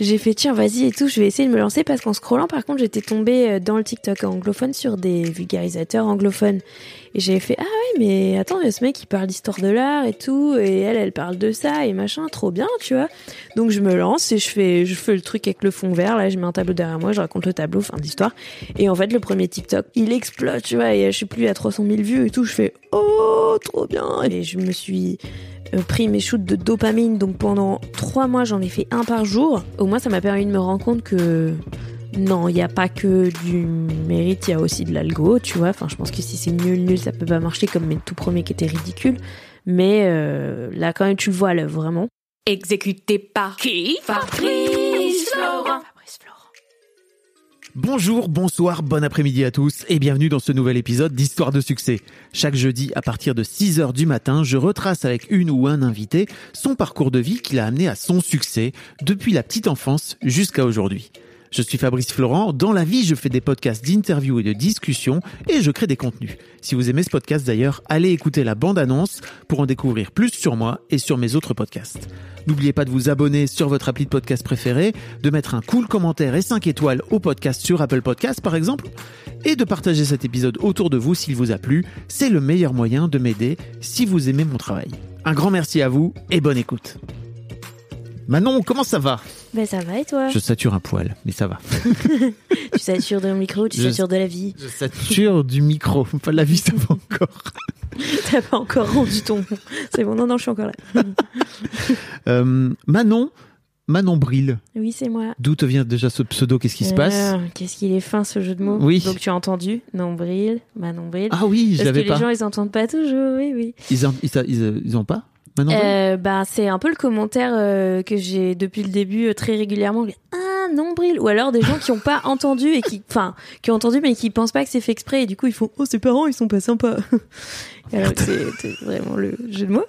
J'ai fait tiens vas-y et tout, je vais essayer de me lancer parce qu'en scrollant par contre j'étais tombée euh, dans le TikTok anglophone sur des vulgarisateurs anglophones. Et j'avais fait ah ouais mais attends il y a ce mec qui parle d'histoire de l'art et tout et elle elle parle de ça et machin trop bien tu vois. Donc je me lance et je fais je fais le truc avec le fond vert là je mets un tableau derrière moi je raconte le tableau fin d'histoire. Et en fait le premier TikTok il explose tu vois et je suis plus à 300 000 vues et tout je fais oh trop bien. Et je me suis pris mes shoots de dopamine. Donc pendant trois mois, j'en ai fait un par jour. Au moins, ça m'a permis de me rendre compte que non, il n'y a pas que du mérite, il y a aussi de l'algo, tu vois. Enfin, je pense que si c'est nul, nul, ça peut pas marcher comme mes tout premiers qui étaient ridicules. Mais euh, là, quand même, tu le vois à l'œuvre, vraiment. Exécuté par qui? Fabrice Florent. Bonjour, bonsoir, bon après-midi à tous et bienvenue dans ce nouvel épisode d'Histoire de succès. Chaque jeudi à partir de 6h du matin, je retrace avec une ou un invité son parcours de vie qui l'a amené à son succès depuis la petite enfance jusqu'à aujourd'hui. Je suis Fabrice Florent. Dans la vie, je fais des podcasts d'interviews et de discussions et je crée des contenus. Si vous aimez ce podcast d'ailleurs, allez écouter la bande-annonce pour en découvrir plus sur moi et sur mes autres podcasts. N'oubliez pas de vous abonner sur votre appli de podcast préféré, de mettre un cool commentaire et 5 étoiles au podcast sur Apple Podcasts par exemple, et de partager cet épisode autour de vous s'il vous a plu. C'est le meilleur moyen de m'aider si vous aimez mon travail. Un grand merci à vous et bonne écoute. Manon, comment ça va? Ben ça va et toi? Je sature un poil, mais ça va. Tu satures de mon micro, tu Je- satures de la vie. Je sature du micro, pas de la vie, ça va encore. T'as pas encore rendu ton. C'est bon, non, non, je suis encore là. Euh, Manon, Manon Bril, Oui, c'est moi. d'où te vient déjà ce pseudo? Qu'est-ce qui se passe? Ah, Qu'est-ce qu'il est fin ce jeu de mots? Oui. Donc tu as entendu Nombril, ma nombril. Ah oui, je Parce que l'avais les pas. gens ils entendent pas toujours, oui, oui. Ils, en- ils, ils, ils ont pas? Euh, bah, c'est un peu le commentaire euh, que j'ai depuis le début euh, très régulièrement. Ah, nombril. Ou alors des gens qui ont pas entendu et qui, enfin, qui ont entendu mais qui pensent pas que c'est fait exprès et du coup ils font, oh, ses parents ils sont pas sympas. alors c'est vraiment le jeu de mots.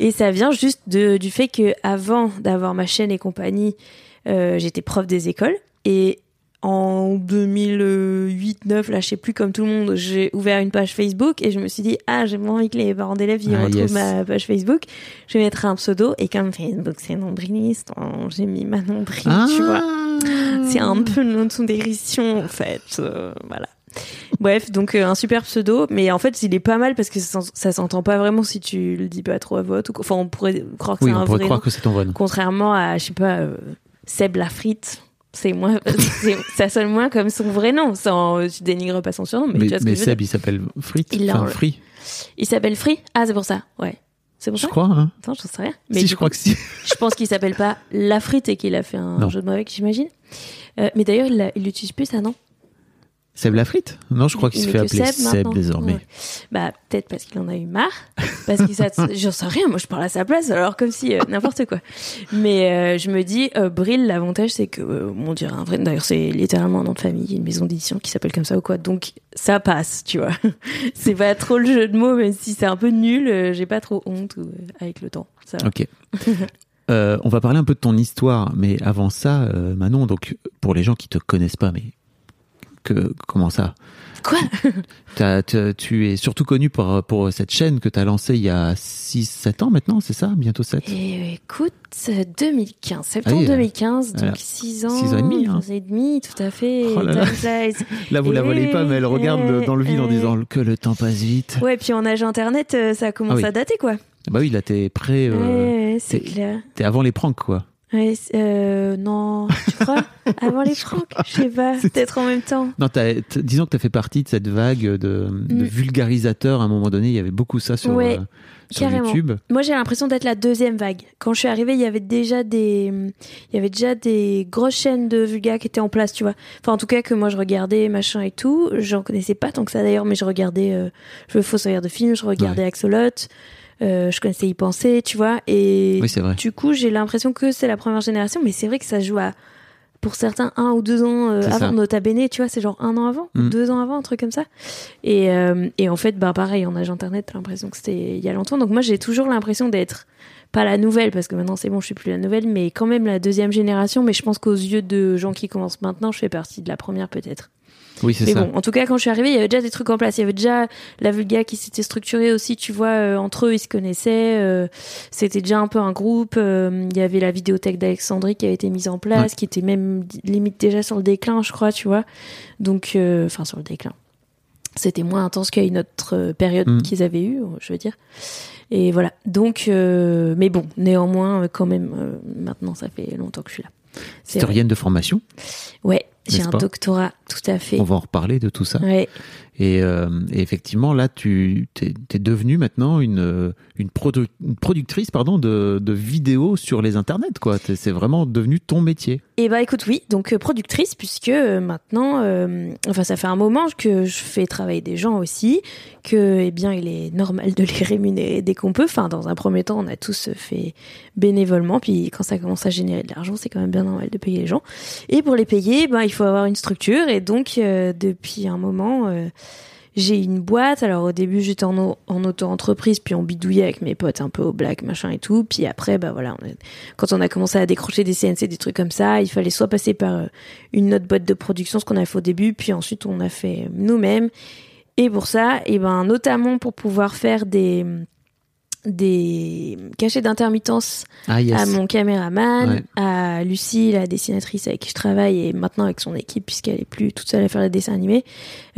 Et ça vient juste de, du fait que avant d'avoir ma chaîne et compagnie, euh, j'étais prof des écoles et en 2008-9, là, je sais plus, comme tout le monde, j'ai ouvert une page Facebook et je me suis dit, ah, j'ai envie que les parents d'élèves ils Ah, retrouvent yes. ma page Facebook. Je vais mettre un pseudo et comme Facebook c'est nombriliste, oh, j'ai mis ma nombril, Ah. tu vois. C'est un peu le nom de son dérision, en fait. euh, voilà. Bref, donc euh, un super pseudo, mais en fait, il est pas mal parce que ça, s'en- ça s'entend pas vraiment si tu le dis pas trop à quoi. Enfin, on pourrait croire que Oui, c'est un on pourrait vrai croire nom. que c'est ton vrai nom. Contrairement à, je sais pas, euh, Seb Lafrite. C'est moins, c'est- ça sonne moins comme son vrai nom. Sans, tu dénigres pas son surnom, mais, Mais, tu vois ce mais que je veux dire. Seb, il s'appelle Frit. Il l'a Enfin, en- Free, Il s'appelle Free? Ah, c'est pour ça. Ouais. C'est pour je ça? crois. Hein Attends, j'en sais rien. si, du je crois que si. Je pense qu'il s'appelle pas Lafrite et qu'il a fait un Non. jeu de mots avec, j'imagine. Euh, mais d'ailleurs, il, l'a- il l'utilise plus, ça, non? Seb Lafrit Non, je crois qu'il Il se fait appeler Seb Seb, désormais. Ouais. Bah, peut-être parce qu'il en a eu marre. Parce que ça, j'en sais rien. Moi, je parle à sa place, alors comme si euh, n'importe quoi. Mais euh, je me dis, euh, Brill, l'avantage, c'est que, euh, on dirait un vrai. D'ailleurs, c'est littéralement un nom de famille, une maison d'édition qui s'appelle comme ça ou quoi. Donc, ça passe, tu vois. c'est pas trop le jeu de mots, même si c'est un peu nul. J'ai pas trop honte ou, avec le temps. Ça va. Ok. On va parler un peu de ton histoire, mais avant ça, Manon, donc pour les gens qui te connaissent pas, mais que comment ça? Quoi? T'as- Tu es surtout connu pour, pour cette chaîne que tu as lancée il y a 6-7 ans maintenant, c'est ça? Bientôt 7 Et écoute, euh, 2015, septembre Ah oui, euh, 2015, donc 6 ans. Six ans et demi, hein. six ans et demi, tout à fait. Oh là vous la Eh voyez pas, mais elle regarde eh, dans le vide en eh. disant que le temps passe vite. Ouais, puis en âge internet, euh, ça commence Ah oui. à dater, quoi. Bah oui, là, t'es prêt. euh, ouais, ouais, c'est clair. T'es avant les pranks, quoi. Ouais, euh, non, tu crois Avant les francs Je sais pas, peut-être en même temps. Non, t- disons que tu as fait partie de cette vague de, de Mm. vulgarisateurs. À un moment donné, il y avait beaucoup ça sur, Ouais, euh, sur carrément. YouTube. Moi, j'ai l'impression d'être la deuxième vague. Quand je suis arrivée, il y avait déjà des, il y avait déjà des grosses chaînes de vulga qui étaient en place, tu vois. Enfin, en tout cas, que moi je regardais, machin et tout. J'en connaissais pas tant que ça d'ailleurs, mais je regardais, euh, je veux de film, je regardais Axolot. Euh, je connaissais y penser, tu vois. Et Oui, c'est vrai. du coup, j'ai l'impression que c'est la première génération, mais c'est vrai que ça joue à, pour certains, un ou deux ans euh, avant ça. Nota Bene, tu vois, c'est genre un an avant, Mm. deux ans avant, un truc comme ça. Et, euh, et en fait, bah, pareil, en âge internet, t'as l'impression que c'était il y a longtemps. Donc moi, j'ai toujours l'impression d'être pas la nouvelle, parce que maintenant c'est bon, je suis plus la nouvelle, mais quand même la deuxième génération. Mais je pense qu'aux yeux de gens qui commencent maintenant, je fais partie de la première peut-être. Oui, c'est Mais ça. bon, en tout cas, quand je suis arrivée, il y avait déjà des trucs en place. Il y avait déjà la Vulga qui s'était structurée aussi, tu vois, euh, entre eux, ils se connaissaient. euh, C'était déjà un peu un groupe. euh, Il y avait la vidéothèque d'Alexandrie qui avait été mise en place, qui était même limite déjà sur le déclin, je crois, tu vois. Donc, enfin, sur le déclin. C'était moins intense qu'à une autre période Mm. qu'ils avaient eue, je veux dire. Et voilà. Donc, mais bon, néanmoins, quand même, maintenant, ça fait longtemps que je suis là. Historienne de formation. Ouais, j'ai un doctorat, tout à fait. On va en reparler de tout ça. Ouais. Et, euh, et effectivement, là, tu t'es, t'es devenue maintenant une, euh, une, produ- une productrice pardon, de, de vidéos sur les internets. Quoi. C'est vraiment devenu ton métier. Et bah écoute, oui, donc euh, productrice, puisque maintenant, euh, enfin ça fait un moment que je fais travailler des gens aussi, que eh bien il est normal de les rémunérer dès qu'on peut. Enfin, dans un premier temps, on a tous fait bénévolement, puis quand ça commence à générer de l'argent, c'est quand même bien normal de payer les gens. Et pour les payer, ben il faut avoir une structure, et donc euh, depuis un moment. euh, j'ai une boîte. Alors au début j'étais en, au- en auto-entreprise, puis on bidouillait avec mes potes un peu au black, machin et tout. Puis après, bah voilà, quand on a commencé à décrocher des CNC, des trucs comme ça, il fallait soit passer par euh, une autre boîte de production, ce qu'on a fait au début, puis ensuite on a fait nous-mêmes. Et pour ça, et ben notamment pour pouvoir faire des des cachets d'intermittence Ah, yes. à mon caméraman, Ouais. à Lucie, la dessinatrice avec qui je travaille, et maintenant avec son équipe, puisqu'elle est plus toute seule à faire les dessins animés,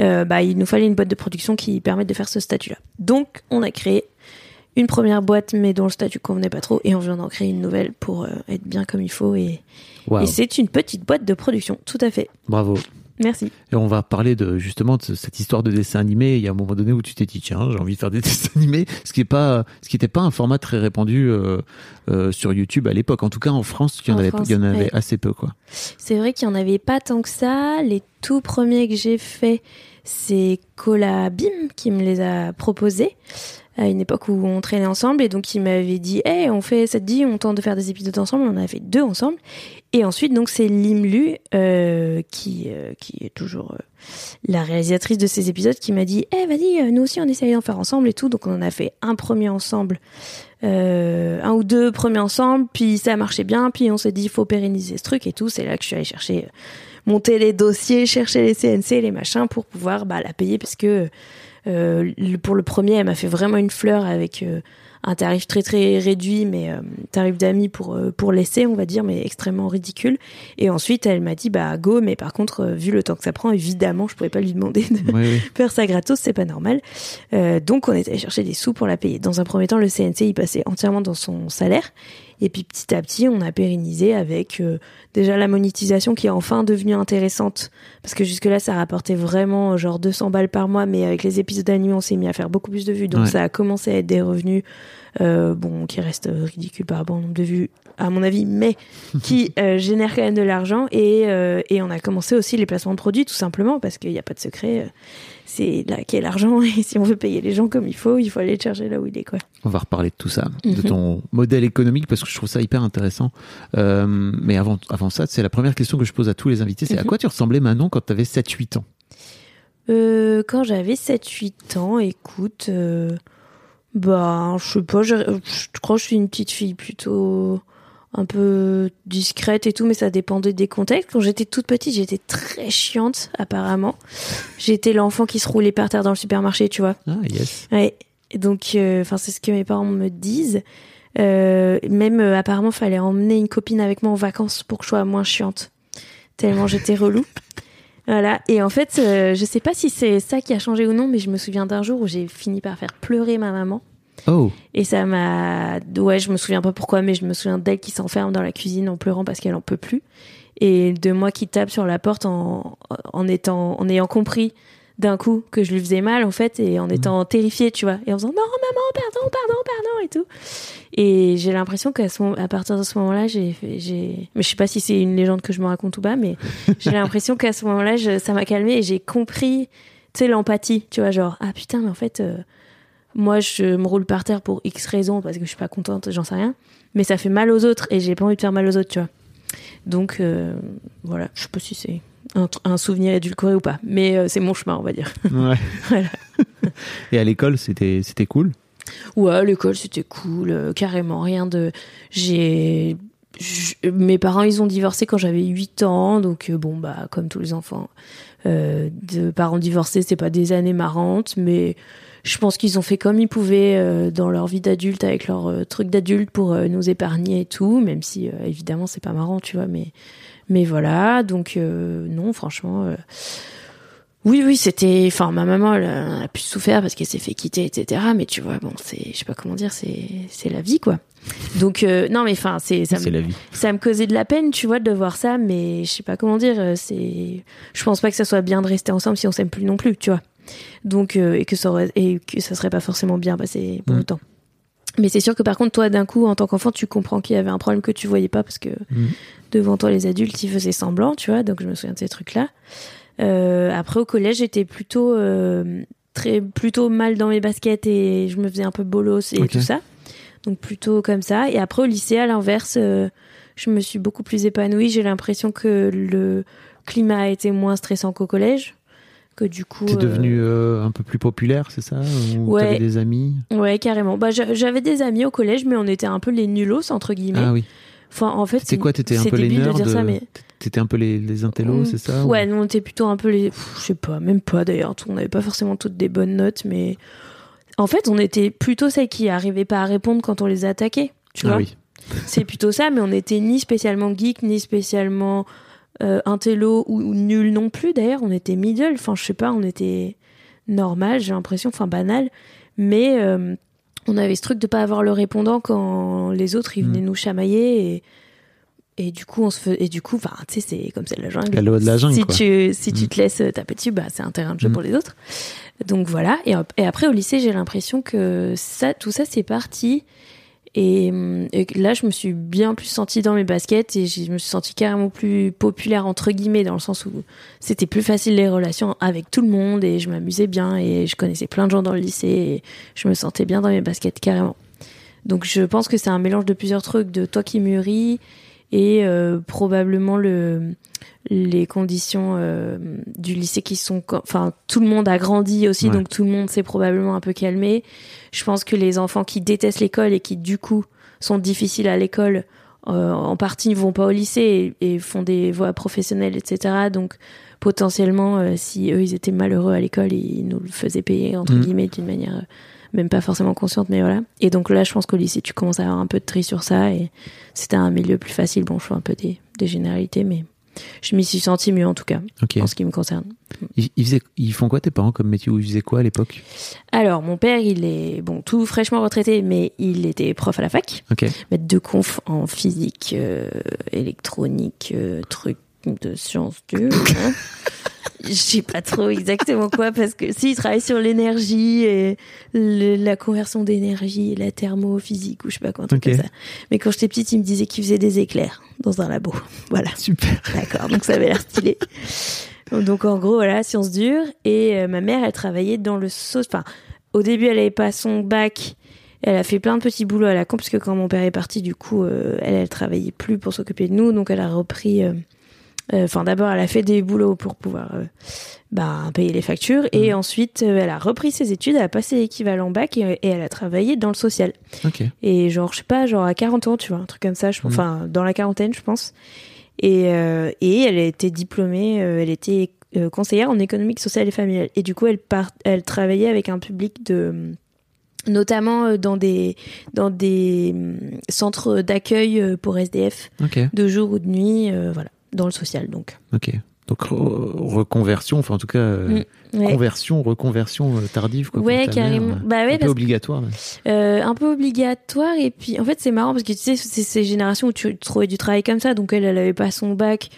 euh, bah, il nous fallait une boîte de production qui permette de faire ce statut-là. Donc, on a créé une première boîte, mais dont le statut convenait pas trop, et on vient d'en créer une nouvelle pour euh, être bien comme il faut, et c'est une petite boîte de production, tout à fait. Bravo. Merci. Et on va parler de justement de ce- cette histoire de dessin animé. Il y a un moment donné où tu t'es dit tiens j'ai envie de faire des dessins animés, ce qui est pas, ce qui n'était pas un format très répandu euh, euh, sur YouTube à l'époque. En tout cas en France, il y en En avait, France, il y en avait ouais. assez peu quoi. C'est vrai qu'il n'y en avait pas tant que ça. Les tout premiers que j'ai faits, c'est Cola Bim qui me les a proposés à une époque où on traînait ensemble et donc il m'avait dit hey on fait ça te dit on tente de faire des épisodes ensemble on en a fait deux ensemble et ensuite donc c'est Limlu euh, qui euh, qui est toujours euh, la réalisatrice de ces épisodes qui m'a dit eh vas-y nous aussi on essaye d'en faire ensemble et tout. Donc on en a fait un premier ensemble un ou deux premiers ensemble puis ça marchait bien puis on s'est dit il faut pérenniser ce truc et tout. C'est là que je suis allée chercher monter les dossiers chercher les CNC les machins pour pouvoir bah, la payer parce que pour le premier, elle m'a fait vraiment une fleur avec un tarif très très réduit, mais euh, tarif d'amis pour euh, pour l'essai, on va dire, mais extrêmement ridicule. Et ensuite, elle m'a dit bah go, mais par contre, euh, vu le temps que ça prend, évidemment, je pourrais pas lui demander de Oui, oui. faire ça gratos, c'est pas normal. Euh, donc on est allé chercher des sous pour la payer. Dans un premier temps, le CNC il passait entièrement dans son salaire. Et puis petit à petit, on a pérennisé avec euh, déjà la monétisation qui est enfin devenue intéressante. Parce que jusque-là, ça rapportait vraiment euh, genre 200 balles par mois. Mais avec les épisodes animés, on s'est mis à faire beaucoup plus de vues. Donc Ouais. ça a commencé à être des revenus, euh, bon, qui restent euh, ridicules par rapport au nombre de vues, à mon avis, mais qui euh, génèrent quand même de l'argent. Et, euh, et on a commencé aussi les placements de produits, tout simplement, parce qu'il n'y a pas de secret. c'est là qu'est l'argent. Et si on veut payer les gens comme il faut, il faut aller le chercher là où il est, quoi. On va reparler de tout ça, de Mhm. ton modèle économique, parce que je trouve ça hyper intéressant. Euh, mais avant, avant ça, c'est la première question que je pose à tous les invités, c'est à Mhm. quoi tu ressemblais Manon quand tu avais 7-8 ans? Euh, quand j'avais 7-8 ans, écoute, euh, bah, je sais pas, je, je crois que je suis une petite fille plutôt un peu discrète et tout, mais ça dépendait des contextes. Quand j'étais toute petite, j'étais très chiante, apparemment. J'étais l'enfant qui se roulait par terre dans le supermarché, tu vois. Ah, yes. Ouais. Et donc, euh, c'est ce que mes parents me disent. Euh, même euh, apparemment, fallait emmener une copine avec moi en vacances pour que je sois moins chiante. Tellement j'étais relou. Voilà. Et en fait, euh, je sais pas si c'est ça qui a changé ou non, mais je me souviens d'un jour où j'ai fini par faire pleurer ma maman. Oh, Et ça m'a. Ouais, je me souviens pas pourquoi, mais je me souviens d'elle qui s'enferme dans la cuisine en pleurant parce qu'elle en peut plus. Et de moi qui tape sur la porte en, en, étant, en ayant compris d'un coup que je lui faisais mal, en fait, et en étant terrifiée, tu vois. Et en faisant non, maman, pardon, pardon, pardon, et tout. Et j'ai l'impression qu'à à partir de ce moment-là, j'ai j'ai- Mais je sais pas si c'est une légende que je me raconte ou pas, mais j'ai l'impression qu'à ce moment-là, ça m'a calmée et j'ai compris, tu sais, l'empathie, tu vois, genre, ah putain, mais en fait. euh, moi je me roule par terre pour X raisons parce que je suis pas contente, j'en sais rien. Mais ça fait mal aux autres et j'ai pas envie de faire mal aux autres, tu vois. Donc euh, voilà, je sais pas si c'est un, un souvenir édulcoré ou pas, mais euh, c'est mon chemin, on va dire. Ouais. Voilà. Et à l'école, c'était c'était cool? Ouais, l'école c'était cool, euh, carrément rien de. J'ai. Mes parents ils ont divorcé quand j'avais 8 ans, donc euh, bon bah comme tous les enfants de parents divorcés, c'est pas des années marrantes, mais je pense qu'ils ont fait comme ils pouvaient dans leur vie d'adulte avec leur truc d'adulte pour nous épargner et tout, même si évidemment c'est pas marrant, tu vois, mais mais voilà, donc euh, non franchement. euh, oui, oui, c'était. Enfin, ma maman, elle a, elle a pu souffrir parce qu'elle s'est fait quitter, etc. Mais tu vois, bon, c'est, je sais pas comment dire, c'est, c'est la vie, quoi. Donc, euh, non, mais enfin, c'est, ça, C'est me, la vie. ça me causait de la peine, tu vois, de voir ça, mais je sais pas comment dire. C'est, je pense pas que ça soit bien de rester ensemble si on s'aime plus non plus, tu vois. Donc, euh, et que ça aurait, et que ça serait pas forcément bien passé pour Mm. autant. Mais c'est sûr que par contre, toi, d'un coup, en tant qu'enfant, tu comprends qu'il y avait un problème que tu voyais pas parce que Mhm. Devant toi, les adultes, ils faisaient semblant, tu vois. Donc, je me souviens de ces trucs-là. Euh, après, au collège, j'étais plutôt, euh, très, plutôt mal dans mes baskets et je me faisais un peu bolos et tout ça. Donc, plutôt comme ça. Et après, au lycée, à l'inverse, euh, je me suis beaucoup plus épanouie. J'ai l'impression que le climat a été moins stressant qu'au collège. Que du coup. T'es devenu euh, un peu plus populaire, c'est ça? Ou Ouais. t'avais des amis? Ouais, carrément. Bah, j'a- j'avais des amis au collège, mais on était un peu les nulos, entre guillemets. Ah oui. Enfin, en fait, C'était quoi T'étais un peu les nerds de dire ça, euh, mais T'étais un peu les, les intellos, c'est ça Ouais, ou- nous on était plutôt un peu les. Je sais pas, même pas d'ailleurs. On n'avait pas forcément toutes des bonnes notes, mais en fait, on était plutôt celles qui arrivaient pas à répondre quand on les attaquait. Tu Ah vois oui. C'est plutôt ça, mais on était ni spécialement geek, ni spécialement euh, intello ou, ou nul non plus. D'ailleurs, on était middle. Enfin, je sais pas, on était normal, j'ai l'impression, enfin banal. Mais euh, on avait ce truc de pas avoir le répondant quand les autres ils venaient Mm. nous chamailler et et du coup on se fait et du coup enfin tu sais c'est comme c'est la jungle La loi de la jungle, si quoi. tu si tu Mm. te laisses taper dessus bah c'est un terrain de jeu Mm. pour les autres donc voilà et, et après au lycée j'ai l'impression que ça tout ça c'est parti et, hum, et là je me suis bien plus sentie dans mes baskets et je me suis sentie carrément plus populaire entre guillemets dans le sens où c'était plus facile les relations avec tout le monde et je m'amusais bien et je connaissais plein de gens dans le lycée et je me sentais bien dans mes baskets carrément. Donc je pense que c'est un mélange de plusieurs trucs de toi qui mûris et euh, probablement le les conditions euh, du lycée qui sont enfin tout le monde a grandi aussi Ouais. donc tout le monde s'est probablement un peu calmé je pense que les enfants qui détestent l'école et qui du coup sont difficiles à l'école euh, en partie ne vont pas au lycée et, et font des voies professionnelles etc donc potentiellement euh, si eux ils étaient malheureux à l'école ils nous le faisaient payer entre Mhm. guillemets d'une manière euh, même pas forcément consciente mais voilà. Et donc là je pense qu'au lycée tu commences à avoir un peu de tri sur ça et c'était un milieu plus facile. Bon je fais un peu des, des généralités mais je m'y suis sentie mieux en tout cas en ce qui me concerne. Ils, ils faisaient- ils font quoi tes parents comme métier? Ou ils faisaient quoi à l'époque? Alors mon père il est bon tout fraîchement retraité mais il était prof à la fac. Ok. maître de conf en physique euh, électronique euh, truc de sciences dures hein. je sais pas trop exactement quoi parce que si il travaille sur l'énergie et le- la conversion d'énergie la thermophysique ou je sais pas quoi un truc Ok. comme ça mais quand j'étais petite il me disait qu'il faisait des éclairs dans un labo voilà Super. D'accord, donc ça avait l'air stylé. Donc en gros, voilà, sciences dures. Et euh, ma mère, elle travaillait dans le sauce. Enfin, au début, elle avait pas son bac. Elle a fait plein de petits boulots à la con, parce que quand mon père est parti, du coup, euh, elle, elle travaillait plus pour s'occuper de nous. Donc elle a repris. euh, Enfin, d'abord, elle a fait des boulots pour pouvoir euh, bah, payer les factures. Et ensuite, euh, elle a repris ses études, elle a passé l'équivalent bac et, et elle a travaillé dans le social. Et genre, je sais pas, genre à 40 ans, tu vois, un truc comme ça, je, Mhm. enfin, dans la quarantaine, je pense. Et, euh, et elle a été diplômée, euh, elle était euh, conseillère en économique sociale et familiale. Et du coup, elle, part, elle travaillait avec un public de notamment euh, dans des dans des centres d'accueil euh, pour SDF de jour ou de nuit euh, voilà dans le social donc Ok. Donc re- reconversion, enfin en tout cas euh, Mm, ouais. conversion, reconversion euh, tardive quoi. Ouais, carrément. mère. Bah ouais, un peu obligatoire. Euh, un peu obligatoire et puis en fait c'est marrant parce que tu sais c'est ces générations où tu trouvais du travail comme ça donc elle elle avait pas son bac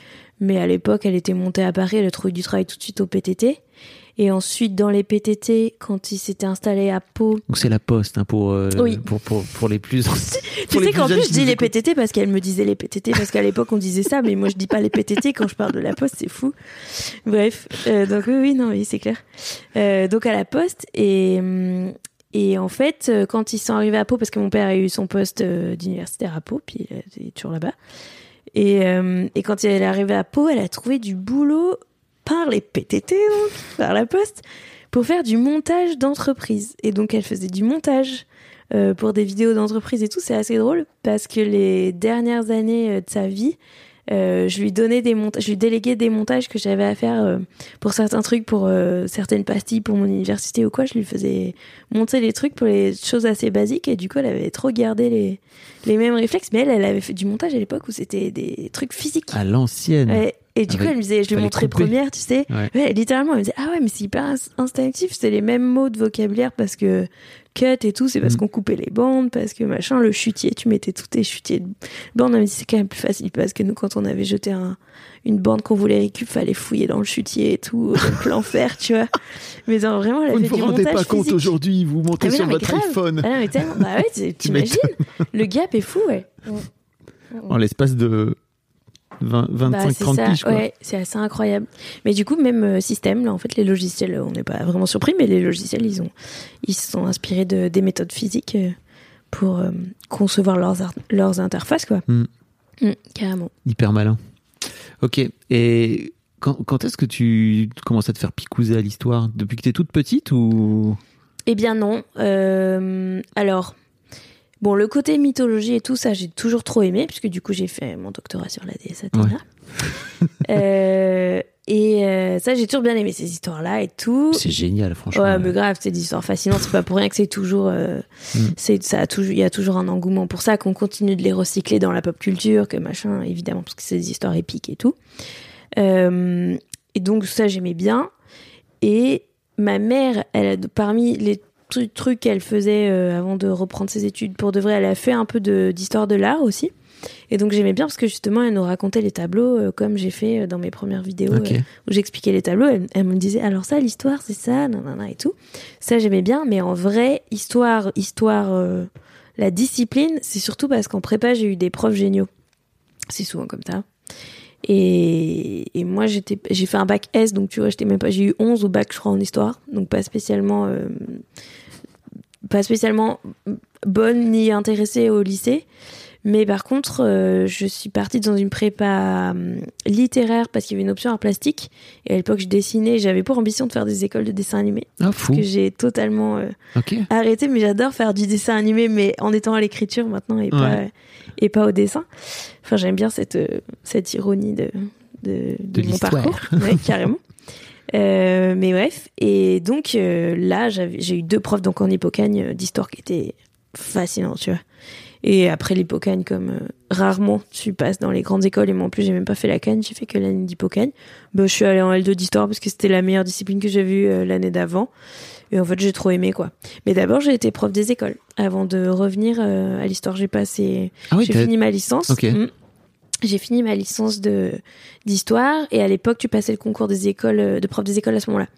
mais à l'époque elle était montée à Paris elle a trouvé du travail tout de suite au PTT et ensuite dans les PTT quand il s'était installé à Pau Donc c'est la poste hein, pour, euh, Oui. pour, pour pour les plus. tu sais qu'en plus je dis les. PTT parce qu'elle me disait les PTT parce qu'à l'époque on disait ça mais moi je dis pas les PTT quand je parle de la poste c'est fou bref euh, donc oui oui non oui c'est clair Euh, donc à la poste et hum, Et en fait, quand ils sont arrivés à Pau, parce que mon père a eu son poste d'universitaire à Pau, puis il est toujours là-bas. Et, euh, et quand elle est arrivée à Pau, elle a trouvé du boulot par les PTT, donc, par la poste, pour faire du montage d'entreprise. Et donc, elle faisait du montage euh, pour des vidéos d'entreprise et tout. C'est assez drôle parce que les dernières années euh, de sa vie, euh, je lui donnais des montages, je lui déléguais des montages que j'avais à faire euh, pour certains trucs, pour euh, certaines pastilles, pour mon université ou quoi. Je lui faisais monter les trucs pour les choses assez basiques et du coup, elle avait trop gardé les, les mêmes réflexes. Mais elle, elle avait fait du montage à l'époque où c'était des trucs physiques. À l'ancienne. Ouais. Et du Avec- coup, elle me disait, je lui montrais couper. première, tu sais. Ouais. Ouais, littéralement, elle me disait, ah ouais, mais c'est hyper ins- instinctif, c'est les mêmes mots de vocabulaire parce que cut et tout, c'est parce Mm. qu'on coupait les bandes, parce que machin, le chutier, tu mettais tous tes chutiers de bandes. Elle me dit, c'est quand même plus facile parce que nous, quand on avait jeté un, une bande qu'on voulait récup, fallait fouiller dans le chutier et tout, donc l'enfer, tu vois. Mais genre, vraiment, elle Vous ne vous rendez pas compte aujourd'hui, vous montez Ah, sur non, votre grave. iPhone Ah non, mais bah ouais, t'imagines. Le gap est fou, ouais. en l'espace de 20, 25, Bah, c'est 30 ça, piges. Quoi. ouais, c'est assez incroyable. Mais du coup, même euh, système, là, en fait, les logiciels, on n'est pas vraiment surpris, mais les logiciels, ils ont, ils se sont inspirés de, des méthodes physiques euh, pour euh, concevoir leurs, leurs interfaces, quoi. Mm. Mm, carrément. Hyper malin. Ok. Et quand, quand est-ce que tu commences à te faire picouser à l'histoire? Depuis que t'es toute petite ou? Eh bien non. Euh, alors, bon, le côté mythologie et tout ça, j'ai toujours trop aimé, puisque du coup, j'ai fait mon doctorat sur la déesse Athéna. Euh, et euh, ça, j'ai toujours bien aimé ces histoires-là et tout. C'est génial, franchement. Ouais, mais grave, c'est des histoires fascinantes. C'est pas pour rien que c'est toujours, euh, Mm. c'est ça a toujours, il y a toujours un engouement pour ça, qu'on continue de les recycler dans la pop culture, que machin, évidemment, parce que c'est des histoires épiques et tout. Euh, et donc ça, j'aimais bien. Et ma mère, elle a, parmi les trucs qu'elle faisait euh, avant de reprendre ses études pour de vrai, elle a fait un peu d'histoire de, l'art aussi. Et donc j'aimais bien parce que justement, elle nous racontait les tableaux euh, comme j'ai fait euh, dans mes premières vidéos euh, où j'expliquais les tableaux. Elle, elle me disait alors ça, l'histoire, c'est ça, nanana et tout. Ça, j'aimais bien, mais en vrai, histoire, histoire, euh, la discipline, c'est surtout parce qu'en prépa, j'ai eu des profs géniaux. C'est souvent comme ça. Et, et moi, j'étais, j'ai fait un bac S, donc tu vois, j'étais même pas, j'ai eu 11 au bac, je crois, en histoire. Donc pas spécialement, pas spécialement bonne ni intéressée au lycée. Mais par contre, euh, je suis partie dans une prépa euh, littéraire parce qu'il y avait une option art plastique. Et à l'époque, je dessinais. J'avais pour ambition de faire des écoles de dessin animé. Ah, fou. Que j'ai totalement euh, arrêté. Mais j'adore faire du dessin animé, mais en étant à l'écriture maintenant et pas, et pas au dessin. Enfin, j'aime bien cette, euh, cette ironie de, de, De mon l'histoire. parcours. Ouais, carrément. Euh, mais bref, et donc euh, là, j'ai eu deux profs donc en hippocagne euh, d'histoire qui étaient fascinants, tu vois. Et après l'hippocagne, comme euh, rarement tu passes dans les grandes écoles, et moi en plus j'ai même pas fait la canne, j'ai fait que l'année d'hippocagne. Bah, je suis allée en L2 d'histoire parce que c'était la meilleure discipline que j'ai vue euh, l'année d'avant. Et en fait, j'ai trop aimé quoi. Mais d'abord, j'ai été prof des écoles avant de revenir euh, à l'histoire. J'ai passé, Ah oui, j'ai fini ma licence. Ok. Mm. J'ai fini ma licence de d'histoire et à l'époque tu passais le concours des écoles euh, de prof des écoles à ce moment-là.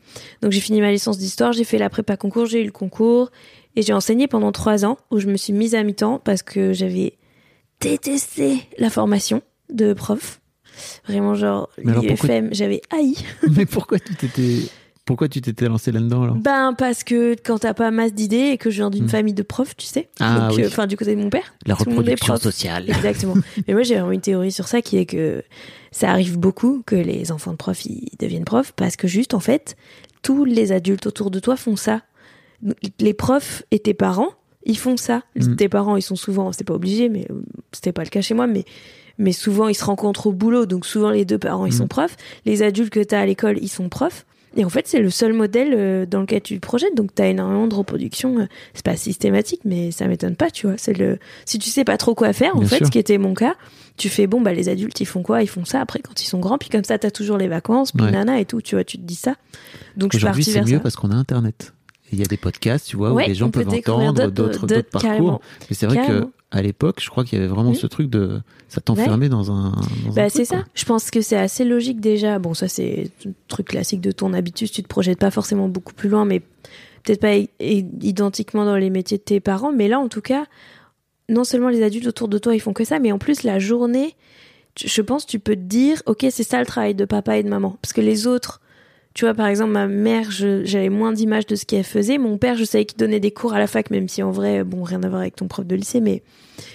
Donc j'ai fini ma licence d'histoire, j'ai fait la prépa concours, j'ai eu le concours et j'ai enseigné pendant trois ans où je me suis mise à mi-temps parce que j'avais détesté la formation de prof. Vraiment genre l'IFM, j'avais haï. Mais pourquoi tu t'étais pourquoi tu t'étais lancé là-dedans alors? Ben parce que quand t'as pas masse d'idées et que je viens d'une Hmm. famille de profs, tu sais. Ah Donc, oui. euh, enfin du côté de mon père. La tout le monde est reproduction prof. sociale. Exactement. Mais moi, j'ai vraiment une théorie sur ça qui est que ça arrive beaucoup que les enfants de profs ils deviennent profs parce que juste, en fait, tous les adultes autour de toi font ça. Les profs et tes parents, ils font ça. Mm. Tes parents, ils sont souvent, c'est pas obligé, mais euh, c'était pas le cas chez moi, mais mais souvent ils se rencontrent au boulot, donc souvent les deux parents ils Mm. sont profs. Les adultes que t'as à l'école, ils sont profs. Et en fait, c'est le seul modèle euh, dans lequel tu te projettes. Donc, t'as énormément de reproduction. euh, C'est pas systématique, mais ça m'étonne pas, tu vois. C'est le, si tu sais pas trop quoi faire, en Bien fait, sûr. ce qui était mon cas, tu fais bon, bah, les adultes, ils font quoi? Ils font ça après quand ils sont grands. Puis comme ça, t'as toujours les vacances, puis Ouais. nana et tout, tu vois, tu te dis ça. Donc, je suis partie vers mieux ça. parce qu'on a Internet. Et Il y a des podcasts, tu vois, Ouais, où les gens peuvent entendre d'autres- parcours. Mais c'est vrai que. À l'époque, je crois qu'il y avait vraiment ce truc de ça t'enfermait dans un. dans Bah, c'est quoi. ça. Je pense que c'est assez logique déjà. Bon, ça, c'est un truc classique de ton habitus. Tu te projettes pas forcément beaucoup plus loin, mais peut-être pas identiquement dans les métiers de tes parents. Mais là, en tout cas, non seulement les adultes autour de toi, ils font que ça, mais en plus, la journée, je pense, tu peux te dire, OK, c'est ça le travail de papa et de maman. Parce que les autres, Tu vois, par exemple, ma mère, j'avais moins d'images de ce qu'elle faisait. Mon père, je savais qu'il donnait des cours à la fac, même si en vrai, bon, rien à voir avec ton prof de lycée, mais,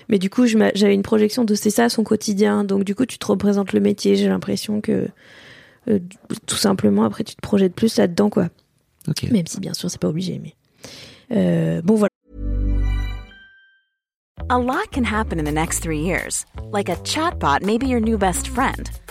mais du coup, j'avais une projection de c'est ça son quotidien. Donc, du coup, tu te représentes le métier. J'ai l'impression que, euh, tout simplement, après, tu te projettes plus là-dedans, quoi. Ok. Même si, bien sûr, c'est pas obligé, mais. Euh, bon, voilà. A lot can happen in the next three years. Like a chatbot may be your new best friend.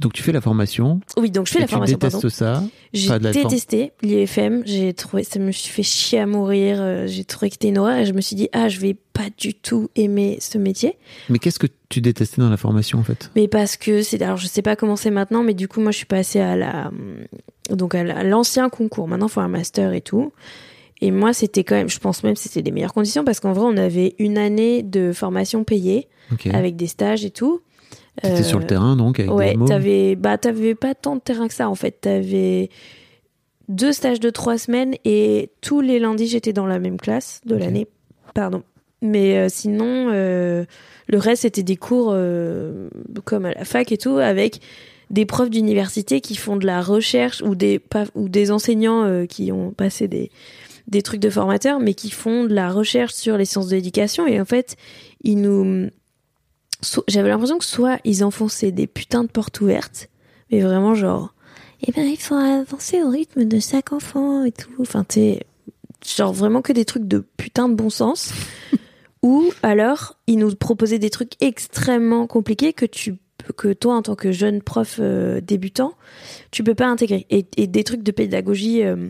Donc tu fais la formation. Oui, donc je fais et la tu formation, détestes pardon. ça. J'ai détesté l'IFM, j'ai trouvé ça me suis fait chier à mourir, euh, j'ai trouvé que c'était une horreur et je me suis dit ah, je vais pas du tout aimer ce métier, Mais qu'est-ce que tu détestais dans la formation en fait? Mais parce que c'est alors je sais pas comment c'est maintenant mais du coup moi je suis passée à la hum, donc à la- à l'ancien concours. Maintenant faut un master et tout. Et moi c'était quand même je pense même que c'était les meilleures conditions parce qu'en vrai on avait une année de formation payée avec des stages et tout. T'étais Euh, sur le terrain donc avec Ouais, t'avais bah pas tant de terrain que ça en fait. T'avais deux stages de trois semaines et tous les lundis j'étais dans la même classe de l'année. Pardon. Mais euh, sinon, euh, le reste c'était des cours euh, comme à la fac et tout avec des profs d'université qui font de la recherche ou des pas, ou des enseignants euh, qui ont passé des des trucs de formateurs mais qui font de la recherche sur les sciences de l'éducation et en fait ils nous so- j'avais l'impression que soit ils enfonçaient des putains de portes ouvertes, mais vraiment genre, eh ben il faut avancer au rythme de chaque enfant et tout. Enfin, t'es genre vraiment que des trucs de putain de bon sens. Ou alors ils nous proposaient des trucs extrêmement compliqués que tu que toi en tant que jeune prof euh, débutant tu peux pas intégrer et, et des trucs de pédagogie euh,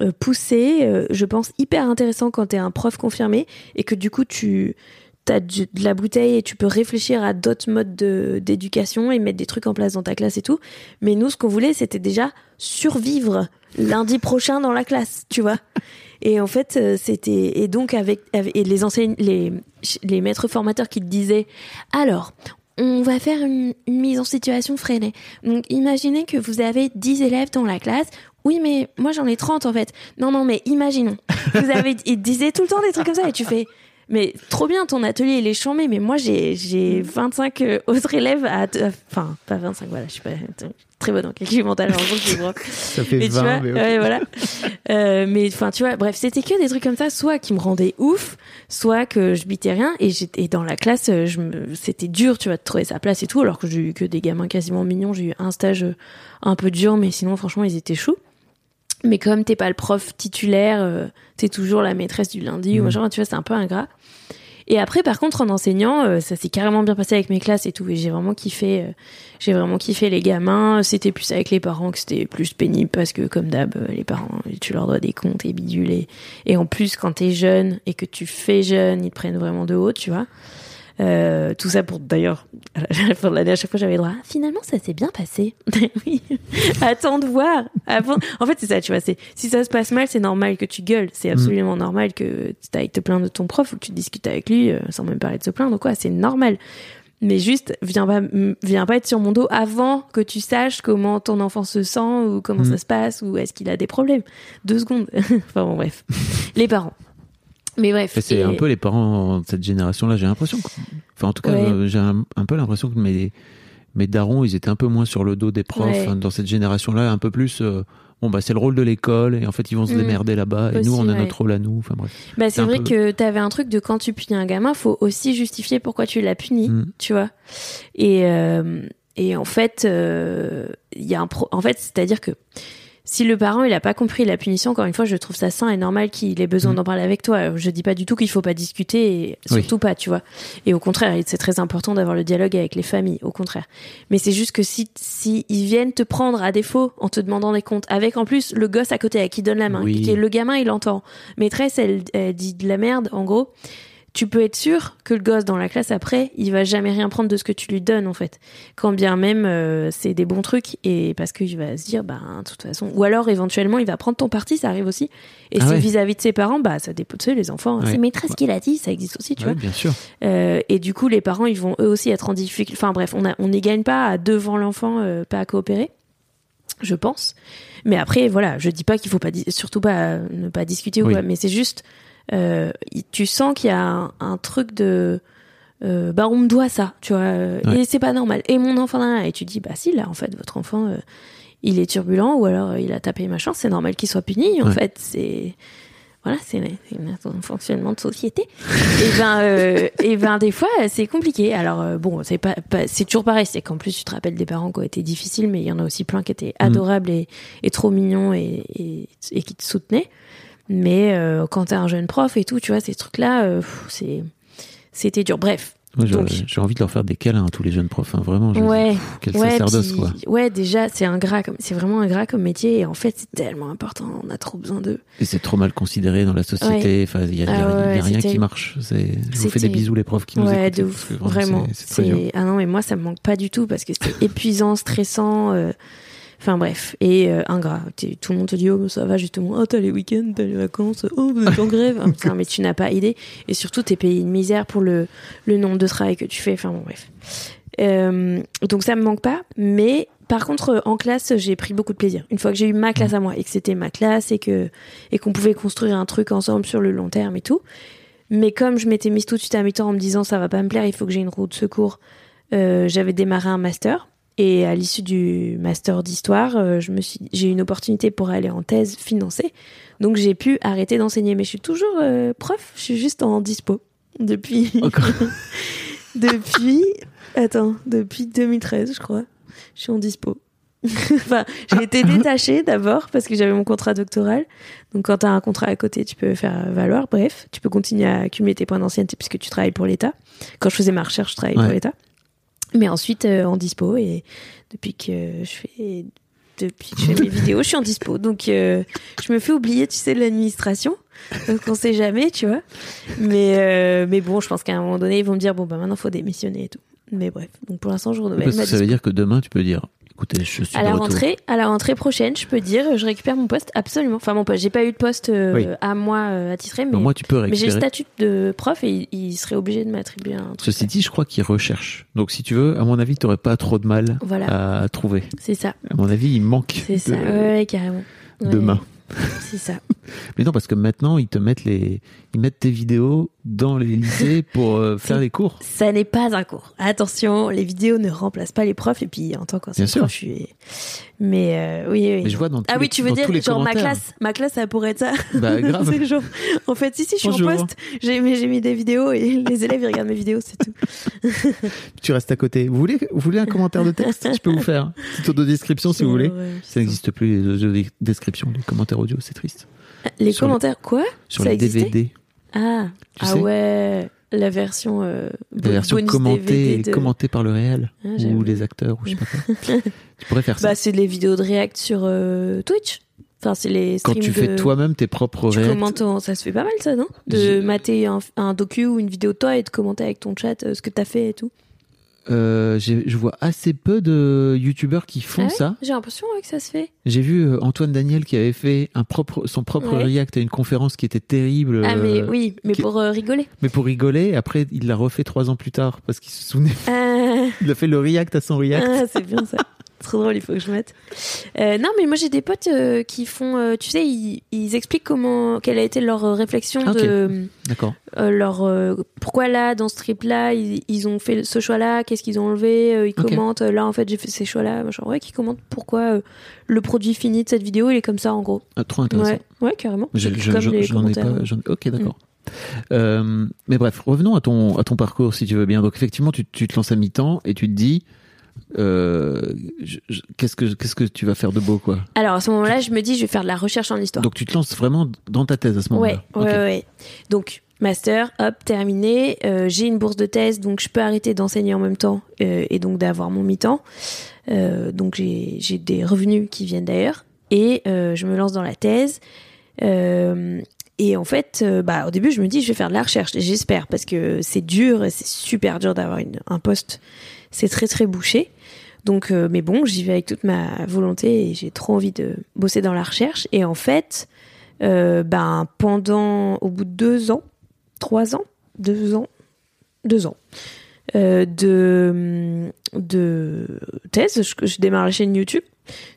euh, poussés euh, je pense hyper intéressant quand t'es un prof confirmé et que du coup tu t'as du- de la bouteille et tu peux réfléchir à d'autres modes de- d'éducation et mettre des trucs en place dans ta classe et tout. Mais nous, ce qu'on voulait, c'était déjà survivre lundi prochain dans la classe, tu vois. Et en fait, euh, c'était et donc avec, et les enseignants, les les maîtres formateurs qui te disaient alors. On va faire une, mise en situation freinée. Donc, imaginez que vous avez 10 élèves dans la classe. Oui, mais moi, j'en ai 30, en fait. Non, non, mais imaginons. Vous avez, ils disaient tout le temps des trucs comme ça et tu fais, mais trop bien, ton atelier, il est chambé, mais moi, j'ai, j'ai 25 euh, autres élèves à, à- enfin, pas 25, voilà, je suis pas très bonne en calcul mental, en gros, je suis prof. Ça fait Mais tu 20, vois, mais ouais, voilà. Euh, mais enfin, tu vois, bref, c'était que des trucs comme ça, soit qui me rendaient ouf, soit que je bitais rien. Et j'étais et dans la classe, euh, je me, c'était dur, tu vois, de trouver sa place et tout. Alors que j'ai eu que des gamins quasiment mignons. J'ai eu un stage euh, un peu dur, mais sinon, franchement, ils étaient choux. Mais comme t'es pas le prof titulaire, euh, t'es toujours la maîtresse du lundi ou Mhm. machin, tu vois, c'est un peu ingrat. Et après, par contre, en enseignant, euh, ça s'est carrément bien passé avec mes classes et tout. Et j'ai vraiment kiffé, euh, j'ai vraiment kiffé les gamins. C'était plus avec les parents que c'était plus pénible parce que, comme d'hab, les parents, tu leur dois des comptes et bidules. Et, et en plus, quand t'es jeune et que tu fais jeune, ils te prennent vraiment de haut, tu vois. Euh, tout ça pour d'ailleurs à la fin de l'année à chaque fois j'avais le droit Ah, finalement ça s'est bien passé. Oui. Attends de voir. Avant en fait c'est ça tu vois c'est si ça se passe mal c'est normal que tu gueules. C'est absolument normal que tu ailles te plaindre de ton prof ou que tu discutes avec lui euh, sans même parler de se plaindre ou quoi. C'est normal. Mais juste viens pas viens pas être sur mon dos avant que tu saches comment ton enfant se sent ou comment Mm. ça se passe ou est-ce qu'il a des problèmes. Deux secondes. Enfin bon bref. Les parents mais bref C'est Et- un peu les parents de cette génération-là, j'ai l'impression. que- Enfin, en tout cas, Ouais. euh, j'ai un, un peu l'impression que mes, mes darons, ils étaient un peu moins sur le dos des profs. Ouais. hein, Dans cette génération-là, un peu plus. euh, bon, bah, c'est le rôle de l'école, et en fait, ils vont se Mm. démerder là-bas, et nous, on a ouais. notre rôle à nous. Enfin, bref. Bah, C'est vrai peu- que t'avais un truc de quand tu punis un gamin, faut aussi justifier pourquoi tu l'as puni, Mm. tu vois. Et, euh, et en fait, euh, il y a un pro... en fait, c'est-à-dire que si le parent il a pas compris la punition, encore une fois, je trouve ça sain et normal qu'il ait besoin Mm. d'en parler avec toi. Je dis pas du tout qu'il faut pas discuter, et Oui. surtout pas, tu vois. Et au contraire, c'est très important d'avoir le dialogue avec les familles, au contraire. Mais c'est juste que si, si ils viennent te prendre à défaut en te demandant des comptes, avec en plus le gosse à côté à qui donne la main, Oui. qui est le gamin il entend, maîtresse elle, elle dit de la merde, en gros tu peux être sûr que le gosse dans la classe après, il va jamais rien prendre de ce que tu lui donnes en fait. Quand bien même euh, c'est des bons trucs et parce qu'il va se dire bah de toute façon ou alors éventuellement il va prendre ton parti, ça arrive aussi. Et Ah c'est ouais. vis-à-vis de ses parents, bah ça dépend tu sais les enfants, Ouais. c'est maîtresse qui l'a dit, ça existe aussi, tu Ouais, vois. bien sûr. Euh, et du coup les parents ils vont eux aussi être en difficulté. Enfin bref, on a on n'y gagne pas à devant l'enfant euh, pas à coopérer. Je pense. Mais après, voilà, je dis pas qu'il faut pas, surtout pas euh, ne pas discuter ou quoi, mais c'est juste, euh, tu sens qu'il y a un, un truc de, euh, bah on me doit ça, tu vois, euh, Ouais. et c'est pas normal. Et mon enfant, nan, nan. et tu dis, bah si, là, en fait, votre enfant, euh, il est turbulent ou alors euh, il a tapé machin, c'est normal qu'il soit puni. En Ouais. fait, c'est, voilà, c'est un fonctionnement de société. et ben, euh, et ben, des fois, c'est compliqué. Alors euh, bon, c'est pas, pas- c'est toujours pareil. C'est qu'en plus, tu te rappelles des parents qui ont été difficiles, mais il y en a aussi plein qui étaient adorables et, et trop mignons et, et, et qui te soutenaient. Mais euh, quand t'es un jeune prof et tout, tu vois, ces trucs-là, euh, c'est, c'était dur. Bref. Moi, j'ai envie de leur faire des câlins à tous les jeunes profs, hein, vraiment. je- Ouais. Quel ouais, sacerdoce, puis- quoi. ouais, déjà, c'est comme, c'est vraiment un gras comme métier et en fait, c'est tellement important. On a trop besoin d'eux. Et c'est trop mal considéré dans la société. Enfin, il y a, y a- Ah il y a ouais, rien c'est qui marche. C'est- Je vous C'est fais des bisous, les profs qui nous ouais, écoutent. de ouf. Vraiment. c'est- c'est. C'est ah non, mais moi ça me manque pas du tout parce que c'était épuisant, stressant. euh, Enfin bref, et euh, ingrat. T'es- Tout le monde te dit oh ça va justement. Oh t'as les week-ends, t'as les vacances. Oh vous êtes en grève. Ah, putain, mais tu n'as pas idée. Et surtout t'es payé une misère pour le le nombre de travail que tu fais. Enfin bon bref. Euh, donc ça me manque pas. Mais par contre euh, en classe j'ai pris beaucoup de plaisir. Une fois que j'ai eu ma classe à moi et que c'était ma classe et que et qu'on pouvait construire un truc ensemble sur le long terme et tout. Mais comme je m'étais mise tout de suite à mi-temps en me disant ça va pas me plaire, il faut que j'ai une roue de secours, euh, j'avais démarré un master. Et à l'issue du master d'histoire, euh, je me suis, j'ai eu une opportunité pour aller en thèse financée. Donc j'ai pu arrêter d'enseigner. Mais je suis toujours euh, prof, je suis juste en dispo. Depuis. Encore. depuis. Attends, depuis 2013, je crois. Je suis en dispo. enfin, j'ai été détachée d'abord parce que j'avais mon contrat doctoral. Donc, quand tu as un contrat à côté, tu peux faire valoir. Bref, tu peux continuer à accumuler tes points d'ancienneté puisque tu travailles pour l'État. Quand je faisais ma recherche, je travaillais Ouais. pour l'État. Mais ensuite, euh, en dispo. Et depuis que je fais. Depuis que je fais mes vidéos, je suis en dispo. Donc, euh, je me fais oublier, tu sais, de l'administration. Donc, on sait jamais, tu vois. Mais, euh, mais bon, je pense qu'à un moment donné, ils vont me dire bon, bah maintenant, faut démissionner et tout. Mais bref, donc pour l'instant, je renouvelle Parce ma que ça veut dire que demain, tu peux dire écoutez, je suis à la rentrée, à la rentrée prochaine, je peux dire, je récupère mon poste absolument. Enfin mon poste, j'ai pas eu de poste euh, Oui. à moi euh, attitré, mais, Non, moi, tu peux mais j'ai le récupérer. statut de prof et il, il serait obligé de m'attribuer un truc. Ceci dit, je crois qu'ils recherchent. Donc, si tu veux, à mon avis, tu n'aurais pas trop de mal Voilà. à trouver. C'est ça, À mon avis, il manque c'est ça, de, ouais, ouais, carrément. Ouais, de mains. C'est ça. Mais non, parce que maintenant, ils te mettent les, ils mettent tes vidéos dans les lycées pour euh, faire les cours. Ça n'est pas un cours. Attention, les vidéos ne remplacent pas les profs et puis en tant prof, je suis. Mais euh, oui, oui. Mais je vois dans Ah les- oui, tu veux dire genre ma classe, ma classe ça pourrait être ça. Bah, grave. C'est genre, en fait, si si, je suis en poste, j'ai j'ai mis des vidéos et les élèves ils regardent mes vidéos, c'est tout. Tu restes à côté. Vous voulez, vous voulez un commentaire de texte? Je peux vous faire. Petite audio-description si vous voulez. Ouais, Ça n'existe plus les audio descriptions, les commentaires audio, c'est triste. Les Sur commentaires, quoi? Sur Ça les DVD, Ah, Tu ah sais? ouais, la version, euh, la version commentée, de- commentée par le réel Ah, ou les acteurs ou je sais pas quoi. tu pourrais faire ça. Bah, c'est les vidéos de React sur euh, Twitch. Enfin, c'est les Quand tu fais toi-même tes propres Tu en- ça se fait pas mal ça, non? De mater un, un docu ou une vidéo de toi et de commenter avec ton chat euh, ce que t'as fait et tout. Euh, je vois assez peu de youtubeurs qui font Ah ouais ça. J'ai l'impression ouais, que ça se fait. J'ai vu euh, Antoine Daniel qui avait fait un propre, son propre Ouais. react à une conférence qui était terrible. ah mais euh, oui, mais qui- pour euh, rigoler. mais pour rigoler. Après, il l'a refait trois ans plus tard parce qu'il se souvenait. Il a fait le react à son react. ah, c'est bien ça. Trop drôle, il faut que je mette. Euh, non, mais moi j'ai des potes euh, qui font, euh, tu sais, ils, ils expliquent comment, quelle a été leur réflexion Ah, de D'accord. leur, pourquoi là dans ce trip là ils, ils ont fait ce choix là, qu'est-ce qu'ils ont enlevé, ils commentent là en fait j'ai fait ces choix là, machin. Ouais, qui commentent pourquoi le produit fini de cette vidéo il est comme ça en gros. Ah, trop intéressant. Ouais, ouais, carrément. Je- je- comme je- les j'en ai pas. Ok, d'accord. Euh, mais bref, revenons à ton à ton parcours si tu veux bien. Donc effectivement, tu, tu te lances à mi-temps et tu te dis, euh, qu'est-ce que qu'est-ce que tu vas faire de beau quoi? Alors à ce moment-là, je me dis, je vais faire de la recherche en histoire. Donc tu te lances vraiment dans ta thèse à ce moment-là. ouais, Ok. ouais. Donc master, hop, terminé. Euh, j'ai une bourse de thèse, donc je peux arrêter d'enseigner en même temps euh, et donc d'avoir mon mi-temps. Donc j'ai des revenus qui viennent d'ailleurs et je me lance dans la thèse. Et en fait, bah, au début, je me dis, je vais faire de la recherche. J'espère, parce que c'est dur c'est super dur d'avoir un poste. C'est très, très bouché. Donc, euh, mais bon, j'y vais avec toute ma volonté et j'ai trop envie de bosser dans la recherche. Et en fait, euh, ben, pendant, au bout de deux ans, trois ans, deux ans, deux ans, euh, de, thèse, je, je démarre la chaîne YouTube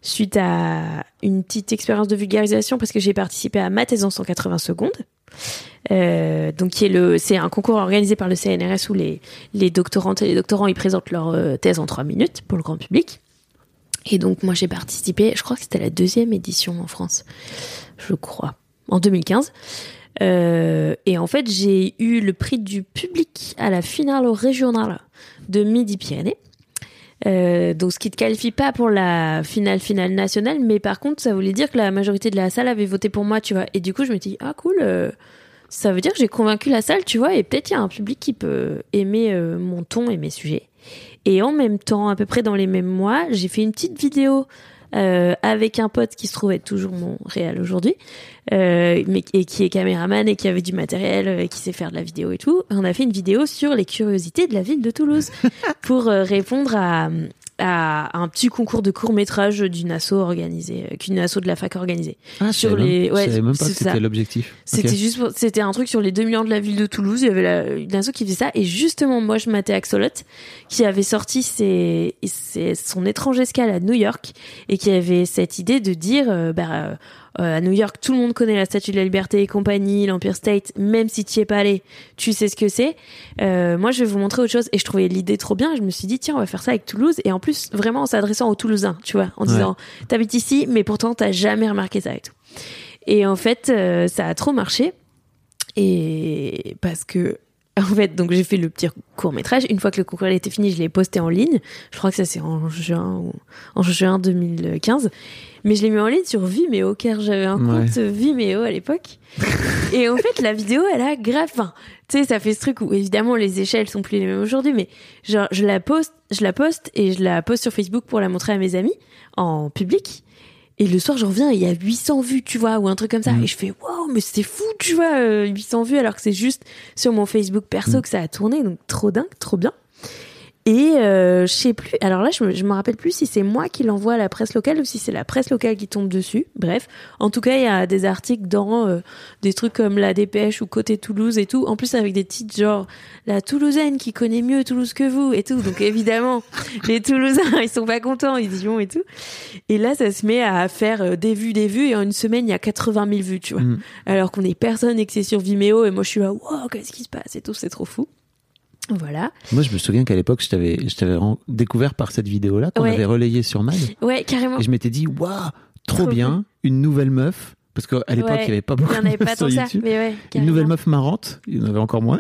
suite à une petite expérience de vulgarisation parce que j'ai participé à ma thèse en 180 secondes. Euh, donc qui est le, c'est un concours organisé par le CNRS où les, les doctorantes et les doctorants ils présentent leur euh, thèse en trois minutes pour le grand public. Et donc moi j'ai participé, je crois que c'était la deuxième édition en France, je crois, en 2015. Euh, et en fait j'ai eu le prix du public à la finale régionale de Midi-Pyrénées. Donc ce qui te qualifie pas pour la finale finale nationale, mais par contre ça voulait dire que la majorité de la salle avait voté pour moi, tu vois. Et du coup je me dis ah cool, ça veut dire que j'ai convaincu la salle, tu vois, et peut-être il y a un public qui peut aimer euh, mon ton et mes sujets. Et en même temps, à peu près dans les mêmes mois, j'ai fait une petite vidéo euh, avec un pote qui se trouve être toujours mon réel aujourd'hui, euh, mais et qui est caméraman et qui avait du matériel, et qui sait faire de la vidéo et tout. On a fait une vidéo sur les curiosités de la ville de Toulouse pour répondre à, à un petit concours de court métrage d'une asso organisée, euh, qu'une asso de la fac organisée. Ah, je Sur savais les- même, ouais, même pas c'était l'objectif. C'était juste, pour- c'était un truc sur les 2 millions de la ville de Toulouse. Il y avait la, une asso qui faisait ça. Et justement, moi, je matais Axolot, qui avait sorti ses, ses- son étrange escale à New York et qui avait cette idée de dire, euh, bah, euh, à New York, tout le monde connaît la Statue de la Liberté et compagnie, l'Empire State, même si tu y es pas allé, tu sais ce que c'est. Euh, moi, je vais vous montrer autre chose. Et je trouvais l'idée trop bien. Je me suis dit, tiens, on va faire ça avec Toulouse. Et en plus, vraiment en s'adressant aux Toulousains, tu vois, en Ouais. disant, t'habites ici, mais pourtant, t'as jamais remarqué ça et tout. Et en fait, euh, ça a trop marché. Et parce que, en fait, donc j'ai fait le petit court métrage. Une fois que le concours était fini, je l'ai posté en ligne. Je crois que ça c'est en juin ou en juin 2015. Mais je l'ai mis en ligne sur Vimeo car j'avais un Ouais. compte Vimeo à l'époque. Et en fait, la vidéo, elle a grave. Enfin, tu sais, ça fait ce truc où évidemment les échelles sont plus les mêmes aujourd'hui, mais genre je la poste, je la poste et je la poste sur Facebook pour la montrer à mes amis en public. Et le soir, je reviens et il y a 800 vues, tu vois, ou un truc comme ça. Mm. Et je fais, waouh, mais c'était fou, tu vois, euh, 800 vues, alors que c'est juste sur mon Facebook perso Mm. que ça a tourné. Donc, trop dingue, trop bien. Et euh, je sais plus. Alors là, je me, je me rappelle plus si c'est moi qui l'envoie à la presse locale ou si c'est la presse locale qui tombe dessus. Bref, en tout cas, il y a des articles dans euh, des trucs comme la Dépêche ou Côté Toulouse et tout. En plus, avec des titres genre la Toulousaine qui connaît mieux Toulouse que vous et tout. Donc évidemment, les Toulousains, ils sont pas contents, ils y vont et tout. Et là, ça se met à faire euh, des vues, des vues, et en une semaine, il y a 80 000 vues, tu vois. Mm. Alors qu'on est personne et que c'est sur Vimeo, et moi je suis là, wow, qu'est-ce qui se passe? et tout, c'est trop fou. Voilà. Moi, je me souviens qu'à l'époque, je t'avais, je t'avais ren- découvert par cette vidéo-là qu'on Ouais. avait relayée sur Mag. Ouais, carrément. Et je m'étais dit, waouh, trop, Trop bien, une nouvelle meuf. Parce qu'à l'époque, Ouais. il n'y avait pas Il beaucoup y en de avait pas tant ça, mais ouais. Une nouvelle meuf marrante, il y en avait encore moins.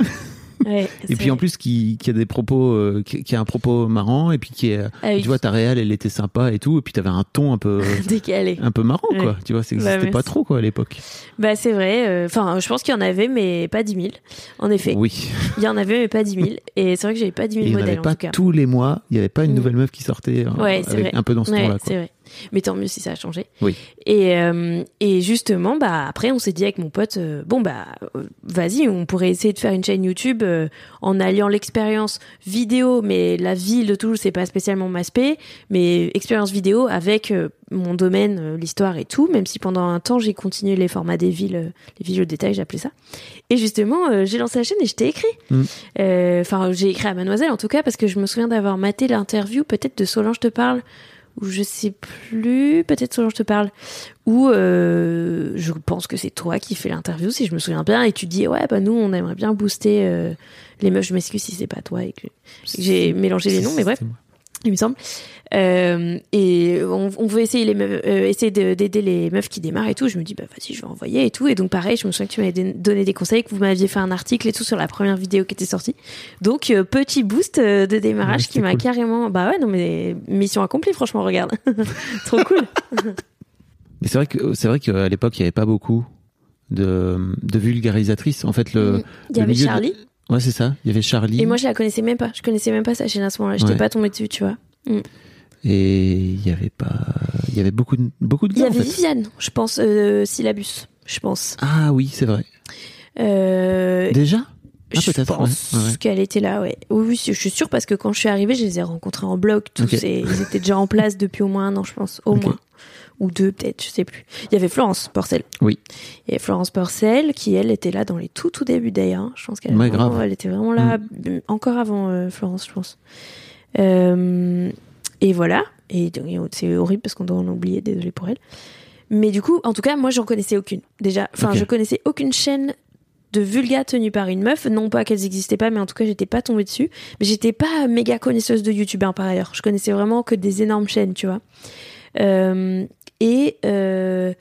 Ouais, Et puis en plus, qui, qui a des propos, euh, qui, qui a un propos marrant, et puis qui est, Ah oui. tu vois, ta réelle, elle était sympa et tout, et puis t'avais un ton un peu, décalé. un peu marrant, quoi. Ouais. Tu vois, ça Bah, n'existait pas merci. trop, quoi, à l'époque. Bah c'est vrai. euh, Enfin, je pense qu'il y en avait, mais pas 10 000. En effet, Oui. il y en avait, mais pas 10 000. Et c'est vrai que j'avais pas 10 Et 000 il n'y modèles avait en pas tout cas. tous les mois, il n'y avait pas une Mm. nouvelle meuf qui sortait euh, Ouais, c'est avec vrai. un peu dans ce ton-là, quoi. c'est vrai. Mais tant mieux si ça a changé. Oui. Et, euh, et justement, bah après, on s'est dit avec mon pote, euh, bon bah, euh, vas-y, on pourrait essayer de faire une chaîne YouTube en alliant l'expérience vidéo, mais la ville de Toulouse, c'est pas spécialement ma spé, mais expérience vidéo avec mon domaine, l'histoire et tout. Même si pendant un temps, j'ai continué les formats des villes, les vidéos de détail, j'appelais ça. Et justement, j'ai lancé la chaîne et je t'ai écrit. Mm. Enfin, j'ai écrit à Mademoiselle en tout cas parce que je me souviens d'avoir maté l'interview peut-être de Solange te parle ou je sais plus, peut-être Solange te parle, ou euh, je pense que c'est toi qui fais l'interview si je me souviens bien et tu dis ouais bah nous on aimerait bien booster euh, les meufs. Je m'excuse si c'est pas toi et que j'ai mélangé les noms, mais bref moi. Il me semble. Euh, et on, on veut essayer les meufs, euh, essayer de- d'aider les meufs qui démarrent et tout. Je me dis bah vas-y, je vais envoyer et tout. Et donc pareil, je me souviens que tu m'avais don- donné des conseils, que vous m'aviez fait un article et tout sur la première vidéo qui était sortie. Donc euh, petit boost de démarrage Ouais, qui m'a cool. carrément bah ouais non mais mission accomplie franchement regarde trop cool. Mais c'est vrai que c'est vrai qu'à l'époque il n'y avait pas beaucoup de, de vulgarisatrices. En fait, le, Il y le avait de- Charlie ouais c'est ça. Il y avait Charlie et moi je la connaissais même pas. Je connaissais même pas sa chaîne à ce moment-là. J'étais Ouais. pas tombée dessus, tu vois. et il y avait pas, il y avait beaucoup de beaucoup de Il y avait fait. Viviane, je pense, euh, syllabus. je pense. Ah oui, c'est vrai. Euh, Déjà? Ah, je pense ouais, ouais, ouais. qu'elle était là, ouais. Oui, oui, je suis sûre parce que quand je suis arrivée, je les ai rencontrés en bloc. Tous et ils étaient déjà en place depuis au moins un an, je pense. Au moins. Ou deux, peut-être, je sais plus. Il y avait Florence Porcel. Oui. Avait Florence Porcel qui, elle, était là dans les tout, tout débuts d'ailleurs. Je pense qu'elle Ouais. Mm. elle était vraiment là, euh, encore avant euh, Florence, je pense. Euh, et voilà. Et donc, c'est horrible parce qu'on doit en oublier, désolé pour elle. Mais du coup, en tout cas, moi, j'en connaissais aucune. Déjà, enfin, Ok. je connaissais aucune chaîne de vulga tenue par une meuf. Non pas qu'elles existaient pas, mais en tout cas, j'étais pas tombée dessus. Mais j'étais pas méga connaisseuse de YouTube, hein, par ailleurs. Je connaissais vraiment que des énormes chaînes, tu vois. Euh, et, euh,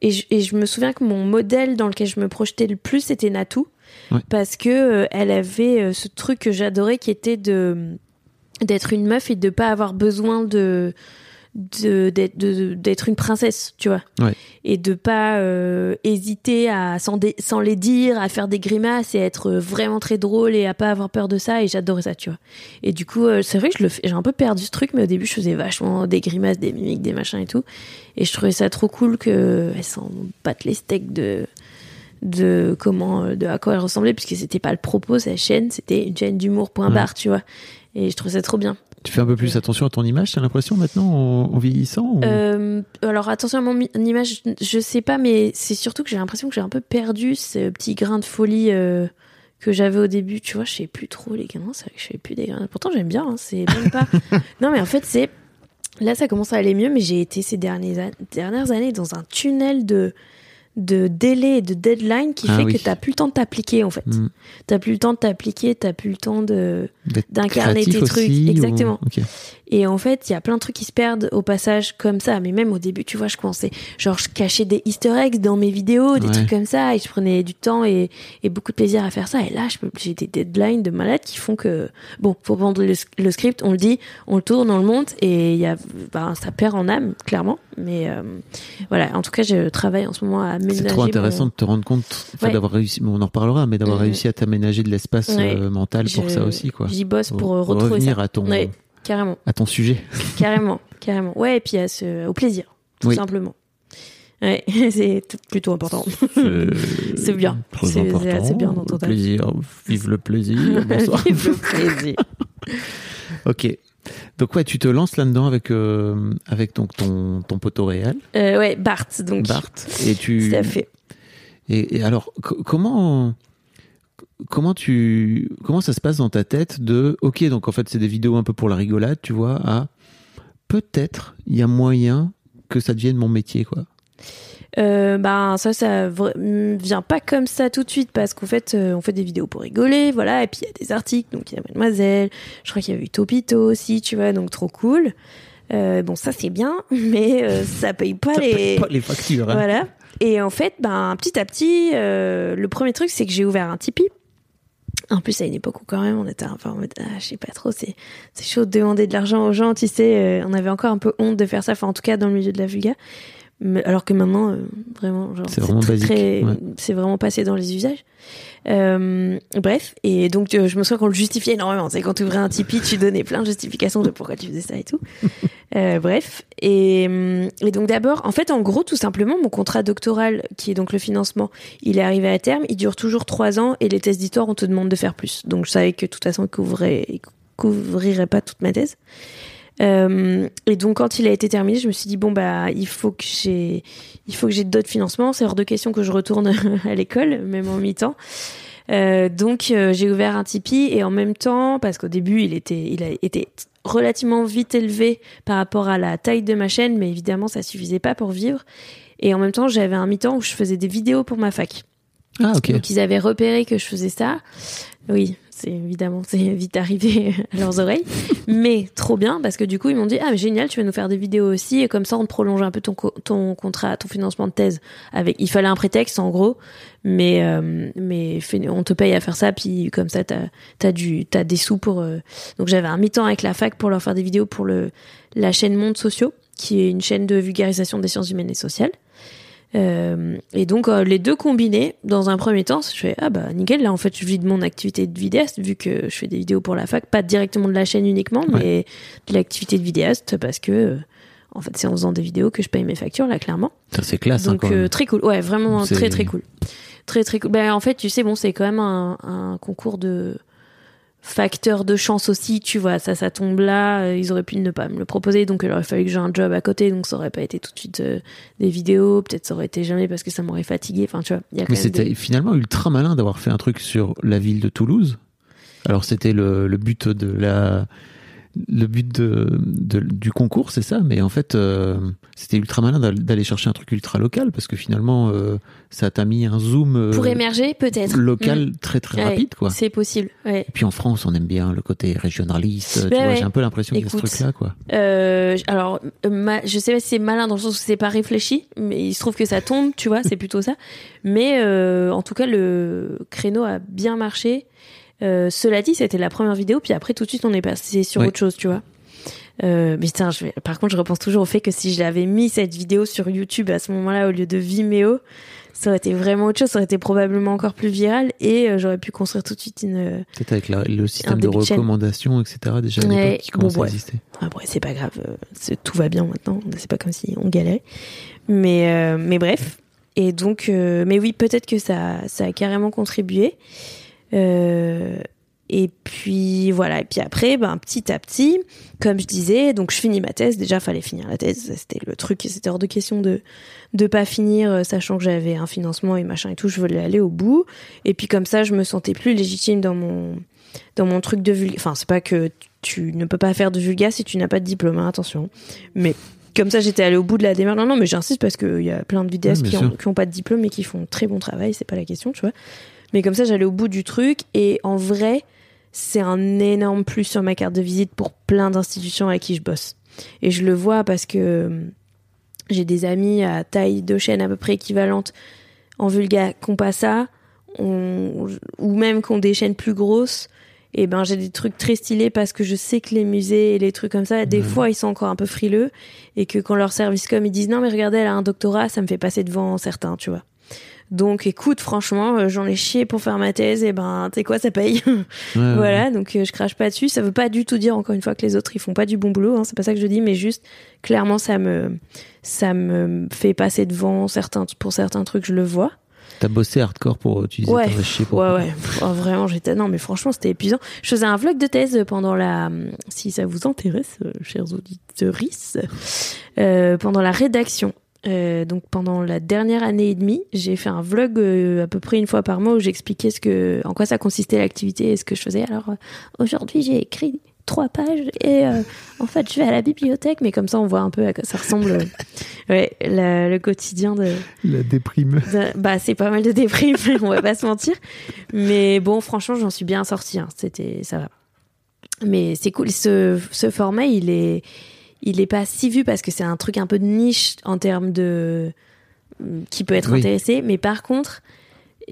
et, je, et je me souviens que mon modèle dans lequel je me projetais le plus, c'était Natou. Ouais. Parce que euh, elle avait euh, ce truc que j'adorais qui était de d'être une meuf et de pas avoir besoin de- d'être de- d'être une princesse, tu vois. Ouais. Et de pas euh, hésiter à sans, sans les dire, à faire des grimaces et être vraiment très drôle et à pas avoir peur de ça. Et j'adorais ça, tu vois. Et du coup, euh, c'est vrai que j'ai un peu perdu ce truc, mais au début, je faisais vachement des grimaces, des mimiques, des machins et tout. Et je trouvais ça trop cool que elles s'en battent les steaks de de comment euh, de à quoi elle ressemblait puisque c'était pas le propos sa chaîne c'était une chaîne d'humour point Ouais. barre tu vois et je trouvais ça trop bien Tu fais un peu plus attention à ton image, t'as l'impression maintenant, en, en vieillissant ou- Euh, alors attention à mon image, je sais pas, mais c'est surtout que j'ai l'impression que j'ai un peu perdu ce petit grain de folie euh, que j'avais au début. Tu vois, je sais plus trop les grains, c'est vrai que je fais plus des grains. Pourtant j'aime bien, hein, c'est même pas. non mais en fait c'est là ça commence à aller mieux, mais j'ai été ces dernières, an- dernières années dans un tunnel de de délai et de deadline qui Ah fait oui. que t'as plus le temps de t'appliquer en fait. Hmm. T'as plus le temps de t'appliquer, t'as plus le temps de d'incarner tes trucs, aussi, ou- exactement. Et en fait, il y a plein de trucs qui se perdent au passage comme ça. Mais même au début, tu vois, je commençais, genre, je cachais des easter eggs dans mes vidéos, des Ouais. trucs comme ça, et je prenais du temps et, et beaucoup de plaisir à faire ça. Et là, j'ai des deadlines de malade qui font que, bon, faut prendre le, le script, on le dit, on le tourne, on le monte, et il y a, ben, ça perd en âme, clairement. Mais euh, voilà, en tout cas, je travaille en ce moment à aménager. C'est trop mon- intéressant de te rendre compte, enfin, Ouais. d'avoir réussi, on en reparlera, mais d'avoir Mhm. réussi à t'aménager de l'espace Ouais. euh, mental pour Je- ça aussi, quoi. J'y bosse pour, euh, Pour retrouver revenir ça. à ton, Ouais, carrément. à ton sujet. Carrément, carrément. Ouais, et puis à ce, au plaisir, tout Oui. simplement. Ouais, c'est plutôt important. C'est bien. C'est- bien d'entendre ça. plaisir, vive le plaisir. Bonsoir. Vive le plaisir. ok. Donc ouais, tu te lances là-dedans avec euh, avec donc ton ton poteau réel, Euh, ouais, Bart, donc. Bart, et tu. Tout à fait. Et, et alors, co- comment comment tu comment ça se passe dans ta tête de ok donc en fait c'est des vidéos un peu pour la rigolade tu vois à peut-être il y a moyen que ça devienne mon métier quoi. Euh, ben ça, ça mm, vient pas comme ça tout de suite parce qu'en fait, euh, on fait des vidéos pour rigoler, voilà. Et puis il y a des articles, donc il y a Mademoiselle. Je crois qu'il y a eu Topito aussi, tu vois, donc trop cool. Euh, bon, ça c'est bien, mais euh, ça paye pas Ça les. paye pas les factures. hein. Voilà. Et en fait, ben, petit à petit, euh, le premier truc, c'est que j'ai ouvert un Tipeee. En plus, à une époque où quand même, on était un peu en mode, ah, je sais pas trop, c'est, c'est chaud de demander de l'argent aux gens, tu sais, euh, on avait encore un peu honte de faire ça, enfin, en tout cas, dans le milieu de la vulga. Mais, alors que maintenant, euh, vraiment, genre, C'est vraiment très- basique, très- ouais. c'est vraiment passé dans les usages. Euh, bref, et donc euh, je me souviens qu'on le justifiait énormément. C'est quand tu ouvrais un Tipeee, tu donnais plein de justifications de pourquoi tu faisais ça et tout. Euh, bref, et, et donc d'abord, en fait, en gros, tout simplement, mon contrat doctoral, qui est donc le financement, il est arrivé à terme. Il dure toujours trois ans et les thèses d'histoire, on te demande de faire plus. Donc je savais que de toute façon, il couvrait, couvrirait pas toute ma thèse. Euh, et donc quand il a été terminé, je me suis dit bon bah il faut que j'ai il faut que j'ai d'autres financements. C'est hors de question que je retourne à l'école, même en mi-temps. Euh, donc euh, j'ai ouvert un Tipeee et en même temps parce qu'au début il était il a été relativement vite élevé par rapport à la taille de ma chaîne, mais évidemment ça suffisait pas pour vivre. Et en même temps j'avais un mi-temps où je faisais des vidéos pour ma fac. Ah ok. Donc ils avaient repéré que je faisais ça. Oui, c'est évidemment c'est vite arrivé à leurs oreilles, mais trop bien parce que du coup ils m'ont dit ah mais génial tu vas nous faire des vidéos aussi et comme ça on te prolonge un peu ton co- ton contrat ton financement de thèse avec il fallait un prétexte en gros. Mais euh, mais on te paye à faire ça puis comme ça t'as du t'as des sous pour euh, donc j'avais un mi-temps avec la fac pour leur faire des vidéos pour le la chaîne Monde Sociaux qui est une chaîne de vulgarisation des sciences humaines et sociales euh, et donc euh, les deux combinés, dans un premier temps, je fais ah bah nickel. Là en fait, je vis de mon activité de vidéaste vu que je fais des vidéos pour la fac, pas directement de la chaîne uniquement, mais de l'activité de vidéaste parce que euh, en fait, c'est en faisant des vidéos que je paye mes factures, là, clairement. Ça, c'est classe. hein, Donc quand même. euh, très cool. Ouais, vraiment C'est- très très cool. Très très cool. Ben en fait, tu sais, bon, c'est quand même un, un concours de facteur de chance aussi, tu vois. Ça, ça tombe là. euh, Ils auraient pu ne pas me le proposer, donc il aurait fallu que j'ai un job à côté, donc ça aurait pas été tout de suite euh, des vidéos. Peut-être ça aurait été jamais parce que ça m'aurait fatigué. Enfin, tu vois. Y a Mais c'était des- finalement ultra malin d'avoir fait un truc sur la ville de Toulouse. Alors c'était le, le but de la le but de, de- du concours, c'est ça. Mais en fait, euh, c'était ultra malin d'al- d'aller chercher un truc ultra local parce que finalement, euh, ça t'a mis un zoom euh, pour émerger, peut-être. local Mm. très très Ouais, rapide, quoi. C'est possible. Ouais. Et puis en France, on aime bien le côté régionaliste. tu Ouais, j'ai un peu l'impression qu'il y a ce truc-là, quoi. Alors, ma- je sais pas si c'est malin dans le sens où c'est pas réfléchi, mais il se trouve que ça tombe, tu vois, c'est plutôt ça. Mais en tout cas, le créneau a bien marché. Euh, cela dit, c'était la première vidéo, puis après tout de suite on est passé sur Oui. autre chose, tu vois. Euh, mais je vais... par contre, je repense toujours au fait que si je l'avais mis cette vidéo sur YouTube à ce moment-là au lieu de Vimeo, ça aurait été vraiment autre chose, ça aurait été probablement encore plus viral et euh, j'aurais pu construire tout de suite une. Peut-être avec la- le système de recommandations, etc. Déjà à Ouais, qui commence bon, à exister. Après, c'est pas grave, tout va bien maintenant. C'est pas comme si on galérait. Mais, euh, mais bref. Et donc, mais oui, peut-être que ça, ça a carrément contribué. Euh, et puis voilà. Et puis après, ben, petit à petit, comme je disais, donc je finis ma thèse. Déjà, fallait finir la thèse. C'était le truc. C'était hors de question de de pas finir, euh, sachant que j'avais un financement et machin et tout. Je voulais aller au bout. Et puis comme ça, je me sentais plus légitime dans mon dans mon truc de vulga. Enfin, c'est pas que tu ne peux pas faire de vulga si tu n'as pas de diplôme. hein, attention. Mais comme ça, j'étais allée au bout de la démarche. Non, non, mais j'insiste parce qu'il y a plein de vidéastes qui bien ont, sûr. qui ont pas de diplôme et qui font très bon travail. C'est pas la question, tu vois. Mais comme ça, j'allais au bout du truc. Et en vrai, c'est un énorme plus sur ma carte de visite pour plein d'institutions avec qui je bosse. Et je le vois parce que euh, j'ai des amis à taille de chaîne à peu près équivalente en vulga qui ont pas ça, on- ou même qui ont des chaînes plus grosses. Et ben j'ai des trucs très stylés parce que je sais que les musées et les trucs comme ça, des Ouais. fois ils sont encore un peu frileux et que quand leur service com ils disent non mais regardez elle a un doctorat, ça me fait passer devant certains, tu vois. Donc écoute franchement euh, j'en ai chié pour faire ma thèse et ben tu sais quoi ça paye. Ouais, ouais. Voilà, donc euh, je crache pas dessus. Ça veut pas du tout dire encore une fois que les autres ils font pas du bon boulot. Hein, c'est pas ça que je dis, mais juste clairement ça me ça me fait passer devant certains pour certains trucs, je le vois. T'as bossé hardcore pour utiliser Ouais, ta chier pour ouais, ouais. Oh, vraiment, j'étais non, mais franchement c'était épuisant. Je faisais un vlog de thèse pendant la, si ça vous intéresse, euh, chers auditeurs, euh, pendant la rédaction. Euh, donc pendant la dernière année et demie, j'ai fait un vlog euh, à peu près une fois par mois où j'expliquais ce que, en quoi ça consistait l'activité et ce que je faisais. Alors euh, aujourd'hui, j'ai écrit trois pages et euh, en fait, je vais à la bibliothèque, mais comme ça, on voit un peu à quoi ça ressemble. euh, ouais, la- le quotidien de. La déprime. de- bah, c'est pas mal de déprime, on va pas se mentir. Mais bon, franchement, j'en suis bien sortie. hein. C'était, ça va. Mais c'est cool. Ce, ce format, il est, il est pas si vu parce que c'est un truc un peu de niche en termes de qui peut être Oui. intéressé. Mais par contre,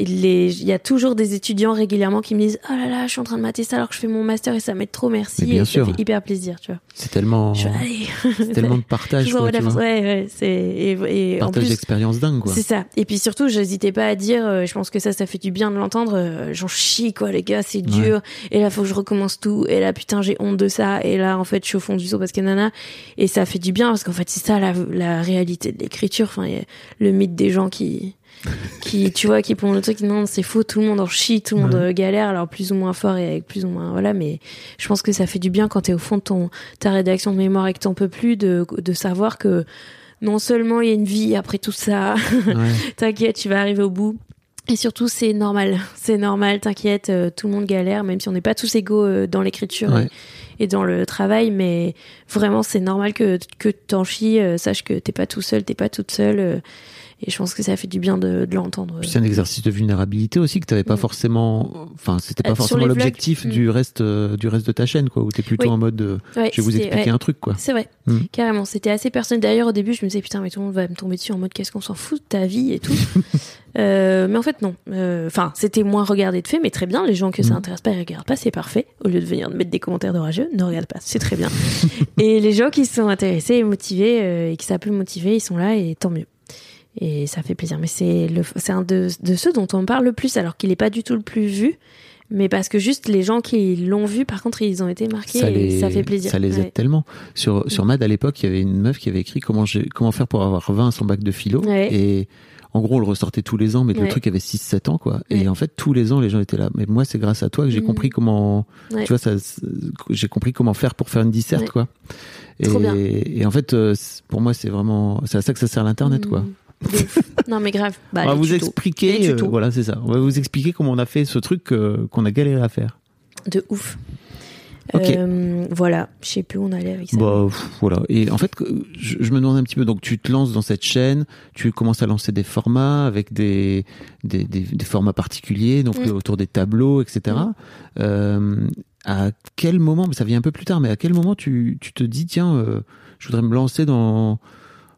il y a toujours des étudiants régulièrement qui me disent oh là là, je suis en train de mater ça alors que je fais mon master et ça m'aide trop, merci. Bien et sûr. ça fait hyper plaisir, tu vois. C'est tellement, Je c'est tellement de partage, Je quoi, tu vois. Ouais, ouais, c'est et, et Partage d'expérience dingue, quoi. c'est ça. Et puis surtout, j'hésitais pas à dire, euh, je pense que ça, ça fait du bien de l'entendre. euh, J'en chie, quoi, les gars, c'est dur. Et là, faut que je recommence tout. Et là, putain, j'ai honte de ça. Et là, en fait, je suis au fond du seau parce que nana. Et ça fait du bien parce qu'en fait, c'est ça la, la réalité de l'écriture. Enfin, le mythe des gens qui, qui, tu vois, qui plongent le truc. Non, c'est faux. Tout le monde en chie, tout le monde Ouais. euh, galère. Alors, plus ou moins fort et avec plus ou moins, voilà. Mais je pense que ça fait du bien quand t'es au fond de ton, ta rédaction de mémoire et que t'en peux plus de, de savoir que, non seulement il y a une vie après tout ça, Ouais. T'inquiète, tu vas arriver au bout. Et surtout, c'est normal. C'est normal, t'inquiète, euh, tout le monde galère, même si on n'est pas tous égaux euh, dans l'écriture Ouais. et, et dans le travail. Mais vraiment, c'est normal que, que t'en chies. euh, sache que t'es pas tout seul, t'es pas toute seule. Et je pense que ça fait du bien de, de l'entendre. C'est un exercice de vulnérabilité aussi que t'avais pas Mm. forcément, enfin c'était pas Euh, forcément l'objectif mm. du reste euh, du reste de ta chaîne quoi, où t'es plutôt Oui. en mode euh, Ouais, je vais vous expliquer ouais. un truc quoi. C'est vrai, Mm. carrément. C'était assez personnel. D'ailleurs, au début, je me disais, putain, mais tout le monde va me tomber dessus en mode, qu'est-ce qu'on s'en fout de ta vie et tout. Mais en fait, non. Enfin, c'était moins regardé de fait, mais très bien. Les gens que ça Mm. intéresse pas, ils regardent pas, c'est parfait. Au lieu de venir me mettre des commentaires de rageux, ne regarde pas, c'est très bien. et les gens qui sont intéressés et motivés, et qui savent plus motiver, ils sont là et tant mieux. Et ça fait plaisir. Mais c'est un de, de ceux dont on parle le plus, alors qu'il est pas du tout le plus vu. Mais parce que juste les gens qui l'ont vu, par contre, ils ont été marqués ça, et les, ça fait plaisir. ça les aide Ouais. tellement. Sur, sur Mad, à l'époque, il y avait une meuf qui avait écrit comment, comment faire pour avoir 20 à son bac de philo. Ouais. Et en gros, on le ressortait tous les ans, mais le truc avait 6-7 ans, quoi. Et en fait, tous les ans, les gens étaient là. Mais moi, c'est grâce à toi que j'ai Mhm. compris comment, Ouais. tu vois, ça, j'ai compris comment faire pour faire une disserte, quoi. Et, en fait, euh, pour moi, c'est vraiment, c'est à ça que ça sert l'internet, quoi. Non mais grave. Bah, on va vous tutos. expliquer, euh, voilà, c'est ça. On va vous expliquer comment on a fait ce truc euh, qu'on a galéré à faire. De ouf. Ok. Euh, voilà, je sais plus où on allait avec ça. Bah pff, voilà. Et en fait, je, je me demande un petit peu. Donc, tu te lances dans cette chaîne, tu commences à lancer des formats avec des des, des, des formats particuliers, donc Mm. autour des tableaux, etc. Mm. Euh, à quel moment, mais ça vient un peu plus tard, mais à quel moment tu, tu te dis tiens, euh, je voudrais me lancer dans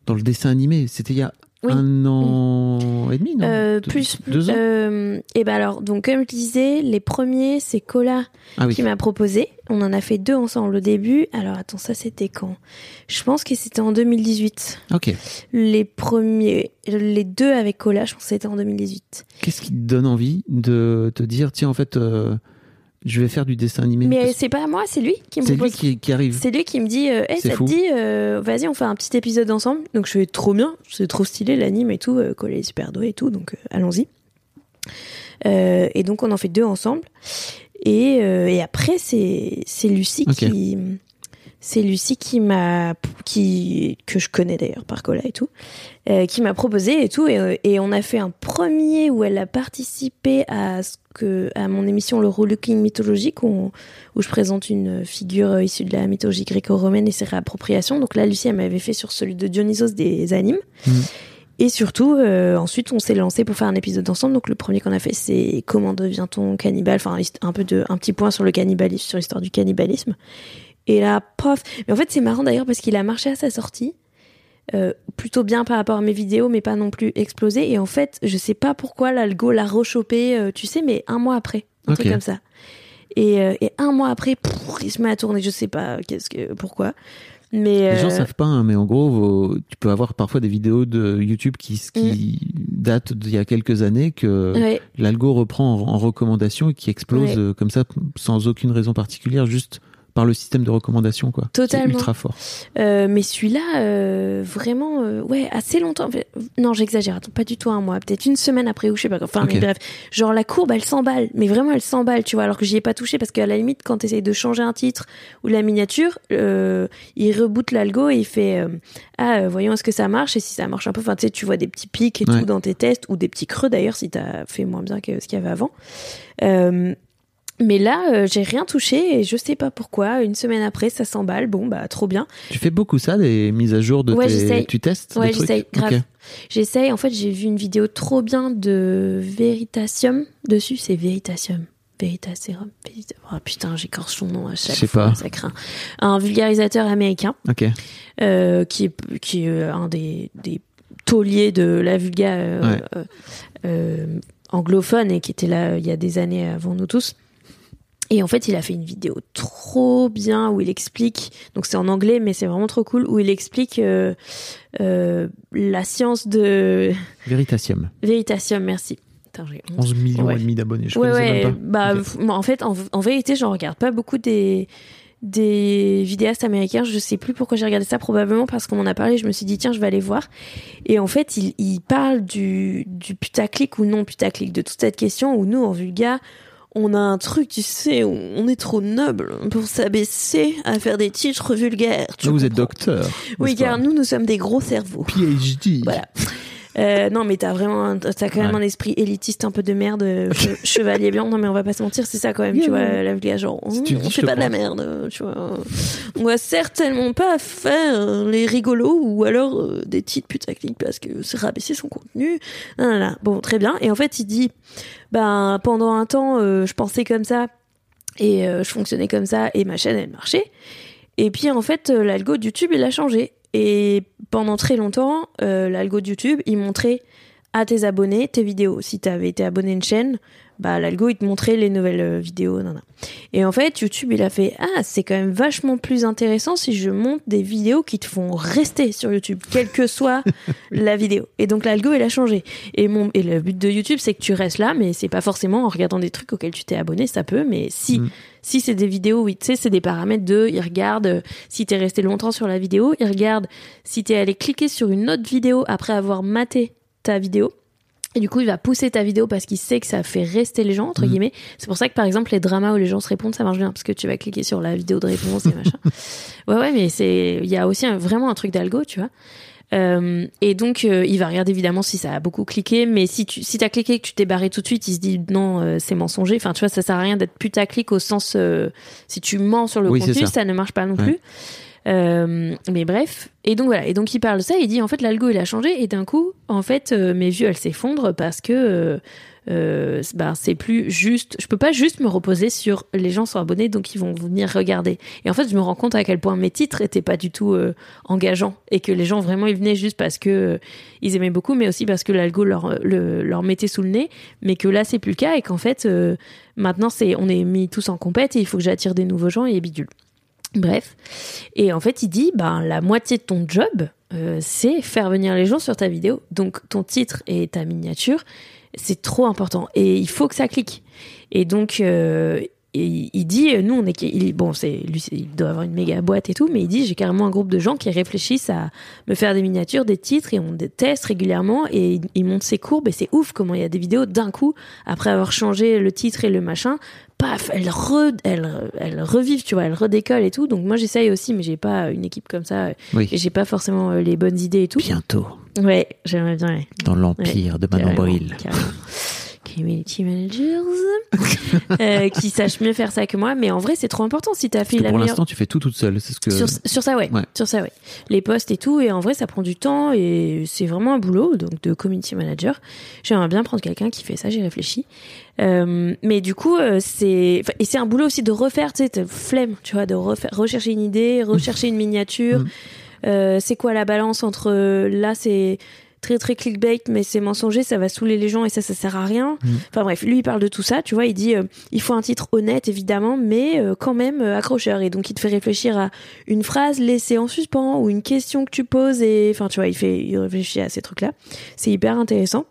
dans le dessin animé? C'était il y a Oui. un an et demi, non Euh, plus, deux ans. Euh, et ben alors, donc comme je disais, les premiers, c'est Cola ah oui. qui m'a proposé. On en a fait deux ensemble au début. Alors attends, ça c'était quand? Je pense que c'était en 2018. Ok. Les premiers, les deux avec Cola, je pense que c'était en 2018. Qu'est-ce qui te donne envie de te dire tiens, en fait, euh, je vais faire du dessin animé Mais c'est pas moi, c'est lui qui me C'est lui qui, qui arrive. C'est lui qui me dit, euh, Hey, ça fou. te dit, euh, vas-y, on fait un petit épisode ensemble. Donc je fais trop bien, c'est trop stylé l'anime et tout, euh, Cola est super doué et tout, donc euh, allons-y. Et donc on en fait deux ensemble. Et, et après c'est c'est Lucie qui c'est Lucie qui m'a qui que je connais d'ailleurs par Cola et tout euh, qui m'a proposé et tout et, euh, et on a fait un premier où elle a participé à ce que à mon émission le Relooking mythologique où, on- où je présente une figure issue de la mythologie gréco-romaine et ses réappropriations donc là Lucie elle m'avait fait sur celui de Dionysos des animes Mhm. et surtout, euh, ensuite, on s'est lancé pour faire un épisode ensemble. Donc, le premier qu'on a fait, c'est comment devient-on cannibale? Enfin, un peu de, un petit point sur le cannibalisme, sur l'histoire du cannibalisme. Et là, pof. Mais en fait, c'est marrant d'ailleurs parce qu'il a marché à sa sortie. euh, plutôt bien par rapport à mes vidéos, mais pas non plus explosé. Et en fait, je sais pas pourquoi l'algo l'a rechopé, euh, tu sais, mais un mois après, un truc comme ça. Et, euh, et un mois après, pff, il se met à tourner. Je sais pas qu'est-ce que, pourquoi. Mais Les gens savent pas, hein, mais en gros, vos- tu peux avoir parfois des vidéos de YouTube qui, qui datent d'il y a quelques années que ouais. l'algo reprend en, en recommandation et qui explose Ouais. comme ça sans aucune raison particulière, juste par le système de recommandation, quoi. Totalement. ultra fort. Euh, mais celui-là, euh, vraiment, euh, ouais, assez longtemps. Non, j'exagère. Attends, pas du tout un mois. Peut-être une semaine après ou je sais pas. Enfin, mais bref. Genre, la courbe, elle s'emballe. Mais vraiment, elle s'emballe, tu vois. Alors que j'y ai pas touché parce qu'à la limite, quand tu essayes de changer un titre ou la miniature, euh, il reboot l'algo et il fait Ah, voyons, est-ce que ça marche Et si ça marche un peu, enfin, tu sais, tu vois des petits pics et Ouais. tout dans tes tests ou des petits creux d'ailleurs si t'as fait moins bien que ce qu'il y avait avant. Mais là, euh, j'ai rien touché et je sais pas pourquoi. Une semaine après, ça s'emballe. Bon, bah, trop bien. Tu fais beaucoup ça, des mises à jour de Ouais, tes... Tu testes Ouais, j'essaye, grave. Ok. J'essaye. En fait, j'ai vu une vidéo trop bien de Veritasium dessus. C'est Veritasium. Veritaserum. Verita- Oh putain, j'écorche son nom à chaque Je sais fois. pas. Ça craint. Un vulgarisateur américain Ok. euh, qui est, qui est euh, un des, des tauliers de la vulga euh, Ouais. euh, anglophone et qui était là il y a des années avant nous tous. Et en fait, il a fait une vidéo trop bien où il explique, donc c'est en anglais, mais c'est vraiment trop cool, où il explique euh, euh, la science de Veritasium. Veritasium, merci. Attends, j'ai honte. 11 millions Ouais. et demi d'abonnés, je ouais, connaissais ouais. même pas. Bah, en fait, en, en vérité, j'en regarde pas beaucoup des des vidéastes américains. Je sais plus pourquoi j'ai regardé ça, probablement parce qu'on m'en a parlé. Je me suis dit tiens, je vais aller voir. Et en fait, il, il parle du du putaclic ou non putaclic, de toute cette question où nous, en vulga, on a un truc, tu sais, où on est trop noble pour s'abaisser à faire des titres vulgaires. tu vous êtes docteur. Oui, car nous, nous sommes des gros cerveaux. PhD. Voilà. Euh, non, mais t'as vraiment, t'as quand même Ouais. un esprit élitiste un peu de merde, euh, che- chevalier blanc. Non, mais on va pas se mentir, c'est ça quand même, Yeah, tu vois, la vulgaire, genre, Si on fait pas de la merde, tu vois. On va certainement pas faire les rigolos ou alors euh, des titres putaclic parce que c'est rabaisser son contenu. Non, non. Bon, très bien. Et en fait, il dit, ben, pendant un temps, euh, je pensais comme ça et je fonctionnais comme ça et ma chaîne, elle marchait. Et puis, en fait, l'algo de YouTube, il a changé. Et pendant très longtemps, euh, l'algo de YouTube, il montrait à tes abonnés tes vidéos. Si tu avais été abonné à une chaîne, bah l'algo il te montrait les nouvelles euh, vidéos. nan, nan. Et en fait, YouTube il a fait ah c'est quand même vachement plus intéressant si je monte des vidéos qui te font rester sur YouTube, quelle que soit la vidéo. Et donc l'algo il a changé. Et mon et le but de YouTube c'est que tu restes là, mais c'est pas forcément en regardant des trucs auxquels tu t'es abonné, ça peut. Mais si Mm. si c'est des vidéos, oui, tu sais, c'est des paramètres de, il regarde euh, si t'es resté longtemps sur la vidéo, il regarde si t'es allé cliquer sur une autre vidéo après avoir maté ta vidéo. Et du coup, il va pousser ta vidéo parce qu'il sait que ça fait rester les gens, entre Mhm. guillemets. C'est pour ça que, par exemple, les dramas où les gens se répondent, ça marche bien parce que tu vas cliquer sur la vidéo de réponse et machin. Ouais, ouais, mais c'est, il y a aussi un- vraiment un truc d'algo, tu vois. Euh, et donc, euh, il va regarder évidemment si ça a beaucoup cliqué, mais si tu si t'as cliqué et que tu t'es barré tout de suite, il se dit non, euh, c'est mensonger. Enfin, tu vois, ça sert à rien d'être putaclic au sens si tu mens sur le Oui, contenu, ça. ça. ne marche pas non Ouais. plus. Euh, mais bref, et donc voilà, et donc il parle de ça, il dit en fait l'algo il a changé. Et d'un coup en fait euh, mes vues elles s'effondrent parce que bah, c'est plus juste, je peux pas juste me reposer sur les gens sont abonnés donc ils vont venir regarder. Et en fait je me rends compte à quel point mes titres étaient pas du tout engageants. Et que les gens vraiment ils venaient juste parce que ils aimaient beaucoup, mais aussi parce que l'algo leur le- leur mettait sous le nez, mais que là c'est plus le cas et qu'en fait maintenant c'est on est mis tous en compète et il faut que j'attire des nouveaux gens et bidule. Bref. Et en fait, il dit, ben, la moitié de ton job, euh, c'est faire venir les gens sur ta vidéo. Donc, ton titre et ta miniature, c'est trop important. Et il faut que ça clique. Et donc, euh, il dit, nous, on est, il, bon, c'est, lui, il doit avoir une méga boîte et tout, mais il dit, j'ai carrément un groupe de gens qui réfléchissent à me faire des miniatures, des titres, et on des tests régulièrement, et il, il monte ses courbes, et c'est ouf comment il y a des vidéos d'un coup, après avoir changé le titre et le machin, paf, elles, re, elles, elles revivent, tu vois, elles redécollent et tout. Donc moi, j'essaye aussi, mais j'ai pas une équipe comme ça, Oui. et j'ai pas forcément euh, les bonnes idées et tout. Bientôt, Ouais, j'aimerais bien, ouais. dans l'empire de Manon Bril. Community managers euh, qui sachent mieux faire ça que moi, mais en vrai c'est trop important si t'as fait Parce que la pour meilleure l'instant, tu fais tout toute seule. C'est ce que. sur, sur ça ouais. Ouais. sur ça ouais les posts et tout et en vrai ça prend du temps et c'est vraiment un boulot donc de community manager j'aimerais bien prendre quelqu'un qui fait ça j'ai réfléchi Euh, mais du coup euh, c'est et c'est un boulot aussi de refaire tu sais flemme tu vois de refaire rechercher une idée rechercher une miniature Mm. Euh, c'est quoi la balance entre là c'est très très clickbait mais c'est mensonger ça va saouler les gens et ça ça sert à rien. Mm. enfin bref lui il parle de tout ça tu vois il dit euh, il faut un titre honnête évidemment mais euh, quand même euh, accrocheur. Et donc il te fait réfléchir à une phrase laissée en suspens ou une question que tu poses et enfin tu vois il fait il réfléchit à ces trucs là c'est hyper intéressant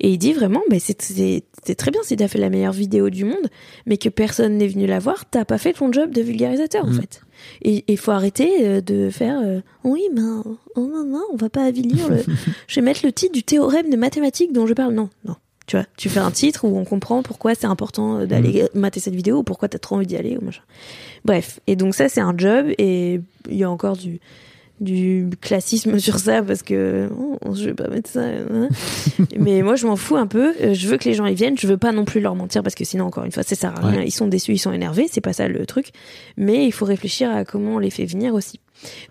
et il dit vraiment bah, c'est très bien si t'as fait la meilleure vidéo du monde mais que personne n'est venu la voir t'as pas fait ton job de vulgarisateur en Mm. fait. Et il faut arrêter euh, de faire euh, oui ben oh, non non on va pas avilir le je vais mettre le titre du théorème de mathématiques dont je parle. Non non. Tu vois tu fais un titre où on comprend pourquoi c'est important euh, d'aller mater cette vidéo ou pourquoi t'as trop envie d'y aller ou machin. Bref. Et donc ça c'est un job et il y a encore du du classisme sur ça parce que oh, je vais pas mettre ça hein. mais moi je m'en fous un peu. Euh, je veux que les gens y viennent. Je veux pas non plus leur mentir parce que sinon encore une fois ça sert à rien. Ouais. ils sont déçus ils sont énervés. C'est pas ça le truc. Mais il faut réfléchir à comment on les fait venir aussi.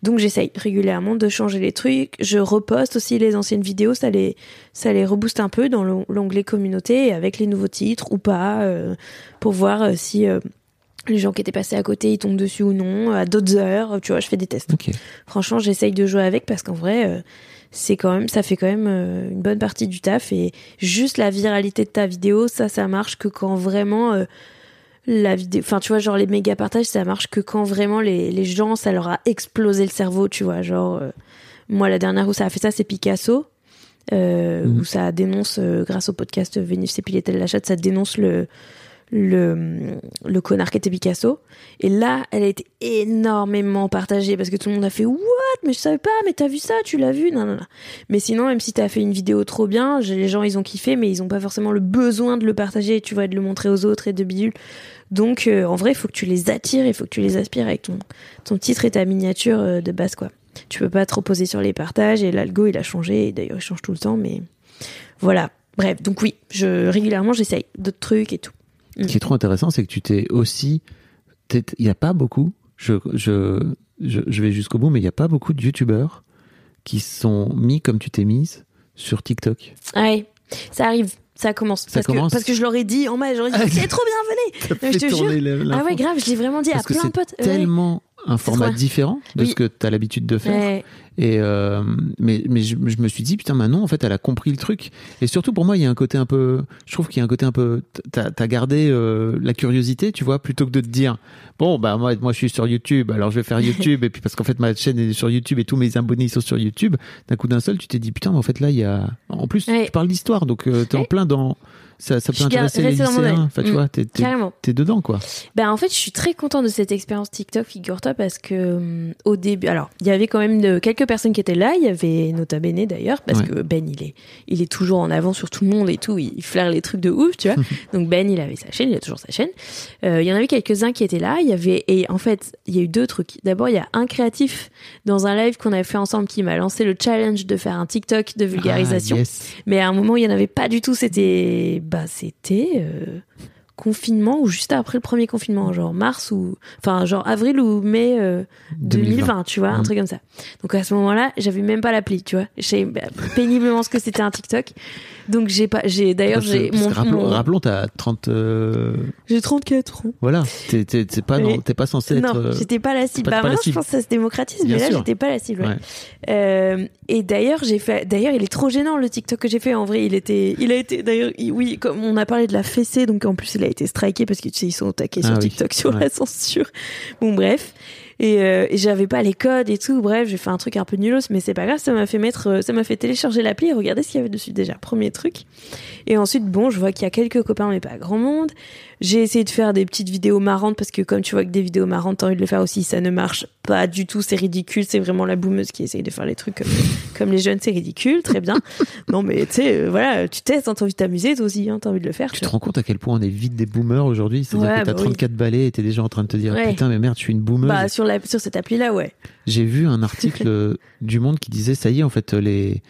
Donc j'essaye régulièrement de changer les trucs. Je reposte aussi les anciennes vidéos. Ça les ça les rebooste un peu dans l'on- l'onglet communauté avec les nouveaux titres ou pas euh, pour voir euh, si euh, les gens qui étaient passés à côté ils tombent dessus ou non à d'autres heures tu vois je fais des tests franchement j'essaye de jouer avec parce qu'en vrai euh, c'est quand même ça fait quand même euh, une bonne partie du taf et juste la viralité de ta vidéo ça ça marche que quand vraiment euh, la vidéo enfin tu vois genre les méga partages ça marche que quand vraiment les, les gens ça leur a explosé le cerveau tu vois genre moi la dernière où ça a fait ça c'est Picasso Mhm. où ça dénonce grâce au podcast Vénus et Piletel la chatte ça dénonce le le, le connard qui était Picasso. Et là, elle a été énormément partagée parce que tout le monde a fait What? Mais je savais pas, mais t'as vu ça, tu l'as vu? Non, non, non. Mais sinon, même si t'as fait une vidéo trop bien, les gens ils ont kiffé, mais ils ont pas forcément le besoin de le partager, tu vois, de le montrer aux autres et de bidule. Donc, euh, en vrai, il faut que tu les attires, il faut que tu les aspires avec ton, ton titre et ta miniature euh, de base, quoi. Tu peux pas trop poser sur les partages et l'algo il a changé, et d'ailleurs il change tout le temps, mais voilà. Bref, donc oui, je régulièrement j'essaye d'autres trucs et tout. Ce qui est trop intéressant, c'est que tu t'es aussi. Il n'y a pas beaucoup, je, je, je, je vais jusqu'au bout, mais il n'y a pas beaucoup de youtubeurs qui sont mis comme tu t'es mise sur TikTok. Ouais, ça arrive, ça commence. Ça parce, commence Que, parce que je leur ai dit en mai, j'aurais dit c'est trop bien, venez. Je te jure. Ah ouais, grave, je l'ai vraiment dit Parce à plein de potes. Tellement un format trop- différent de Oui. ce que tu as l'habitude de faire. Ouais. Et euh, mais mais je, je me suis dit putain Manon en fait elle a compris le truc et surtout pour moi il y a un côté un peu je trouve qu'il y a un côté un peu t'as as gardé euh, la curiosité tu vois plutôt que de te dire bon bah moi moi je suis sur YouTube alors je vais faire YouTube et puis parce qu'en fait ma chaîne est sur YouTube et tous mes abonnés ils sont sur YouTube d'un coup d'un seul tu t'es dit putain mais en fait là il y a en plus Ouais. tu parles d'histoire donc euh, t'es en plein dans ça ça peut Je intéresser les lycéens enfin tu Mm. vois t'es t'es t'es dedans quoi Ben en fait, je suis très contente de cette expérience TikTok, figure-toi, parce que hum, au début, alors il y avait quand même de, quelques personnes qui étaient là. Il y avait Nota Bene d'ailleurs, parce Ouais. que Ben il est, il est toujours en avant sur tout le monde et tout. Il, il flaire les trucs de ouf, tu vois. Donc Ben il avait sa chaîne, il a toujours sa chaîne. Euh, il y en avait quelques uns qui étaient là. Il y avait et en fait il y a eu deux trucs. D'abord il y a un créatif dans un live qu'on avait fait ensemble qui m'a lancé le challenge de faire un TikTok de vulgarisation. Ah, yes. Mais à un moment, il n'y en avait pas du tout. C'était, bah, c'était euh, confinement ou juste après le premier confinement, genre mars ou, enfin, genre avril ou mai euh, 2020, tu vois, un Mhm. truc comme ça. Donc à ce moment-là, j'avais même pas l'appli, tu vois. Je savais bah, péniblement ce que c'était un TikTok. Donc j'ai pas, j'ai d'ailleurs j'ai mon, rappelons, mon- rappelons t'as 30 euh, j'ai 34 ans. voilà t'es pas Mais- t'es pas censé être Non, euh, j'étais pas la cible. Bah je pense que ça se démocratise, Bien mais là, sûr. j'étais pas la cible. ouais. Ouais. Euh, et d'ailleurs, j'ai fait. D'ailleurs, il est trop gênant le TikTok que j'ai fait. En vrai, il était, il a été. D'ailleurs, il- oui, comme on a parlé de la fessée, donc en plus, il a été striké parce que tu sais, ils sont au taquet sur Ah oui. TikTok sur Ouais. la censure. Bon, bref. Et, euh, et j'avais pas les codes et tout. Bref, j'ai fait un truc un peu nulos, mais c'est pas grave. Ça m'a fait mettre, euh, ça m'a fait télécharger l'appli et regarder ce qu'il y avait dessus déjà. Premier truc. Et ensuite, bon, je vois qu'il y a quelques copains, mais pas grand monde. J'ai essayé de faire des petites vidéos marrantes parce que comme tu vois que des vidéos marrantes, t'as envie de le faire aussi, ça ne marche pas du tout, c'est ridicule, c'est vraiment la boumeuse qui essaye de faire les trucs comme, comme les jeunes, c'est ridicule, très bien. Non mais tu sais, euh, voilà, tu testes, hein, t'as envie de t'amuser toi aussi, hein, t'as envie de le faire. Tu te rends compte à quel point on est vite des boomers aujourd'hui? C'est-à-dire Ouais, que t'as bah oui. 34 balais et t'es déjà en train de te dire Ouais. putain mais merde je suis une boomeuse. Bah sur, la, sur cette appli-là, ouais. J'ai vu un article euh, du Monde qui disait ça y est en fait les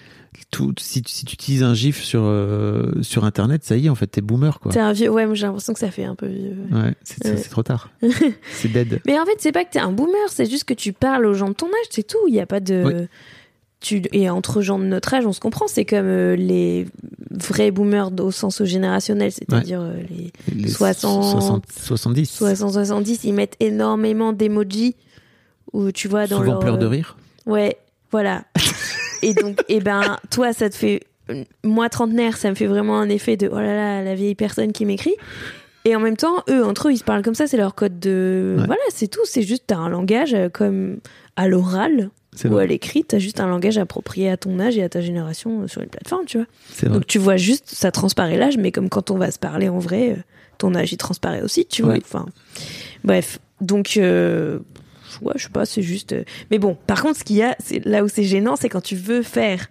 tout si, tu- si tu utilises un gif sur euh, sur internet ça y est en fait t'es boomer quoi. T'es un vieux, ouais, moi j'ai l'impression que ça fait un peu vieux. Ouais c'est Ouais. trop tard. c'est dead. Mais en fait, c'est pas que t'es un boomer, c'est juste que tu parles aux gens de ton âge, c'est tout. Il y a pas de. Oui. Tu, et entre gens de notre âge, on se comprend. C'est comme euh, les vrais boomers au sens générationnel, c'est-à-dire euh, les Les 60, 60 70 60-70, ils mettent énormément d'emojis où tu vois dans souvent leur. pleure de rire. Ouais, voilà. et donc, et ben, toi, ça te fait. Moi, trentenaire, ça me fait vraiment un effet de oh là là, la vieille personne qui m'écrit. Et en même temps, eux, entre eux, ils se parlent comme ça, c'est leur code de. Ouais. Voilà, c'est tout. C'est juste, t'as un langage euh, comme à l'oral ou à l'écrit, t'as juste un langage approprié à ton âge et à ta génération euh, sur une plateforme, tu vois. C'est vrai. Donc tu vois juste, ça transparaît l'âge, mais comme quand on va se parler en vrai, euh, ton âge il transparaît aussi, tu vois. Enfin, bref. Donc, euh, ouais, je sais pas, c'est juste. euh, Mais bon, par contre, ce qu'il y a, c'est là où c'est gênant, c'est quand tu veux faire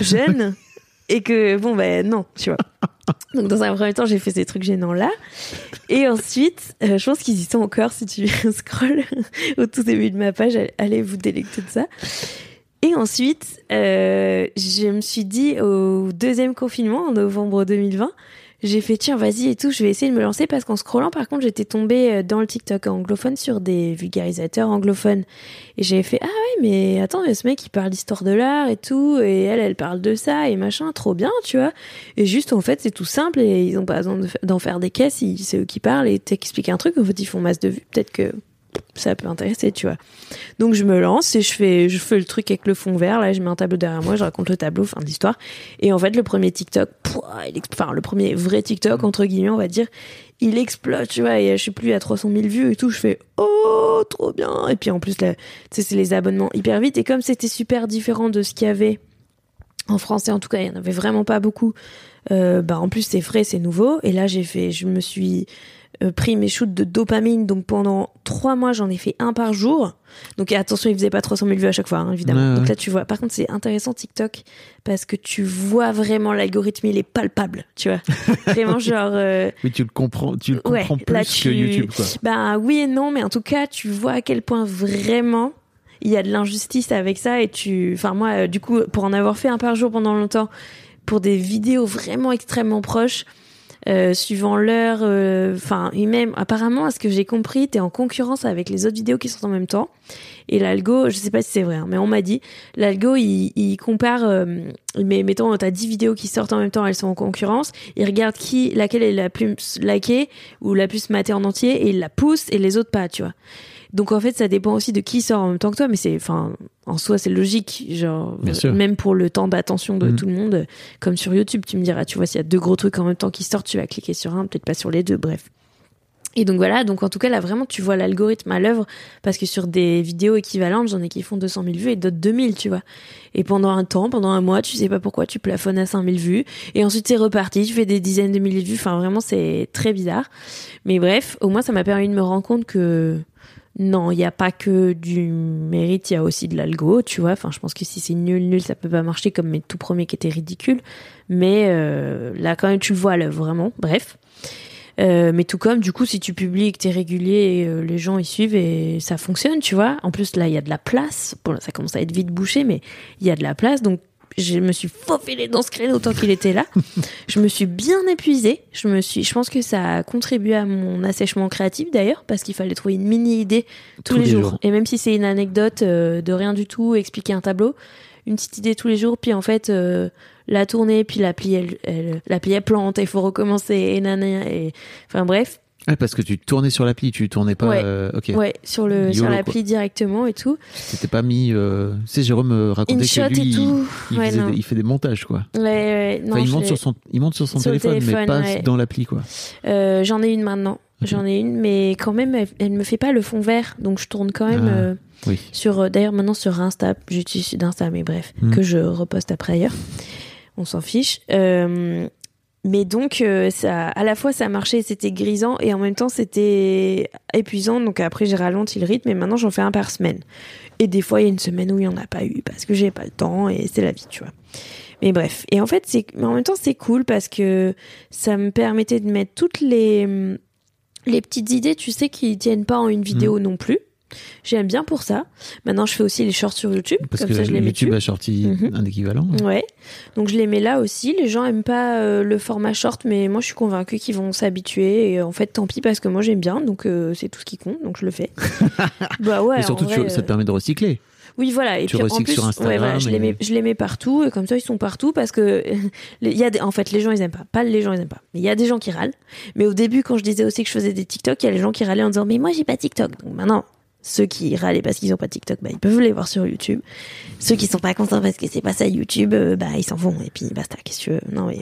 jeune et que bon ben non, tu vois. Donc dans un premier temps, j'ai fait ces trucs gênants là, et ensuite, euh, je pense qu'ils y sont encore. Si tu scroll au tout début de ma page, allez vous délecter de ça. Et ensuite, euh, je me suis dit au deuxième confinement en novembre 2020, j'ai fait tiens vas-y et tout, je vais essayer de me lancer parce qu'en scrollant par contre j'étais tombée euh, dans le TikTok anglophone sur des vulgarisateurs anglophones. Et j'ai fait ah ouais mais attends il a ce mec qui parle d'histoire de l'art et tout et elle elle parle de ça et machin trop bien tu vois. Et juste en fait c'est tout simple et ils ont pas besoin d'en faire des caisses c'est eux qui parlent et t'expliques un truc en fait ils font masse de vues. Peut-être que ça peut intéresser, tu vois. Donc je me lance et je fais, le truc avec le fond vert. Là, je mets un tableau derrière moi, je raconte le tableau, fin d'histoire. Et en fait, le premier TikTok, il enfin le premier vrai TikTok entre guillemets, on va dire, il explose, tu vois. Et je sais plus à 300 000 vues et tout. Je fais oh trop bien. Et puis en plus c'est les abonnements hyper vite. Et comme c'était super différent de ce qu'il y avait en français, en tout cas, il y en avait vraiment pas beaucoup. Euh, bah en plus c'est frais, c'est nouveau. Et là, j'ai fait, je me suis euh, pris mes shoots de dopamine. Donc pendant trois mois, j'en ai fait un par jour. Donc attention, il faisait pas 300 000 vues à chaque fois, hein, évidemment. Ouais, ouais. Donc là, tu vois. Par contre, c'est intéressant TikTok parce que tu vois vraiment l'algorithme, il est palpable, tu vois. Vraiment genre. euh, Oui, tu le comprends, tu le Ouais, comprends plus là, que tu- YouTube, quoi. bah oui et non, mais en tout cas, tu vois à quel point vraiment il y a de l'injustice avec ça et tu, enfin moi, euh, du coup, pour en avoir fait un par jour pendant longtemps, pour des vidéos vraiment extrêmement proches, euh, suivant l'heure, euh, enfin et même apparemment, à ce que j'ai compris, t'es en concurrence avec les autres vidéos qui sortent en même temps. Et l'algo, je sais pas si c'est vrai, hein, mais on m'a dit, l'algo il, il compare, euh, mais mettons t'as 10 vidéos qui sortent en même temps, elles sont en concurrence, il regarde qui, laquelle est la plus likée ou la plus matée en entier et il la pousse et les autres pas, tu vois. Donc en fait, ça dépend aussi de qui sort en même temps que toi, mais c'est, enfin, en soi, c'est logique. Genre, même pour le temps d'attention de Mhm. tout le monde, comme sur YouTube, tu me diras, tu vois, s'il y a deux gros trucs en même temps qui sortent, tu vas cliquer sur un, peut-être pas sur les deux, bref. Et donc voilà, donc en tout cas là vraiment tu vois l'algorithme à l'œuvre parce que sur des vidéos équivalentes j'en ai qui font 200 000 vues et d'autres 2000 tu vois. Et pendant un temps, pendant un mois, tu sais pas pourquoi tu plafonnes à 5000 vues et ensuite c'est reparti, tu fais des dizaines de milliers de vues, enfin vraiment c'est très bizarre. Mais bref, au moins ça m'a permis de me rendre compte que non, il n'y a pas que du mérite, il y a aussi de l'algo, tu vois. Enfin, je pense que si c'est nul, nul, ça peut pas marcher comme mes tout premiers qui étaient ridicules. Mais euh, là, quand même, tu le vois à l'œuvre, vraiment. Bref. Euh, mais tout comme, du coup, si tu publies et que t'es régulier, euh, les gens y suivent et ça fonctionne, tu vois. En plus, là, il y a de la place. Bon, là, ça commence à être vite bouché, mais il y a de la place. Donc, je me suis faufilée dans ce créneau tant qu'il était là. je me suis bien épuisée. Je me suis, je pense que ça a contribué à mon assèchement créatif d'ailleurs, parce qu'il fallait trouver une mini idée tous, les, jours. Et même si c'est une anecdote euh, de rien du tout, expliquer un tableau, une petite idée tous les jours, puis en fait euh, la tourner, puis l'appli elle, elle, l'appli elle plante, il faut recommencer, et nanana, et enfin bref, Ouais, parce que tu tournais sur l'appli, tu tournais pas. Ouais. euh, ouais, sur le sur l'appli directement et tout. Tu t'étais pas mis. Euh... Tu sais, Jérôme me racontait que lui, tout. il, Ouais, des- il fait des montages, quoi. Ouais, non, Enfin, il monte sur son, il monte sur son Sur téléphone, mais pas dans l'appli, quoi. Euh, j'en ai une maintenant. J'en ai une, mais quand même, elle, elle me fait pas le fond vert, donc je tourne quand même Ah. euh, Oui. sur. euh, D'ailleurs, maintenant sur Insta, j'utilise d'Insta, mais bref, Hmm. que je reposte après ailleurs. On s'en fiche. Euh, mais donc, euh, ça, à la fois, ça marchait, c'était grisant, et en même temps, c'était épuisant. Donc après, j'ai ralenti le rythme, et maintenant, j'en fais un par semaine. Et des fois, il y a une semaine où il y en a pas eu parce que j'ai pas le temps, et c'est la vie, tu vois. Mais bref. Et en fait, c'est, mais en même temps, c'est cool parce que ça me permettait de mettre toutes les, les petites idées, tu sais, qui tiennent pas en une vidéo non plus. J'aime bien pour ça. Maintenant, je fais aussi les shorts sur YouTube. Parce comme que ça, je les YouTube a sorti Mhm. un équivalent. Ouais. Donc je les mets là aussi. Les gens aiment pas euh, le format short, mais moi je suis convaincue qu'ils vont s'habituer. Et euh, en fait, tant pis parce que moi j'aime bien, donc euh, c'est tout ce qui compte. Donc je le fais. bah ouais. Mais surtout, en tu- ça te permet de recycler. oui, voilà. Et Tu puis en recycles plus, sur Instagram ouais, voilà, je, les et- mets, je les mets partout et comme ça ils sont partout parce que il y a des, en fait les gens ils aiment pas, pas les gens ils aiment pas. Mais il y a des gens qui râlent. Mais au début quand je disais aussi que je faisais des TikTok, il y a les gens qui râlaient en disant mais moi j'ai pas TikTok. Donc maintenant ceux qui râlaient parce qu'ils ont pas TikTok, bah ils peuvent les voir sur YouTube. Ceux qui sont pas contents parce que c'est pas ça YouTube, euh, bah ils s'en vont et puis basta. Qu'est-ce que tu Non mais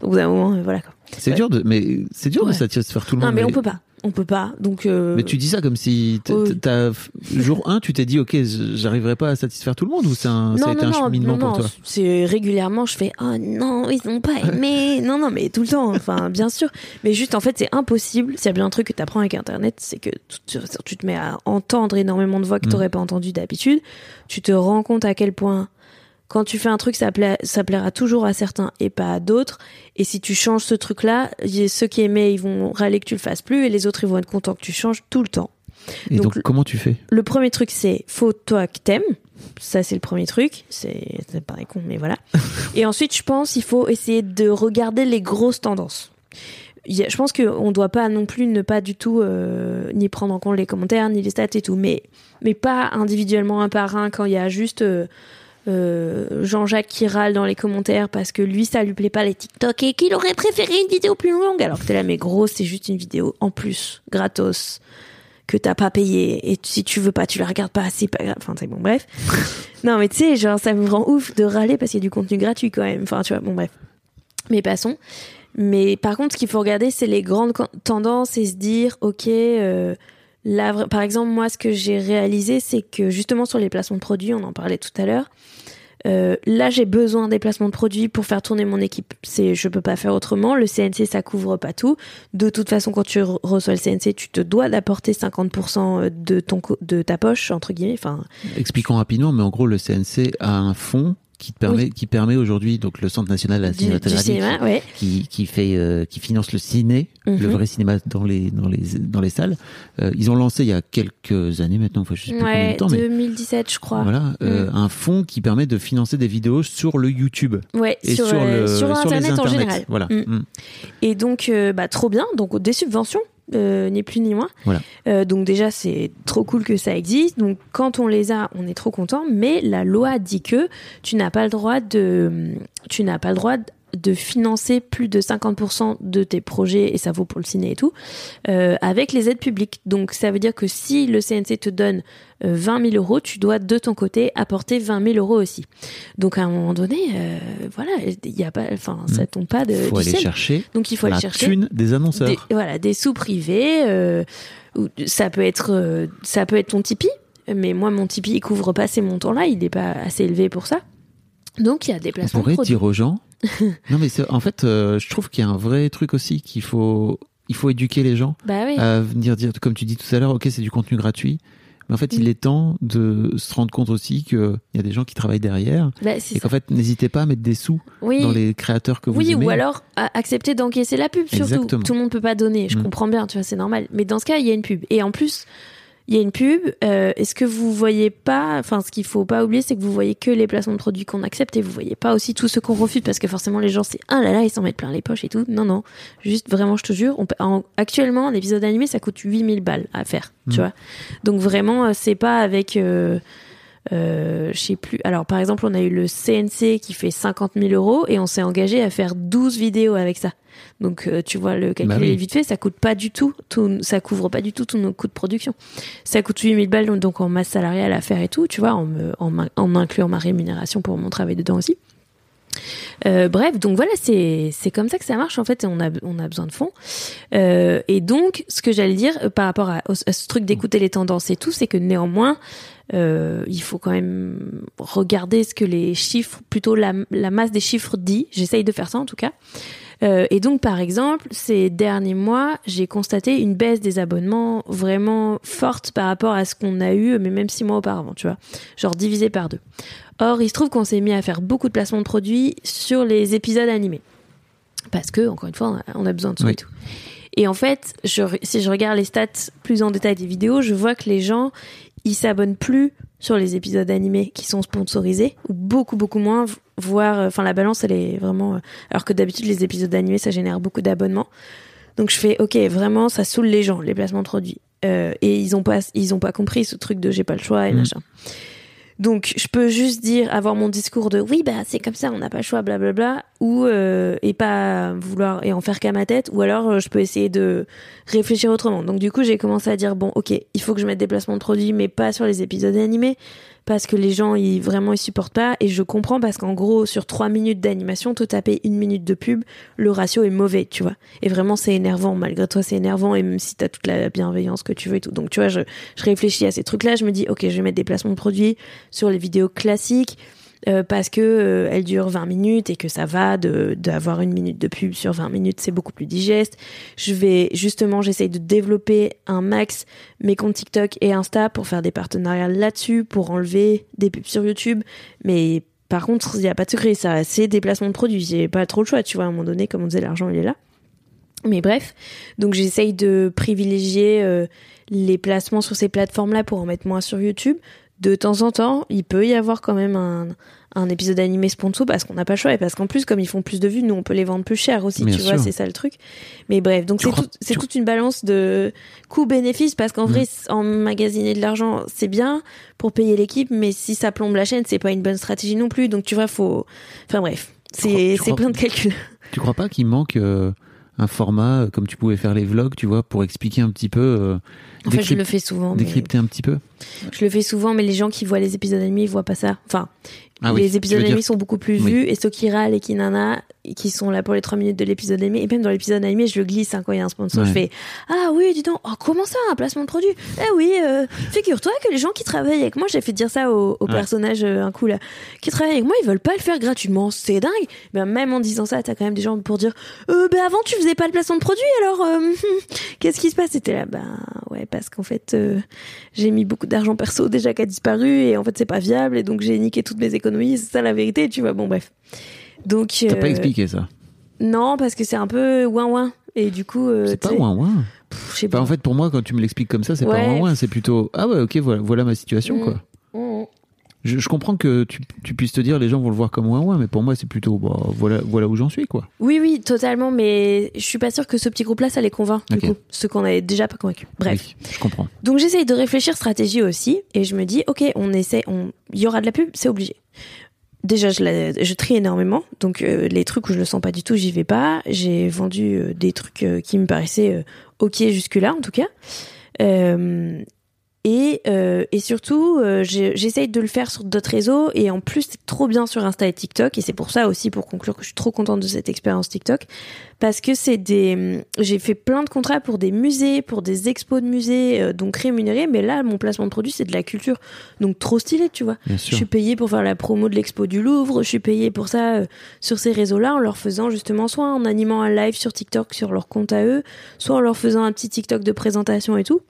au bout d'un moment euh, voilà quoi. C'est Ouais. dur de, mais c'est dur de satisfaire tout le Non monde. mais on peut pas, on peut pas. Donc euh, Mais tu dis ça comme si t'as jour 1 tu t'es dit ok j'arriverai pas à satisfaire tout le monde ou c'est un ça a été un cheminement non, pour non, toi? C'est régulièrement, je fais oh non, ils ont pas aimé. non, non, mais tout le temps, enfin, bien sûr. Mais juste, en fait, c'est impossible. S'il y a bien un truc que tu apprends avec Internet, c'est que tu, te mets à entendre énormément de voix que Mm. tu n'aurais pas entendues d'habitude. Tu te rends compte à quel point. Quand tu fais un truc, ça, pla- ça plaira toujours à certains et pas à d'autres. Et si tu changes ce truc-là, ceux qui aimaient, ils vont râler que tu le fasses plus, et les autres, ils vont être contents que tu changes tout le temps. et donc, Donc, comment tu fais? Le premier truc, c'est faut toi que t'aimes. Ça, c'est le premier truc. C'est, ça paraît con, mais voilà. Et ensuite, je pense, il faut essayer de regarder les grosses tendances. Je pense qu'on doit pas non plus ne pas du tout euh, ni prendre en compte les commentaires ni les stats et tout, mais mais pas individuellement un par un quand il y a juste euh, euh, Jean-Jacques qui râle dans les commentaires parce que lui ça lui plaît pas les TikTok et qu'il aurait préféré une vidéo plus longue. Alors que t'es là mais gros c'est juste une vidéo en plus gratos que t'as pas payé. Et si tu veux pas tu la regardes pas c'est pas grave. Enfin c'est bon bref. Non mais tu sais genre ça me rend ouf de râler parce qu'il y a du contenu gratuit quand même. Enfin tu vois bon bref. Mais passons. Mais par contre ce qu'il faut regarder c'est les grandes tendances et se dire ok euh, là par exemple moi ce que j'ai réalisé c'est que justement sur les placements de produits on en parlait tout à l'heure euh, là, j'ai besoin des placements de produits pour faire tourner mon équipe. C'est, je peux pas faire autrement. Le CNC, ça couvre pas tout. De toute façon, quand tu re- reçois le CNC, tu te dois d'apporter 50% de ton, de ta poche, entre guillemets. Expliquons rapidement mais en gros le CNC a un fonds qui te permet Oui. qui permet aujourd'hui donc le Centre national de la cinématographie cinéma, ouais. qui, qui fait euh, qui finance le ciné Mhm. le vrai cinéma dans les dans les dans les salles Euh, ils ont lancé il y a quelques années maintenant enfin je sais plus combien Ouais, de temps mais 2017, je crois. voilà euh, Mm. un fonds qui permet de financer des vidéos sur le YouTube Ouais, et sur, sur, euh, le sur sur les Internet en général. voilà Mm. Mm. Et donc, euh, bah, trop bien. Donc, des subventions, euh, ni plus ni moins. Voilà. Euh, donc, déjà, c'est trop cool que ça existe. Donc, quand on les a, on est trop content. Mais la loi dit que tu n'as pas le droit de, tu n'as pas le droit, de financer plus de 50% de tes projets, et ça vaut pour le ciné et tout, euh, avec les aides publiques. Donc ça veut dire que si le CNC te donne euh, 20 000 euros, tu dois de ton côté apporter 20 000 euros aussi. Donc à un moment donné, euh, voilà, il y a pas, enfin ça tombe pas de. Il faut du aller ciel. chercher Donc il faut la aller chercher thune des annonceurs. des, voilà, des sous privés. euh, ça peut être, euh, ça peut être ton Tipeee. Mais moi, mon Tipeee, il couvre pas ces montants-là. Il n'est pas assez élevé pour ça. Donc, il y a des On placements de pourrait produits. dire aux gens. Non, mais en fait, euh, je trouve qu'il y a un vrai truc aussi qu'il faut, il faut éduquer les gens Bah oui. à venir dire, comme tu dis tout à l'heure, ok, c'est du contenu gratuit. Mais en fait, il Mm. est temps de se rendre compte aussi qu'il y a des gens qui travaillent derrière Bah, et qu'en fait, n'hésitez pas à mettre des sous oui. dans les créateurs que vous oui, aimez. ou alors accepter d'encaisser la pub surtout. Exactement. Tout le monde peut pas donner, je Mm. comprends bien, tu vois, c'est normal. Mais dans ce cas, il y a une pub. Et en plus, il y a une pub. euh, Est-ce que vous voyez pas, enfin, ce qu'il faut pas oublier, c'est que vous voyez que les placements de produits qu'on accepte et vous voyez pas aussi tout ce qu'on refuse parce que forcément les gens c'est ah là là ils s'en mettent plein les poches et tout. Non non, juste vraiment je te jure, on peut- en- actuellement un épisode animé ça coûte 8000 balles à faire, tu Mm. vois. Donc vraiment euh, c'est pas avec euh, euh, je sais plus. Alors, par exemple, on a eu le CNC qui fait 50 000 euros et on s'est engagé à faire 12 vidéos avec ça. Donc, euh, tu vois, le calcul Bah oui. est vite fait. Ça coûte pas du tout, tout, ça couvre pas du tout tous nos coûts de production. Ça coûte 8 000 balles, donc en masse salariale à faire et tout, tu vois, en, me, en, incluant ma rémunération pour mon travail dedans aussi. Euh, bref, donc voilà, c'est comme ça que ça marche en fait, et on a on a besoin de fonds. Euh, et donc, ce que j'allais dire euh, par rapport à ce truc d'écouter les tendances et tout, c'est que néanmoins, euh, il faut quand même regarder ce que les chiffres, plutôt la, la masse des chiffres dit. J'essaye de faire ça en tout cas. Euh, et donc, par exemple, ces derniers mois, j'ai constaté une baisse des abonnements vraiment forte par rapport à ce qu'on a eu, mais même six mois auparavant, tu vois. Genre divisé par deux. Or, il se trouve qu'on s'est mis à faire beaucoup de placements de produits sur les épisodes animés. Parce que, encore une fois, on a, besoin de Oui. et tout. Et en fait, je, si je regarde les stats plus en détail des vidéos, je vois que les gens, ils s'abonnent plus sur les épisodes animés qui sont sponsorisés, ou beaucoup, beaucoup moins, voire, euh, enfin, la balance, elle est vraiment, euh, alors que d'habitude, les épisodes animés, ça génère beaucoup d'abonnements. Donc, je fais, ok, vraiment, ça saoule les gens, les placements de produits. Euh, et ils ont pas, ils ont pas compris ce truc de j'ai pas le choix et Mm. machin. Donc, je peux juste dire, avoir mon discours de oui, bah, c'est comme ça, on n'a pas le choix, blablabla, ou, euh, et pas vouloir, et en faire qu'à ma tête, ou alors euh, je peux essayer de réfléchir autrement. Donc, du coup, j'ai commencé à dire, bon, ok, il faut que je mette des placements de produits, mais pas sur les épisodes animés, parce que les gens, ils, vraiment, ils supportent pas, et je comprends parce qu'en gros, sur trois minutes d'animation, te taper une minute de pub, le ratio est mauvais, tu vois. Et vraiment, c'est énervant, malgré toi, c'est énervant, et même si t'as toute la bienveillance que tu veux et tout. Donc, tu vois, je, je réfléchis à ces trucs-là, je me dis, ok, je vais mettre des placements de produits sur les vidéos classiques, euh, parce que euh, elles durent 20 minutes et que ça va d'avoir une minute de pub sur 20 minutes, c'est beaucoup plus digeste. Je vais justement, j'essaye de développer un max mes comptes TikTok et Insta pour faire des partenariats là-dessus, pour enlever des pubs sur YouTube, mais par contre, il n'y a pas de secret, c'est des placements de produits. J'ai pas trop le choix, tu vois. À un moment donné, comme on disait, l'argent, il est là. Mais bref, donc j'essaye de privilégier euh, les placements sur ces plateformes-là pour en mettre moins sur YouTube. De temps en temps, il peut y avoir quand même un, un épisode animé sponsor parce qu'on n'a pas le choix et parce qu'en plus, comme ils font plus de vues, nous on peut les vendre plus cher aussi, Bien tu vois, c'est ça le truc. Mais bref, donc c'est crois- tout- c'est tu- toute une balance de coût-bénéfice parce qu'en Mhm. vrai, emmagasiner de l'argent, c'est bien pour payer l'équipe, mais si ça plombe la chaîne, c'est pas une bonne stratégie non plus. Donc tu vois, faut. Enfin bref, crois- c'est c'est plein de calculs. Tu crois pas qu'il manque euh, un format euh, comme tu pouvais faire les vlogs, tu vois, pour expliquer un petit peu, euh, En fait, je le fais souvent. mais- décrypter un petit peu Je le fais souvent, mais les gens qui voient les épisodes animés, ils voient pas ça. Enfin, Ah les épisodes dire- animés sont beaucoup plus Oui. vus, et ceux qui râlent et qui nana, qui sont là pour les 3 minutes de l'épisode animé, et même dans l'épisode animé, je le glisse hein, quand il y a un sponsor, Ouais. je fais Ah oui, dis donc, oh, comment ça, un placement de produit? Eh oui, euh, figure-toi que les gens qui travaillent avec moi, j'ai fait dire ça au, au Ouais. personnage euh, un coup là, qui travaillent avec moi, ils veulent pas le faire gratuitement, c'est dingue. Ben, même en disant ça, t'as quand même des gens pour dire euh, Ben avant, tu faisais pas le placement de produit, alors euh, qu'est-ce qui se passe? C'était là, ben ouais, parce qu'en fait, euh, j'ai mis beaucoup d'argent perso déjà qui a disparu et en fait c'est pas viable et donc j'ai niqué toutes mes économies, c'est ça la vérité, tu vois. Bon bref. Donc T'as euh, pas expliqué ça non parce que c'est un peu ouin ouin et du coup euh, C'est pas tu sais, ouin ouin. pff, je sais Bah, pas. en fait, pour moi, quand tu me l'expliques comme ça, c'est pas Ouais. ouin ouin, c'est plutôt ah ouais, ok, voilà, voilà ma situation Mm. quoi. Je, je comprends que tu, tu puisses te dire les gens vont le voir comme ouin ouin, mais pour moi, c'est plutôt bah, voilà, voilà où j'en suis quoi. Oui oui totalement mais je suis pas sûre que ce petit groupe là ça les convainc du Ok. coup ceux qu'on avait déjà pas convaincus. Bref. Oui, je comprends. Donc j'essaye de réfléchir stratégie aussi et je me dis ok on essaie on il y aura de la pub c'est obligé. déjà, je, la- je trie énormément. Donc, euh, les trucs où je le sens pas du tout, j'y vais pas. J'ai vendu euh, des trucs euh, qui me paraissaient ok jusque-là, en tout cas. Euh, et, euh, et surtout, euh, j'essaye de le faire sur d'autres réseaux. Et en plus, c'est trop bien sur Insta et TikTok. Et c'est pour ça aussi, pour conclure, que je suis trop contente de cette expérience TikTok. Parce que c'est des. J'ai fait plein de contrats pour des musées, pour des expos de musées, euh, donc rémunérés. Mais là, mon placement de produit, c'est de la culture. Donc trop stylé, tu vois. Bien Je sûr. suis payée pour faire la promo de l'expo du Louvre. Je suis payée pour ça euh, sur ces réseaux-là, en leur faisant justement soit en animant un live sur TikTok sur leur compte à eux, soit en leur faisant un petit TikTok de présentation et tout.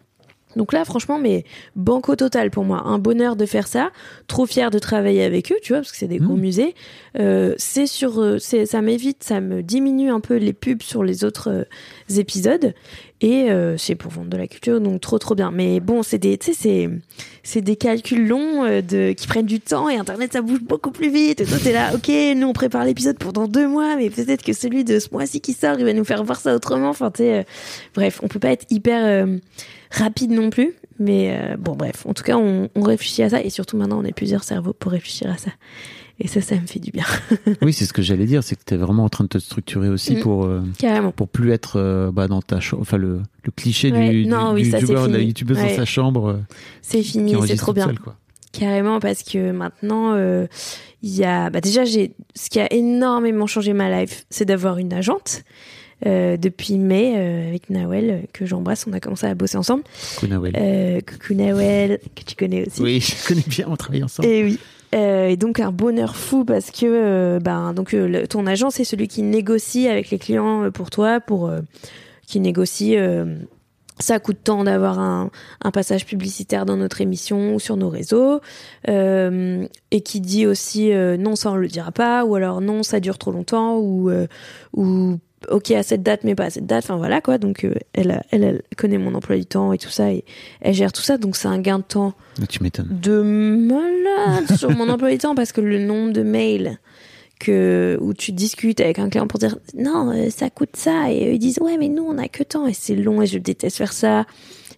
Donc là, franchement, mais banco total pour moi. Un bonheur de faire ça. Trop fier de travailler avec eux, tu vois, parce que c'est des gros Mmh. musées. Euh, c'est sur, euh, c'est, ça m'évite, ça me diminue un peu les pubs sur les autres euh, épisodes. Et euh, c'est pour vendre de la culture, donc trop trop bien. Mais bon, c'est des, c'est, c'est des calculs longs de, qui prennent du temps et Internet ça bouge beaucoup plus vite. Et toi t'es là, ok, nous on prépare l'épisode pour dans deux mois, mais peut-être que celui de ce mois-ci qui sort, il va nous faire voir ça autrement. Enfin, tu bref, on peut pas être hyper rapide non plus. Mais euh, bon, bref, en tout cas, on, on réfléchit à ça et surtout maintenant, on est plusieurs cerveaux pour réfléchir à ça. Et ça, ça me fait du bien, Oui, c'est ce que j'allais dire, c'est que tu es vraiment en train de te structurer aussi Mm. pour, euh, carrément. pour plus être euh, bah, dans ta chambre. Enfin, le, le cliché Ouais, du, du, oui, du ça, youtubeur, de la dans sa chambre euh, C'est fini, c'est trop bien. quoi. Carrément, parce que maintenant, il y a. Bah déjà. Ce qui a énormément changé ma life, c'est d'avoir une agente. Euh, depuis mai, euh, avec Nawel, euh, que j'embrasse, on a commencé à bosser ensemble. Coucou, Nawel. Coucou Nawel, que tu connais aussi. Oui, je connais bien, on travaille ensemble. Et oui. Euh, et donc un bonheur fou parce que euh, ben donc euh, le- ton agent c'est celui qui négocie avec les clients pour toi pour qui négocie ça coûte tant d'avoir un, un passage publicitaire dans notre émission ou sur nos réseaux et qui dit aussi non ça on le dira pas ou alors non ça dure trop longtemps ou ou ok à cette date mais pas à cette date. Enfin voilà quoi. Donc euh, elle, a- elle elle connaît mon emploi du temps et tout ça et elle gère tout ça. Donc c'est un gain de temps Tu m'étonnes. de malade sur mon emploi du temps parce que le nombre de mails que où tu discutes avec un client pour dire non euh, ça coûte ça et eux, ils disent ouais mais nous on a que tant et c'est long et je déteste faire ça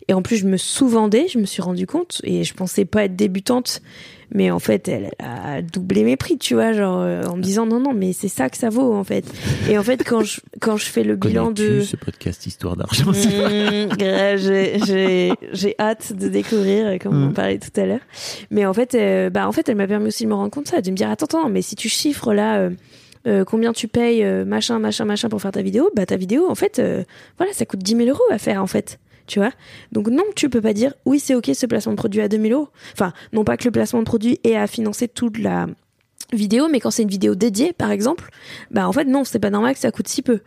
et en plus je me sous-vendais je me suis rendu compte et je pensais pas être débutante mais en fait elle a doublé mes prix tu vois genre euh, en me disant non non mais c'est ça que ça vaut en fait et en fait quand je quand je fais le bilan de ce podcast Histoire d'argent Mmh, j'ai- hâte de découvrir, euh, comme on en Mm. parlait tout à l'heure. Mais en fait, euh, bah en fait, elle m'a permis aussi de me rendre compte de ça, de me dire attends, attends, mais si tu chiffres là. euh, euh, combien tu payes machin machin machin pour faire ta vidéo bah ta vidéo en fait voilà ça coûte 10 000 euros à faire en fait tu vois? Donc non tu peux pas dire oui c'est ok ce placement de produit à 2 000 euros. Enfin non pas que le placement de produit ait à financer toute la vidéo mais quand c'est une vidéo dédiée par exemple bah en fait non c'est pas normal que ça coûte si peu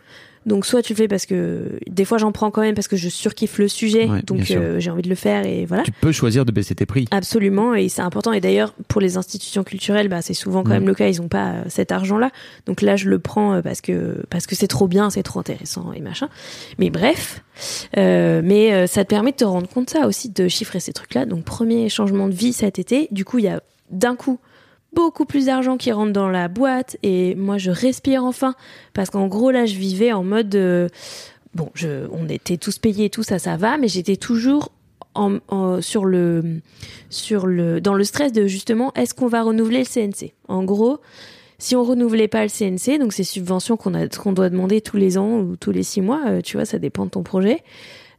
donc soit tu le fais parce que des fois j'en prends quand même parce que je surkiffe le sujet Ouais, donc euh, j'ai envie de le faire et voilà Tu peux choisir de baisser tes prix. Absolument, et c'est important. Et d'ailleurs, pour les institutions culturelles, bah, c'est souvent quand même le cas. Ils ont pas euh, cet argent-là. Donc là, je le prends euh, parce que parce que c'est trop bien, c'est trop intéressant et machin. Mais bref, euh, mais euh, ça te permet de te rendre compte ça aussi, de chiffrer ces trucs-là. Donc premier changement de vie cet été. Du coup, il y a d'un coup beaucoup plus d'argent qui rentre dans la boîte et moi je respire enfin. Parce qu'en gros là je vivais en mode euh, bon je on était tous payés et tout ça ça va mais j'étais toujours sur le sur le dans le stress de justement est-ce qu'on va renouveler le CNC en gros si on renouvelait pas le CNC donc ces subventions qu'on a qu'on doit demander tous les ans ou tous les six mois euh, tu vois ça dépend de ton projet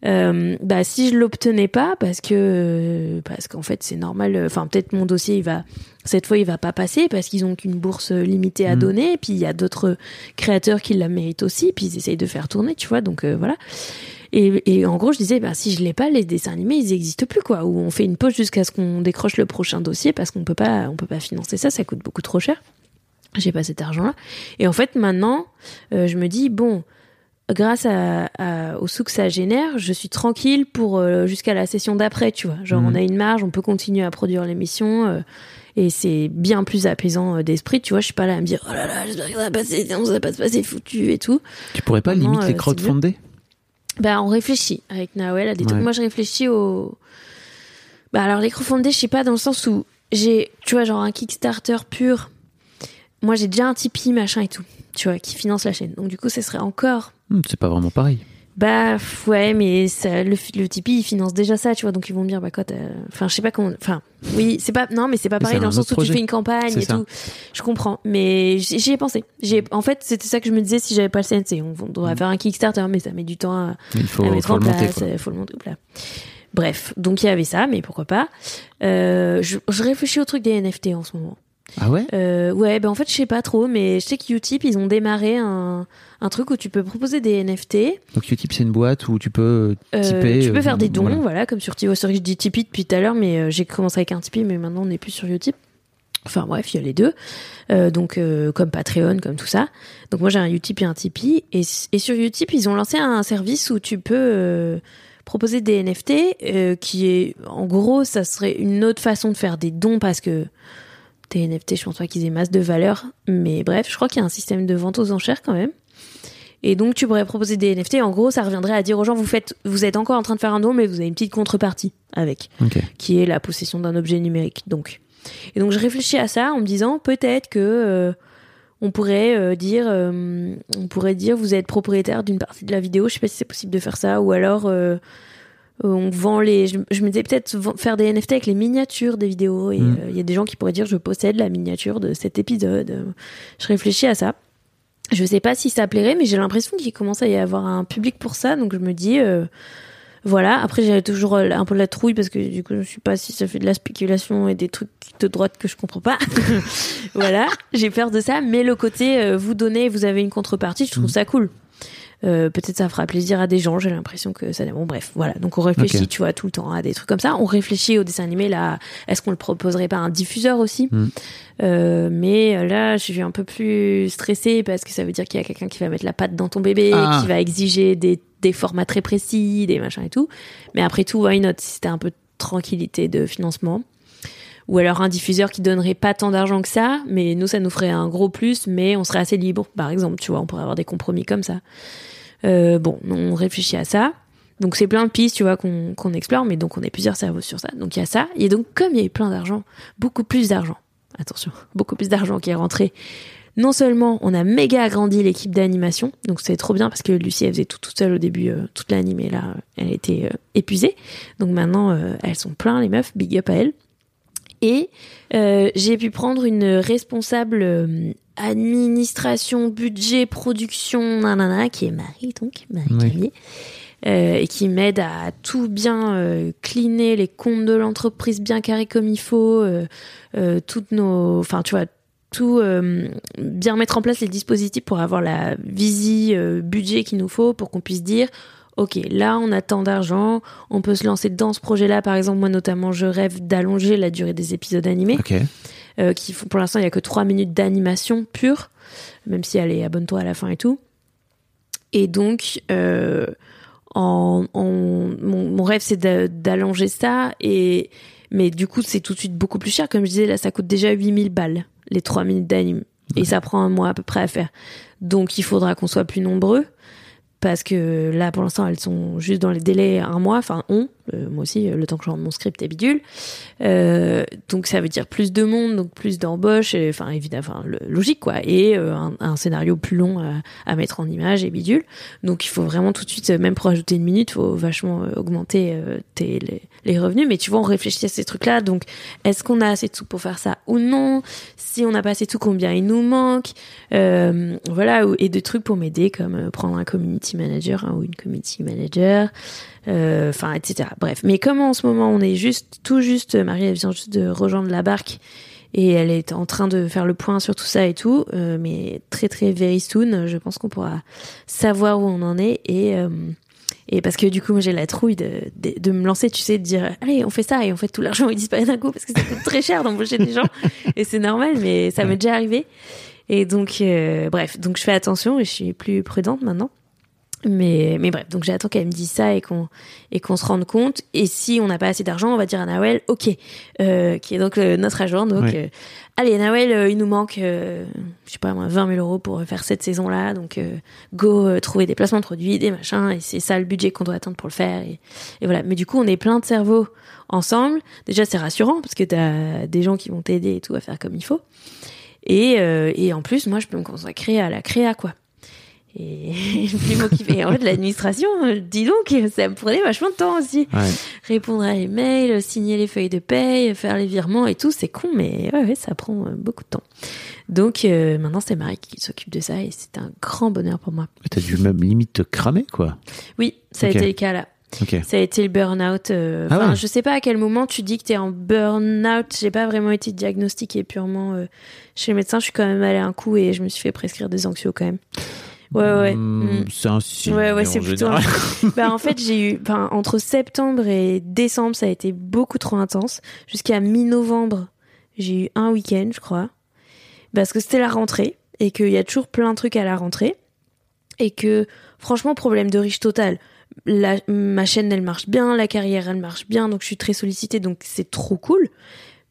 euh, bah si je l'obtenais pas parce que parce qu'en fait c'est normal euh, enfin peut-être mon dossier il va cette fois il va pas passer parce qu'ils ont qu'une bourse limitée à Mhm. donner et puis il y a d'autres créateurs qui la méritent aussi puis ils essayent de faire tourner tu vois donc euh, voilà. Et, et en gros je disais bah si je l'ai pas les dessins animés ils existent plus quoi ou on fait une pause jusqu'à ce qu'on décroche le prochain dossier parce qu'on peut pas on peut pas financer ça ça coûte beaucoup trop cher. J'ai pas cet argent là et en fait maintenant euh, je me dis bon grâce à, à- au sous que ça génère, je suis tranquille pour euh, jusqu'à la session d'après, tu vois. Genre, Mhm. on a une marge, on peut continuer à produire l'émission. euh, et c'est bien plus apaisant euh, d'esprit, tu vois. Je suis pas là à me dire, oh là là, j'espère que ça va passer, ça va pas se passer foutu et tout. Tu pourrais pas Non, limite les c'est crowdfundés Bah, on réfléchit avec Nawel à des Ouais. trucs. Moi, je réfléchis au. Bah, alors, les crowdfundés, je sais pas, dans le sens où j'ai, tu vois, genre un Kickstarter pur. Moi, j'ai déjà un Tipeee, machin et tout, tu vois, qui finance la chaîne. Donc, du coup, ce serait encore C'est pas vraiment pareil. Bah ouais, mais ça, le, le Tipeee il finance déjà ça, tu vois, donc ils vont me dire bah quoi, enfin je sais pas comment, enfin oui, c'est pas non, mais c'est pas pareil dans le sens où tu fais une campagne et ça. tout. Je comprends, mais j'y ai pensé. J'ai en fait c'était ça que je me disais si j'avais pas le CNC, on, on devrait Mm. faire un Kickstarter, mais ça met du temps à, Il faut, à mettre faut en le monter. place, quoi. euh, faut le monter. Là. Bref, donc il y avait ça, mais pourquoi pas. Euh, je, je réfléchis au truc des NFT en ce moment. Ah ouais Euh, ouais, ben en fait, je sais pas trop, mais je sais que Utip, ils ont démarré un, un truc où tu peux proposer des NFT. Donc Utip, c'est une boîte où tu peux Euh, tiper. tu peux euh, faire des dons, voilà. voilà, comme sur Tipeee. C'est vrai que je dis Tipeee depuis tout à l'heure, mais euh, j'ai commencé avec un Tipeee, mais maintenant on n'est plus sur Utip. Enfin bref, il y a les deux. Euh, donc euh, comme Patreon, comme tout ça. Donc moi j'ai un Utip et un Tipeee. Et, et sur Utip, ils ont lancé un service où tu peux euh, proposer des NFT, euh, qui est, en gros, ça serait une autre façon de faire des dons parce que tes NFT, je pense pas qu'ils aient masse de valeur. Mais bref, je crois qu'il y a un système de vente aux enchères quand même. Et donc, tu pourrais proposer des NFT. En gros, ça reviendrait à dire aux gens, vous faites, vous êtes encore en train de faire un don, mais vous avez une petite contrepartie avec, qui est la possession d'un objet numérique. Donc, et donc, je réfléchis à ça en me disant, peut-être que euh, on pourrait euh, dire, euh, on pourrait dire, vous êtes propriétaire d'une partie de la vidéo. Je sais pas si c'est possible de faire ça, ou alors on vend les. Je, je me disais peut-être faire des NFT avec les miniatures des vidéos. Et il Mm. y a des gens qui pourraient dire, je possède la miniature de cet épisode. Euh, Je réfléchis à ça. Je sais pas si ça plairait, mais j'ai l'impression qu'il commence à y avoir un public pour ça, donc je me dis, euh, voilà. Après, j'ai toujours euh, un peu la trouille parce que du coup, je sais pas si ça fait de la spéculation et des trucs de droite que je comprends pas. voilà, j'ai peur de ça, mais le côté euh, vous donnez, vous avez une contrepartie, je trouve Mhm. ça cool. Euh, peut-être ça fera plaisir à des gens, j'ai l'impression que ça... Bon bref, voilà. Donc on réfléchit, tu vois, tout le temps à des trucs comme ça. On réfléchit au dessin animé, là, est-ce qu'on le proposerait pas à un diffuseur aussi Mm. Euh, Mais euh, là, je suis un peu plus stressée parce que ça veut dire qu'il y a quelqu'un qui va mettre la patte dans ton bébé, Ah. qui va exiger des, des formats très précis, des machins et tout. Mais après tout, why not Si c'était un peu de tranquillité de financement. Ou alors un diffuseur qui donnerait pas tant d'argent que ça, mais nous, ça nous ferait un gros plus, mais on serait assez libre, par exemple, tu vois, on pourrait avoir des compromis comme ça. Euh, bon, on réfléchit à ça. Donc c'est plein de pistes, tu vois, qu'on explore, mais donc on est plusieurs cerveaux sur ça. Donc il y a ça. Et donc comme il y a eu plein d'argent, beaucoup plus d'argent, attention, beaucoup plus d'argent qui est rentré. Non seulement on a méga agrandi l'équipe d'animation, donc c'est trop bien parce que Lucie elle faisait tout toute seule au début, euh, toute l'animée là, elle était euh, épuisée. Donc maintenant elles sont plein les meufs, big up à elles. Et euh, j'ai pu prendre une responsable euh, administration, budget, production, nanana, qui est Marie donc, Marie Oui. Camier, euh, et qui m'aide à tout bien cleaner les comptes de l'entreprise bien carrés comme il faut, toutes nos, enfin tu vois, tout euh, bien mettre en place les dispositifs pour avoir la visie euh, budget qu'il nous faut pour qu'on puisse dire ok là on a tant d'argent on peut se lancer dans ce projet là par exemple moi notamment je rêve d'allonger la durée des épisodes animés euh, qui font pour l'instant il y a que 3 minutes d'animation pure même si elle est abonne-toi à la fin et tout. Et donc euh, en, en- mon, mon rêve c'est d'a- d'allonger ça et mais du coup c'est tout de suite beaucoup plus cher. Comme je disais là ça coûte déjà 8000 balles les 3 minutes d'anime. Et ça prend un mois à peu près à faire. Donc il faudra qu'on soit plus nombreux parce que là pour l'instant elles sont juste dans les délais un mois enfin on euh, moi aussi le temps que je rende mon script et bidule. Euh, donc ça veut dire plus de monde donc plus d'embauches enfin évidemment logique quoi. Et euh, un, scénario plus long à, mettre en image et bidule. Donc il faut vraiment tout de suite même pour ajouter une minute faut vachement euh, augmenter euh, tes, les, les revenus. Mais tu vois on réfléchit à ces trucs là donc est-ce qu'on a assez de sous pour faire ça ou non? Si on n'a pas assez de sous combien il nous manque? Euh, voilà. Et des trucs pour m'aider comme prendre un community manager hein, ou une community manager enfin etc bref. Mais comme en ce moment on est juste tout juste Marie elle vient juste de rejoindre la barque et elle est en train de faire le point sur tout ça et tout euh, mais très très very soon je pense qu'on pourra savoir où on en est et euh, et parce que du coup moi j'ai la trouille de, de, de me lancer tu sais de dire allez on fait ça et en fait tout l'argent il disparaît d'un coup parce que ça coûte très cher d'embaucher des gens et c'est normal mais ça m'est déjà arrivé. Et donc euh, bref. Donc je fais attention et je suis plus prudente maintenant mais, mais bref, donc j'attends qu'elle me dise ça et qu'on et qu'on se rende compte. Et si on n'a pas assez d'argent, on va dire à Nawel, ok, euh, qui est donc euh, notre agent. Donc, euh, allez, Nawel, il nous manque, je sais pas moi, 20 000 euros pour faire cette saison-là. Donc, go trouver des placements de produits, des machins. Et c'est ça le budget qu'on doit atteindre pour le faire. Et, et voilà. Mais du coup, on est plein de cerveaux ensemble. Déjà, c'est rassurant parce que t'as des gens qui vont t'aider et tout à faire comme il faut. Et, et en plus, moi, je peux me consacrer à la créa, quoi. Et plus fais. En fait, l'administration, euh, dis donc, ça me prenait vachement de temps aussi. Ouais. Répondre à les mails, signer les feuilles de paye, faire les virements et tout, c'est con, mais ouais, ouais, ça prend euh, beaucoup de temps. Donc euh, maintenant, c'est Marie qui s'occupe de ça et c'est un grand bonheur pour moi. Mais T'as dû même limite te cramer, quoi. Oui, ça a été le cas là. Ok. Ça a été le burn-out. euh, Ah ouais. Je sais pas à quel moment tu dis que t'es en burn-out. J'ai pas vraiment été diagnostiquée purement euh, chez le médecin. Je suis quand même allée un coup et je me suis fait prescrire des anxios quand même. Ouais, ouais. Hmm, Mm. C'est un signe. Ouais, ouais, c'est plutôt. bah, en fait, j'ai eu, enfin, entre septembre et décembre, ça a été beaucoup trop intense. Jusqu'à mi-novembre, j'ai eu un week-end, je crois. Parce que c'était la rentrée et qu'il y a toujours plein de trucs à la rentrée. Et que, franchement, problème de riche total. La, ma chaîne, elle marche bien, la carrière, elle marche bien, donc je suis très sollicitée, donc c'est trop cool.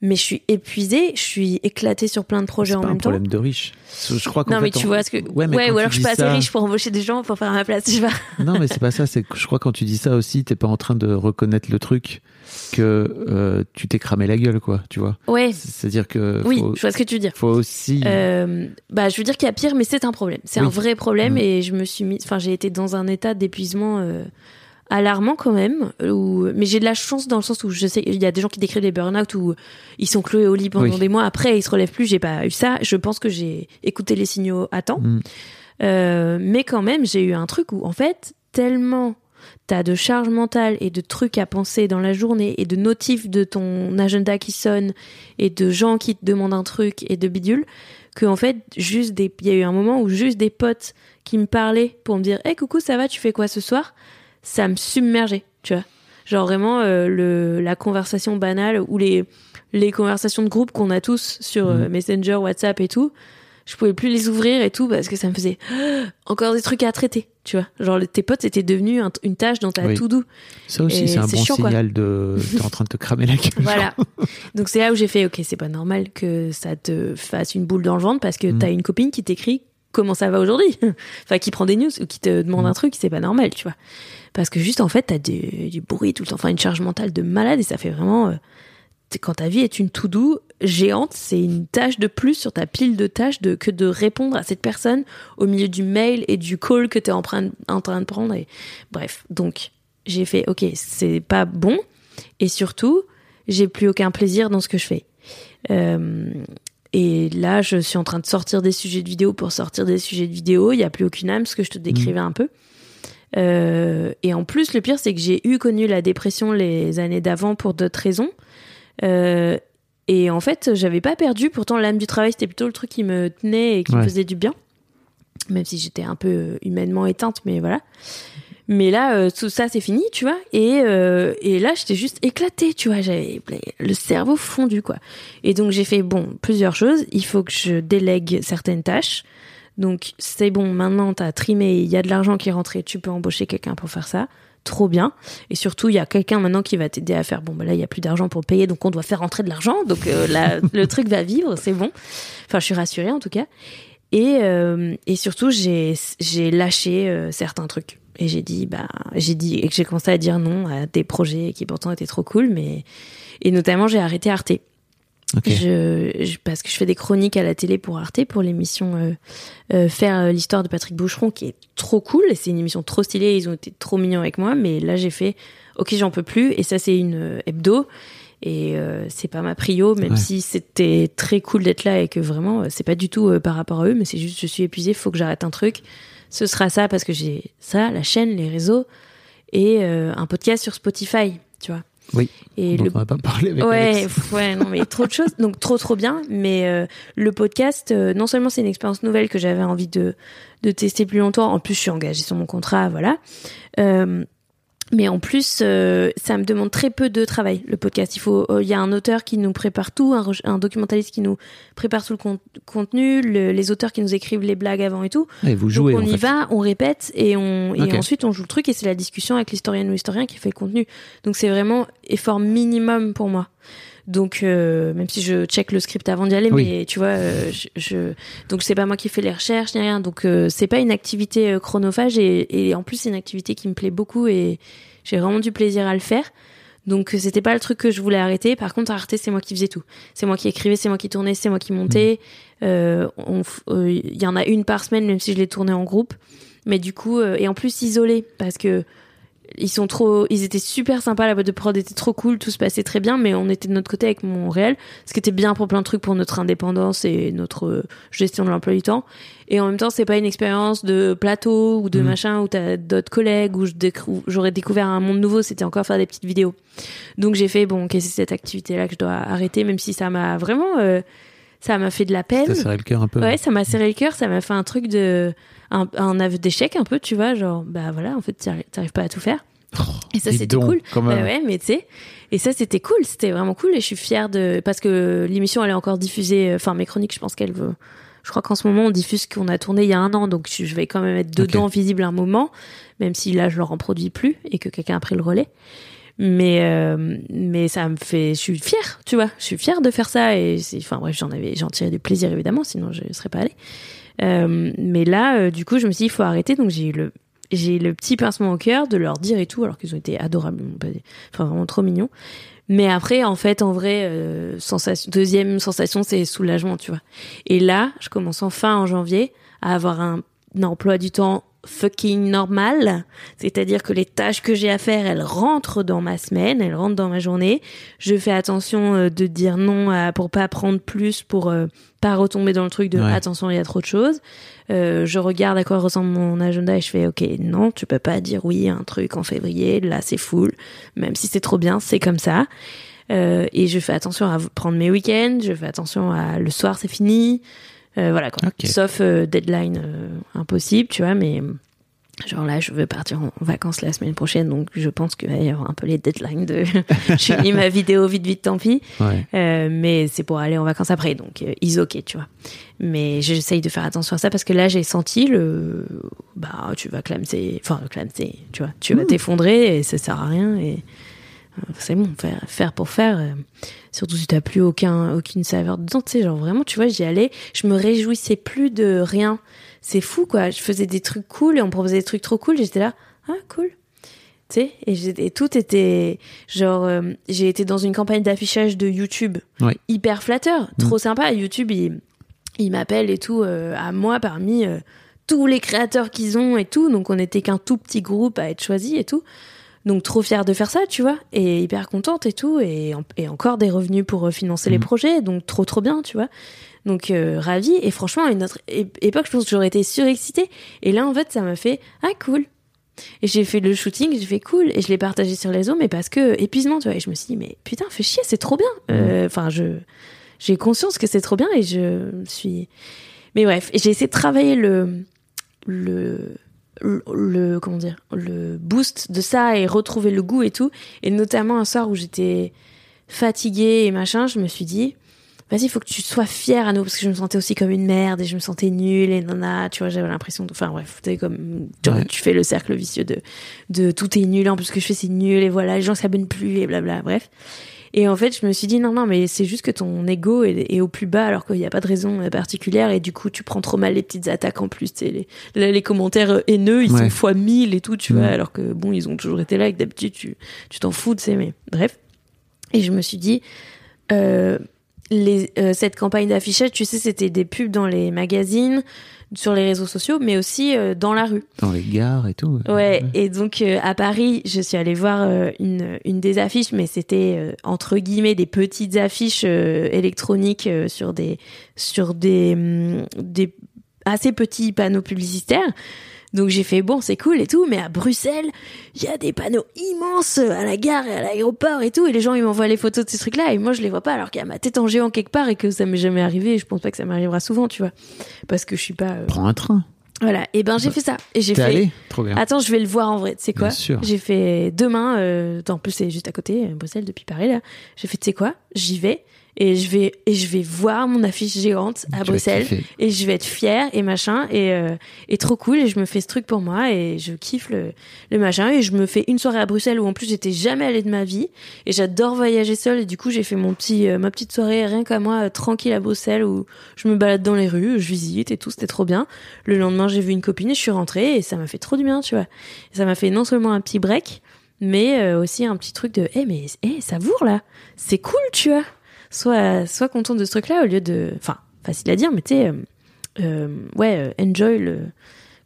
Mais je suis épuisée, je suis éclatée sur plein de projets en pas un même temps. problème de riche. Je crois qu'en Non, mais tu on- vois ce que. Ouais, mais Ouais, quand ou tu alors je suis pas assez riche pour embaucher des gens pour faire à ma place, sais pas. Non, mais c'est pas ça. C'est je crois quand tu dis ça aussi, t'es pas en train de reconnaître le truc que euh, tu t'es cramé la gueule, quoi. Tu vois. Ouais, C'est-à-dire que oui, je vois ce que tu veux dire. faut aussi. Euh, bah, je veux dire qu'il y a pire, mais c'est un problème. C'est Oui. un vrai problème Mhm. et je me suis mis, enfin, j'ai été dans un état d'épuisement euh, alarmant quand même. Où, mais j'ai de la chance dans le sens où je sais, il y a des gens qui décrivent les burn-out où ils sont cloués au lit pendant Oui. des mois. Après, ils se relèvent plus. J'ai pas eu ça. Je pense que j'ai écouté les signaux à temps. Mm. Euh, mais quand même, j'ai eu un truc où, en fait, tellement t'as de charge mentale et de trucs à penser dans la journée et de notifs de ton agenda qui sonne et de gens qui te demandent un truc et de bidule que en fait juste des il y a eu un moment où juste des potes qui me parlaient pour me dire "Hey coucou, ça va, tu fais quoi ce soir? Ça me submergeait, tu vois. Genre vraiment euh, le la conversation banale ou les les conversations de groupe qu'on a tous sur euh, Messenger, WhatsApp et tout. Je pouvais plus les ouvrir et tout parce que ça me faisait encore des trucs à traiter, tu vois. Genre tes potes c'était devenu un- une tâche dans ta Oui. to-do. Ça aussi, c'est un bon chiant, quoi. signal de. T'es en train de te cramer la gueule. Voilà. Donc c'est là où j'ai fait, ok, c'est pas normal que ça te fasse une boule dans le ventre parce que Mm. t'as une copine qui t'écrit comment ça va aujourd'hui. enfin, qui prend des news ou qui te demande Mm. un truc, c'est pas normal, tu vois. Parce que juste en fait, t'as du, du bruit tout le temps, enfin une charge mentale de malade et ça fait vraiment. euh, quand ta vie est une to-do géante, c'est une tâche de plus sur ta pile de tâches de, que de répondre à cette personne au milieu du mail et du call que t'es en, train- en train de prendre. Et, bref, donc j'ai fait, ok, c'est pas bon. Et surtout, j'ai plus aucun plaisir dans ce que je fais. Euh, et là, je suis en train de sortir des sujets de vidéo pour sortir des sujets de vidéo. Il n'y a plus aucune âme, ce que je te décrivais un peu. Euh, et en plus, le pire, c'est que j'ai eu connu la dépression les années d'avant pour d'autres raisons. Euh, et en fait, j'avais pas perdu. Pourtant, l'âme du travail, c'était plutôt le truc qui me tenait et qui me faisait du bien. Même si j'étais un peu humainement éteinte, mais voilà. Mais là, euh, tout ça, c'est fini, tu vois. Et, euh, et là, j'étais juste éclatée, tu vois. J'avais le cerveau fondu, quoi. Et donc, j'ai fait, bon, plusieurs choses. Il faut que je délègue certaines tâches. Donc, c'est bon, maintenant, t'as trimé, il y a de l'argent qui est rentré, tu peux embaucher quelqu'un pour faire ça. Trop bien. Et surtout, il y a quelqu'un maintenant qui va t'aider à faire, bon, bah là, il y a plus d'argent pour payer, donc on doit faire rentrer de l'argent. Donc, euh, là, le truc va vivre, c'est bon. Enfin, je suis rassurée, en tout cas. Et, euh, et surtout, j'ai, j'ai lâché euh, certains trucs. Et j'ai dit, bah, j'ai dit, et que j'ai commencé à dire non à des projets qui pourtant étaient trop cool, mais, et notamment, j'ai arrêté Arte. Ok. Je, je- parce que je fais des chroniques à la télé pour Arte, pour l'émission euh, euh, Faire euh, l'histoire de Patrick Boucheron, qui est trop cool. Et c'est une émission trop stylée, ils ont été trop mignons avec moi. Mais là, j'ai fait, ok, j'en peux plus. Et ça, c'est une euh, hebdo. Et euh, c'est pas ma prio, même Ouais. si c'était très cool d'être là et que vraiment, c'est pas du tout par rapport à eux, mais c'est juste, je suis épuisée, faut que j'arrête un truc. Ce sera ça parce que j'ai ça, la chaîne, les réseaux et euh, un podcast sur Spotify, tu vois. Oui. Et le on va pas parler avec ouais, Alex. ouais, non, mais trop de choses. Donc, trop, trop bien. Mais euh, le podcast, euh, non seulement c'est une expérience nouvelle que j'avais envie de, de tester plus longtemps, en plus, je suis engagée sur mon contrat, voilà. Euh, mais en plus, euh, ça me demande très peu de travail, le podcast. Il faut, euh, il y a un auteur qui nous prépare tout, un, un documentaliste qui nous prépare tout le con- contenu, le- les auteurs qui nous écrivent les blagues avant et tout. Et vous Donc jouez. on en y fait. va, on répète et on et ensuite on joue le truc et c'est la discussion avec l'historienne ou l'historien qui fait le contenu. Donc c'est vraiment effort minimum pour moi. Donc euh, même si je check le script avant d'y aller, Oui. mais tu vois, euh, je, je- donc c'est pas moi qui fais les recherches ni rien. Donc euh, c'est pas une activité euh, chronophage et, et en plus c'est une activité qui me plaît beaucoup et j'ai vraiment du plaisir à le faire. Donc euh, c'était pas le truc que je voulais arrêter. Par contre, à Arte, c'est moi qui faisais tout. C'est moi qui écrivais, c'est moi qui tournais, c'est moi qui montais. Euh, euh, Il y en a une par semaine, même si je l'ai tournée en groupe. Mais du coup, euh, et en plus isolés parce que ils sont trop, ils étaient super sympas, la boîte de prod était trop cool, tout se passait très bien, mais on était de notre côté avec mon réel, ce qui était bien pour plein de trucs pour notre indépendance et notre euh, gestion de l'emploi du temps. Et en même temps, c'est pas une expérience de plateau ou de Mhm. machin où t'as d'autres collègues où j'aurais découvert un monde nouveau, c'était encore faire des petites vidéos. Donc j'ai fait bon, ok, c'est cette activité-là que je dois arrêter, même si ça m'a vraiment, euh, ça m'a fait de la peine. Ça serrait le cœur un peu. Ouais, ça m'a serré le cœur, ça m'a fait un truc de un, un aveu d'échec un peu, tu vois, genre bah voilà, en fait t'arri- t'arrives pas à tout faire. Et ça c'était cool. Bah ouais, mais tu sais, et ça c'était cool, c'était vraiment cool et je suis fière de parce que l'émission elle est encore diffusée, euh, enfin mes chroniques, je pense qu'elle veut. Je crois qu'en ce moment on diffuse ce qu'on a tourné il y a un an, donc je vais quand même être dedans visible un moment, même si là je leur en produis plus et que quelqu'un a pris le relais. Mais euh, mais ça me fait, je suis fière, tu vois, je suis fière de faire ça et c'est, enfin bref, j'en avais, j'en tirais du plaisir évidemment, sinon je serais pas allée. Euh, mais là, euh, du coup, je me suis dit, il faut arrêter. Donc, j'ai eu le, j'ai le petit pincement au cœur de leur dire et tout, alors qu'ils ont été adorables, enfin vraiment trop mignons. Mais après, en fait, en vrai, euh, sensation, deuxième sensation, c'est soulagement, tu vois. Et là, je commence enfin en janvier à avoir un emploi du temps fucking normal. C'est-à-dire que les tâches que j'ai à faire, elles rentrent dans ma semaine, elles rentrent dans ma journée. Je fais attention euh, de dire non à, pour pas prendre plus, pour euh, pas retomber dans le truc de Ouais. attention, il y a trop de choses. Euh, je regarde à quoi ressemble mon agenda et je fais ok, non, tu peux pas dire oui à un truc en février, là c'est full, même si c'est trop bien, c'est comme ça. Euh, et je fais attention à prendre mes week-ends, je fais attention à le soir c'est fini, voilà quoi. Ok. Sauf euh, deadline euh, impossible, tu vois, mais euh, genre là je veux partir en vacances la semaine prochaine, donc je pense qu'il va y avoir un peu les deadlines de je finis ma vidéo vite vite tant pis. Ouais. Euh, mais c'est pour aller en vacances après, donc euh, is ok, tu vois. Mais j'essaye de faire attention à ça parce que là j'ai senti le, bah tu vas clamser, enfin clamser, tu vois, tu vas t'effondrer et ça sert à rien et euh, c'est bon, faire, pour faire. euh, surtout si t'as plus aucun, aucune saveur dedans, tu sais, genre vraiment, tu vois, j'y allais, je me réjouissais plus de rien. C'est fou quoi, je faisais des trucs cool et on me proposait des trucs trop cool, j'étais là, ah cool. Tu sais, et, et tout était genre, euh, j'ai été dans une campagne d'affichage de YouTube hyper flatteur, trop sympa. YouTube, il, il m'appelle et tout euh, à moi parmi tous les créateurs qu'ils ont et tout. Donc on était qu'un tout petit groupe à être choisi et tout. Donc trop fière de faire ça, tu vois, et hyper contente et tout, et, en- et encore des revenus pour euh, financer les Mhm. projets, donc trop trop bien, tu vois. Donc euh, ravie, et franchement à une autre époque, je pense que j'aurais été surexcitée, et là en fait ça m'a fait ah cool. Et j'ai fait le shooting, j'ai fait cool, et je l'ai partagé sur les réseaux, mais parce que épuisement, tu vois, et je me suis dit mais putain fais chier, c'est trop bien. Euh, Enfin je j'ai conscience que c'est trop bien et je suis. Mais bref, et j'ai essayé de travailler le le le, comment dire le boost de ça et retrouver le goût et tout et notamment un soir où j'étais fatiguée et machin je me suis dit vas-y faut que tu sois fière à nous parce que je me sentais aussi comme une merde et je me sentais nulle et nana tu vois j'avais l'impression de enfin bref tu comme Ouais. tu fais le cercle vicieux de de tout est nul en plus ce que je fais c'est nul et voilà les gens s'abonnent plus et blabla bref et en fait, je me suis dit non, non, mais c'est juste que ton ego est, est au plus bas alors qu'il n'y a pas de raison euh, particulière et du coup, tu prends trop mal les petites attaques en plus. Les, les, les commentaires euh, haineux, ils Ouais. sont fois 1000 et tout, tu Mm. vois, alors que bon, ils ont toujours été là et que d'habitude, tu tu t'en fous, tu sais, mais bref. Et je me suis dit, euh, les, euh, cette campagne d'affichage, tu sais, c'était des pubs dans les magazines, sur les réseaux sociaux, mais aussi euh, dans la rue. Dans les gares et tout. Ouais, et donc euh, à Paris, je suis allée voir euh, une, une des affiches, mais c'était euh, entre guillemets des petites affiches euh, électroniques euh, sur des sur des hum, des assez petits panneaux publicitaires. Donc j'ai fait bon, c'est cool et tout, mais à Bruxelles, il y a des panneaux immenses à la gare et à l'aéroport et tout, et les gens ils m'envoient les photos de ces trucs-là et moi je les vois pas alors qu'il y a ma tête en géant quelque part et que ça m'est jamais arrivé et je pense pas que ça m'arrivera souvent, tu vois, parce que je suis pas euh, Prends un train. voilà. Et ben j'ai fait ça et j'ai fait allé Trop bien. Attends, je vais le voir en vrai. Tu sais quoi Bien sûr. J'ai fait demain. Euh, en plus, c'est juste à côté, euh, Bruxelles, depuis Paris là. J'ai fait, tu sais quoi? J'y vais et je vais et je vais voir mon affiche géante à Tu Bruxelles et je vais être fière et machin. Et euh, et trop cool. Et je me fais ce truc pour moi et je kiffe le, le machin. Et je me fais une soirée à Bruxelles où en plus j'étais jamais allée de ma vie. Et j'adore voyager seule. Et du coup j'ai fait mon petit euh, ma petite soirée rien qu'à moi euh, tranquille à Bruxelles où je me balade dans les rues, je visite et tout, c'était trop bien. Le lendemain j'ai vu une copine et je suis rentrée et ça m'a fait trop du bien, tu vois. Ça m'a fait non seulement un petit break, mais aussi un petit truc de, eh mais eh savoure là, c'est cool, tu vois. Sois sois content de ce truc-là au lieu de, enfin facile à dire, mais tu sais, euh, euh, ouais, euh, enjoy le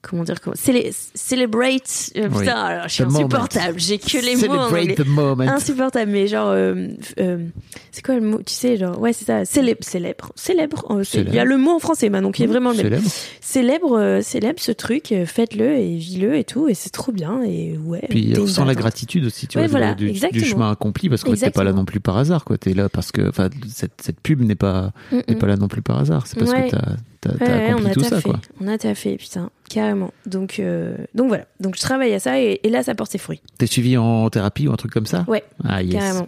comment dire comment célé- celebrate euh, Oui. putain alors, je suis The insupportable j'ai que les mots Celebrate anglais. the moment. insupportable mais genre euh, euh, c'est quoi le mot tu sais genre ouais c'est ça célèbre célèbre célèbre il y a le mot en français maintenant qui est vraiment le même Célèbre. célèbre célèbre ce truc faites-le et vis-le et tout et c'est trop bien et ouais Puis on sent la gratitude aussi, tu Ouais, vois, voilà, du, du chemin accompli, parce que t'es pas là non plus par hasard, quoi. T'es là parce que, enfin, cette, cette pub n'est pas, Mm, n'est mm. pas là non plus par hasard. C'est parce Ouais. que t'as, t'as Ouais, accompli on a tout ça, quoi. On a taffé, putain, carrément. Donc, euh, donc voilà. Donc je travaille à ça et, et là, ça porte ses fruits. T'es suivi en thérapie ou un truc comme ça? Ouais, Ah, yes. carrément.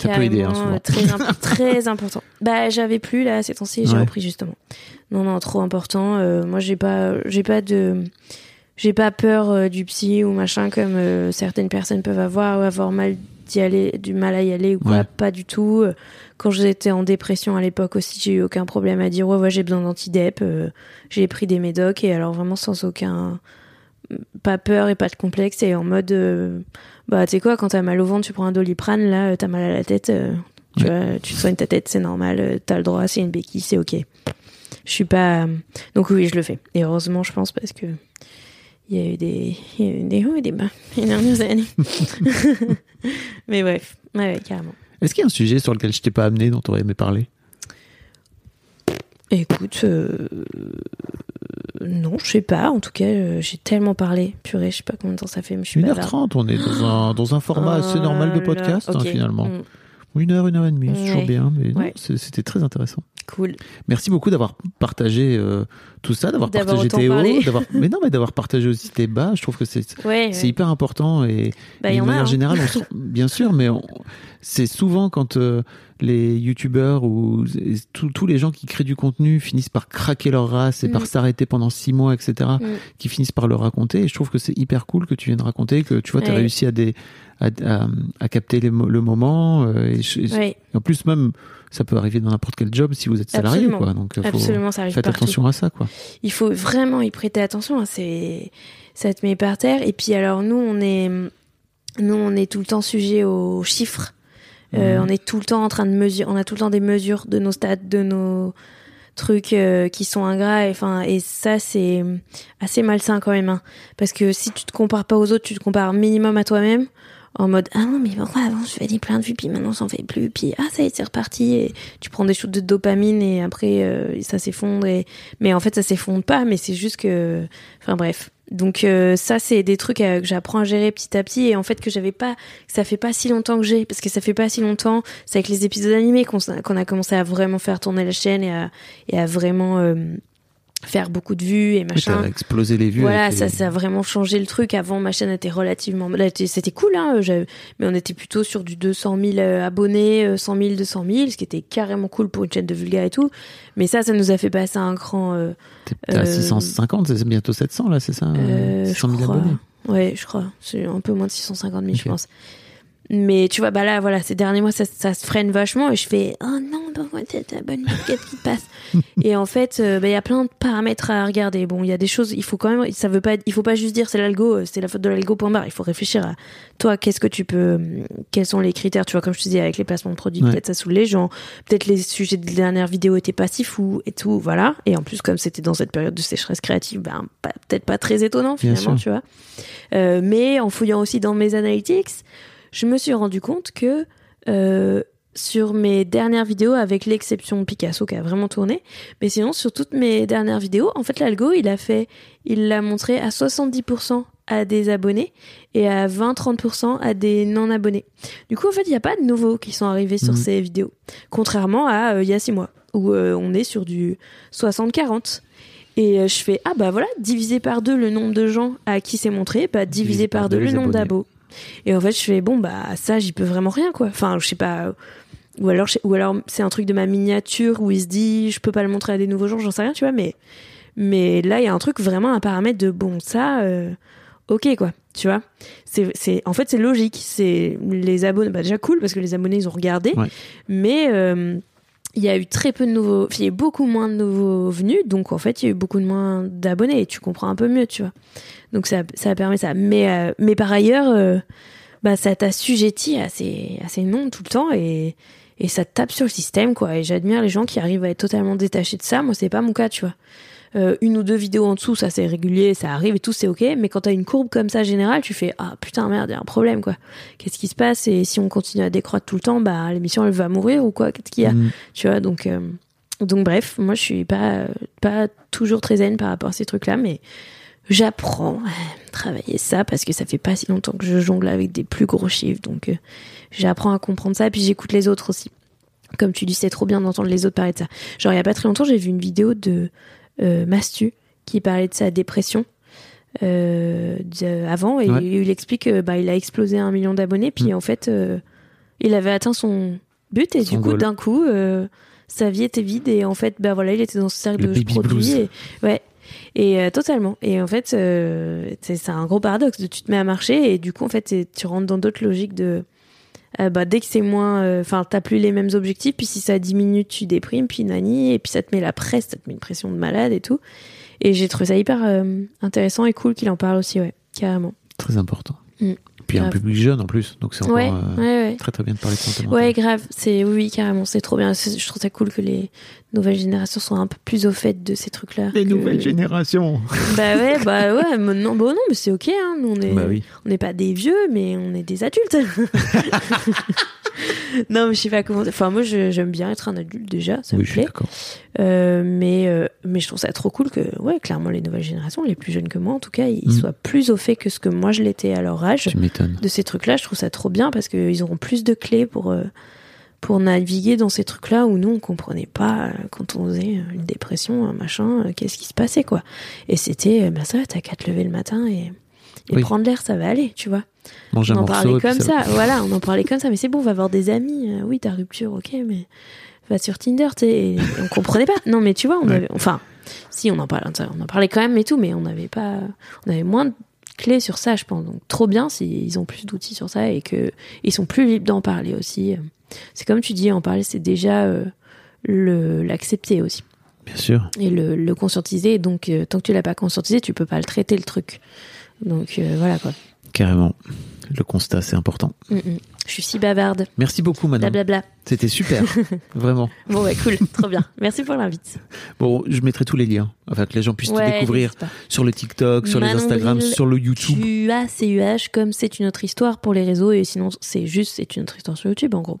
Ça peut aider, hein, souvent. Très, imp- très important. Bah, j'avais plus là ces temps-ci, j'ai Ouais. repris justement. Non, non, trop important. Euh, moi, j'ai pas, j'ai pas de, j'ai pas peur euh, du psy ou machin comme certaines personnes peuvent avoir ou avoir mal d'y aller, du mal à y aller ou quoi. Ouais. Pas du tout. Euh, Quand j'étais en dépression à l'époque aussi, j'ai eu aucun problème à dire ouais, ouais j'ai besoin d'antidep. Euh, j'ai pris des médocs et alors vraiment sans aucun, pas peur et pas de complexe et en mode euh, bah tu sais quoi quand t'as mal au ventre tu prends un doliprane là t'as mal à la tête euh, tu vois tu soignes ta tête c'est normal t'as le droit c'est une béquille c'est ok je suis pas donc oui je le fais et heureusement je pense parce que il y a eu des il y a eu des hauts et des bas les dernières années mais bref ouais, ouais, carrément Est-ce qu'il y a un sujet sur lequel je t'ai pas amené, dont t'aurais aimé parler? écoute euh, non je sais pas en tout cas euh, j'ai tellement parlé purée je sais pas combien de temps ça fait mais je suis bavarde. 1h30, on est dans un, dans un format assez normal de Oh podcast, hein, finalement. Mm, Une heure, une heure et demie, c'est toujours bien, mais Ouais. c'était très intéressant. cool Merci beaucoup d'avoir partagé euh, tout ça, d'avoir partagé tes hauts, d'avoir, mais non, mais d'avoir partagé aussi tes bas. Je trouve que c'est, ouais, c'est ouais. hyper important et, Bah, et de a, manière hein. générale, on se- bien sûr, mais on- c'est souvent quand euh, les youtubeurs ou tous les gens qui créent du contenu finissent par craquer leur race et Mm. par s'arrêter pendant six mois, etc., Mm. qui finissent par le raconter. Et je trouve que c'est hyper cool que tu viennes raconter, que tu vois, tu as Ouais. réussi à, des, à, à- à capter les le moment. euh, et, et en plus, même, ça peut arriver dans n'importe quel job si vous êtes salarié, Absolument. quoi. Donc, euh, faut, absolument, ça arrive faites partout. attention à ça, quoi. Il faut vraiment y prêter attention. hein, C'est, ça te met par terre. Et puis alors nous, on est, nous, on est tout le temps sujet aux chiffres. Euh, Mhm. On est tout le temps en train de mesurer. On a tout le temps des mesures de nos stats, de nos trucs euh, qui sont ingrats. Et, enfin, et ça, c'est assez malsain quand même. hein. Parce que si tu te compares pas aux autres, tu te compares minimum à toi-même. En mode ah non mais pourquoi avant je faisais plein de vues puis maintenant j'en fais plus puis ah ça y est c'est reparti et tu prends des shoots de dopamine et après euh, ça s'effondre et mais en fait ça s'effondre pas mais c'est juste que enfin bref. Donc euh, ça c'est des trucs euh, que j'apprends à gérer petit à petit et en fait que j'avais pas ça fait pas si longtemps que j'ai parce que ça fait pas si longtemps c'est avec les épisodes animés qu'on a commencé à vraiment faire tourner la chaîne et à et à vraiment euh, faire beaucoup de vues et machin t'as explosé les vues. voilà, ça, les- ça a vraiment changé le truc. Avant, ma chaîne était relativement, c'était cool, hein, mais on était plutôt sur du 200 000 euh, abonnés, euh, 100 000, 200 000, ce qui était carrément cool pour une chaîne de vulga et tout. Mais ça, ça nous a fait passer un cran. Euh, T'es à euh, 650, c'est bientôt 700 là, c'est ça euh, 600 000 je crois. abonnés. Ouais, je crois. C'est un peu moins de 650 000, je pense. Mais tu vois, bah là, voilà, ces derniers mois, ça, ça se freine vachement et je fais, oh non, pourquoi tu t'abonnes Qu'est-ce qui te passe Et en fait, euh, bah, il y a plein de paramètres à regarder. Bon, il y a des choses, il faut quand même, ça veut pas, il faut pas juste dire c'est l'algo, euh, c'est la faute de l'algo, point barre. Il faut réfléchir à toi, qu'est-ce que tu peux, hum, quels sont les critères, tu vois, comme je te disais, avec les placements de produits, Ouais. peut-être ça saoule les gens, peut-être les sujets des dernières vidéos étaient pas si fous et tout, voilà. Et en plus, comme c'était dans cette période de sécheresse créative, ben, peut-être pas très étonnant finalement, tu vois. Euh, mais en fouillant aussi dans mes analytics, je me suis rendu compte que euh, sur mes dernières vidéos, avec l'exception Picasso qui a vraiment tourné, mais sinon sur toutes mes dernières vidéos, en fait l'algo il a fait, il l'a montré à 70% à des abonnés et à 20-30% à des non-abonnés. Du coup en fait il n'y a pas de nouveaux qui sont arrivés sur Mhm. ces vidéos, contrairement à euh, il y a 6 mois où euh, on est sur du 60-40. Et euh, je fais ah bah voilà divisé par deux le nombre de gens à qui c'est montré bah divisé par deux le les nombre d'abos et en fait, je fais bon bah ça, j'y peux vraiment rien quoi. Enfin, je sais pas. Ou alors, ou alors c'est un truc de ma miniature où il se dit je peux pas le montrer à des nouveaux gens, j'en sais rien, tu vois. Mais mais là, il y a un truc vraiment un paramètre de bon ça, euh, ok quoi, tu vois. C'est c'est en fait c'est logique. C'est les abonnés, bah déjà cool parce que les abonnés ils ont regardé, Ouais. mais euh, il y a eu très peu de nouveaux, il y a eu beaucoup moins de nouveaux venus, donc en fait il y a eu beaucoup moins d'abonnés et tu comprends un peu mieux, tu vois. Donc ça, ça permet ça. Mais, euh, mais par ailleurs, euh, bah, ça t'assujettit à ces, à ces tout le temps et, et ça tape sur le système, quoi. Et j'admire les gens qui arrivent à être totalement détachés de ça. Moi, c'est pas mon cas, tu vois. Euh, une ou deux vidéos en dessous, ça c'est régulier, ça arrive et tout, c'est ok. Mais quand t'as une courbe comme ça générale, tu fais ah putain merde, y a un problème quoi. Qu'est-ce qui se passe? Et si on continue à décroître tout le temps, bah l'émission elle va mourir ou quoi? Qu'est-ce qu'il y a? Mm. Tu vois donc euh, donc bref, moi je suis pas pas toujours très zen par rapport à ces trucs-là, mais j'apprends à travailler ça parce que ça fait pas si longtemps que je jongle avec des plus gros chiffres, donc euh, j'apprends à comprendre ça. Et puis j'écoute les autres aussi. Comme tu dis, c'est trop bien d'entendre les autres parler de ça. Genre il y a pas très longtemps, j'ai vu une vidéo de Mastu qui parlait de sa dépression. Euh, de- avant et Ouais. il explique que bah, il a explosé un million d'abonnés puis Mm. en fait euh, il avait atteint son but et Son du coup d'un coup euh, sa vie était vide et en fait bah voilà il était dans ce cercle Le de produits et ouais et euh, totalement et en fait euh, c'est un gros paradoxe de tu te mets à marcher et du coup en fait tu rentres dans d'autres logiques de euh, bah dès que c'est moins euh, enfin t'as plus les mêmes objectifs puis si ça diminue tu déprimes puis nani et puis ça te met la presse ça te met une pression de malade et tout et j'ai trouvé ça hyper euh, intéressant et cool qu'il en parle aussi ouais carrément Très important. Mm. Puis un Grave. public jeune en plus, donc c'est encore ouais, ouais ouais très très bien de parler de santé mentale. Ouais, grave. C'est oui, carrément. C'est trop bien. Je trouve ça cool que les nouvelles générations soient un peu plus au fait de ces trucs-là. Les que- nouvelles générations. Bah ouais, bah ouais. mais non, bah non, mais c'est ok. Hein. Nous, on est, Bah oui. on n'est pas des vieux, mais on est des adultes. non, mais je sais pas comment. Enfin, moi, j'aime bien être un adulte déjà. Ça oui, me plaît. d'accord. Euh, mais euh, mais je trouve ça trop cool que ouais, clairement, les nouvelles générations, les plus jeunes que moi, en tout cas, ils Mm. soient plus au fait que ce que moi je l'étais à leur âge Tu m'étonnes. de ces trucs-là, je trouve ça trop bien parce qu'ils auront plus de clés pour, euh, pour naviguer dans ces trucs-là où nous, on comprenait pas euh, quand on faisait euh, une dépression, un machin, euh, qu'est-ce qui se passait, quoi. Et c'était, bah ça va, t'as qu'à te lever le matin et, et Oui. prendre l'air, ça va aller, tu vois. Manger on en parlait comme ça, voilà, on en parlait comme ça, mais c'est bon, on va avoir des amis. Euh, oui, ta rupture, ok, mais va sur Tinder, tu sais, on comprenait pas. Non, mais tu vois, on Ouais. avait, enfin, si, on en parlait, on en parlait quand même et tout, mais on n'avait pas, on avait moins de clés sur ça, je pense. Donc, trop bien s'ils ont plus d'outils sur ça et que ils sont plus libres d'en parler aussi. C'est comme tu dis, en parler, c'est déjà euh, le l'accepter aussi Bien sûr. et le, le conscientiser. Donc, euh, tant que tu l'as pas conscientisé, tu peux pas le traiter le truc. Donc euh, voilà quoi. Carrément. Le constat, c'est important. Mm, mm. Je suis si bavarde. Merci beaucoup, Manon. Blablabla. C'était super. Vraiment. Bon ouais, cool, trop bien. Merci pour l'invite. Bon, je mettrai tous les liens afin que les gens puissent te Ouais, découvrir n'hésite pas. sur le TikTok, sur les Instagram, Bril, sur le YouTube. QA-CUH, comme c'est une autre histoire pour les réseaux, et sinon c'est juste, c'est une autre histoire sur YouTube en gros.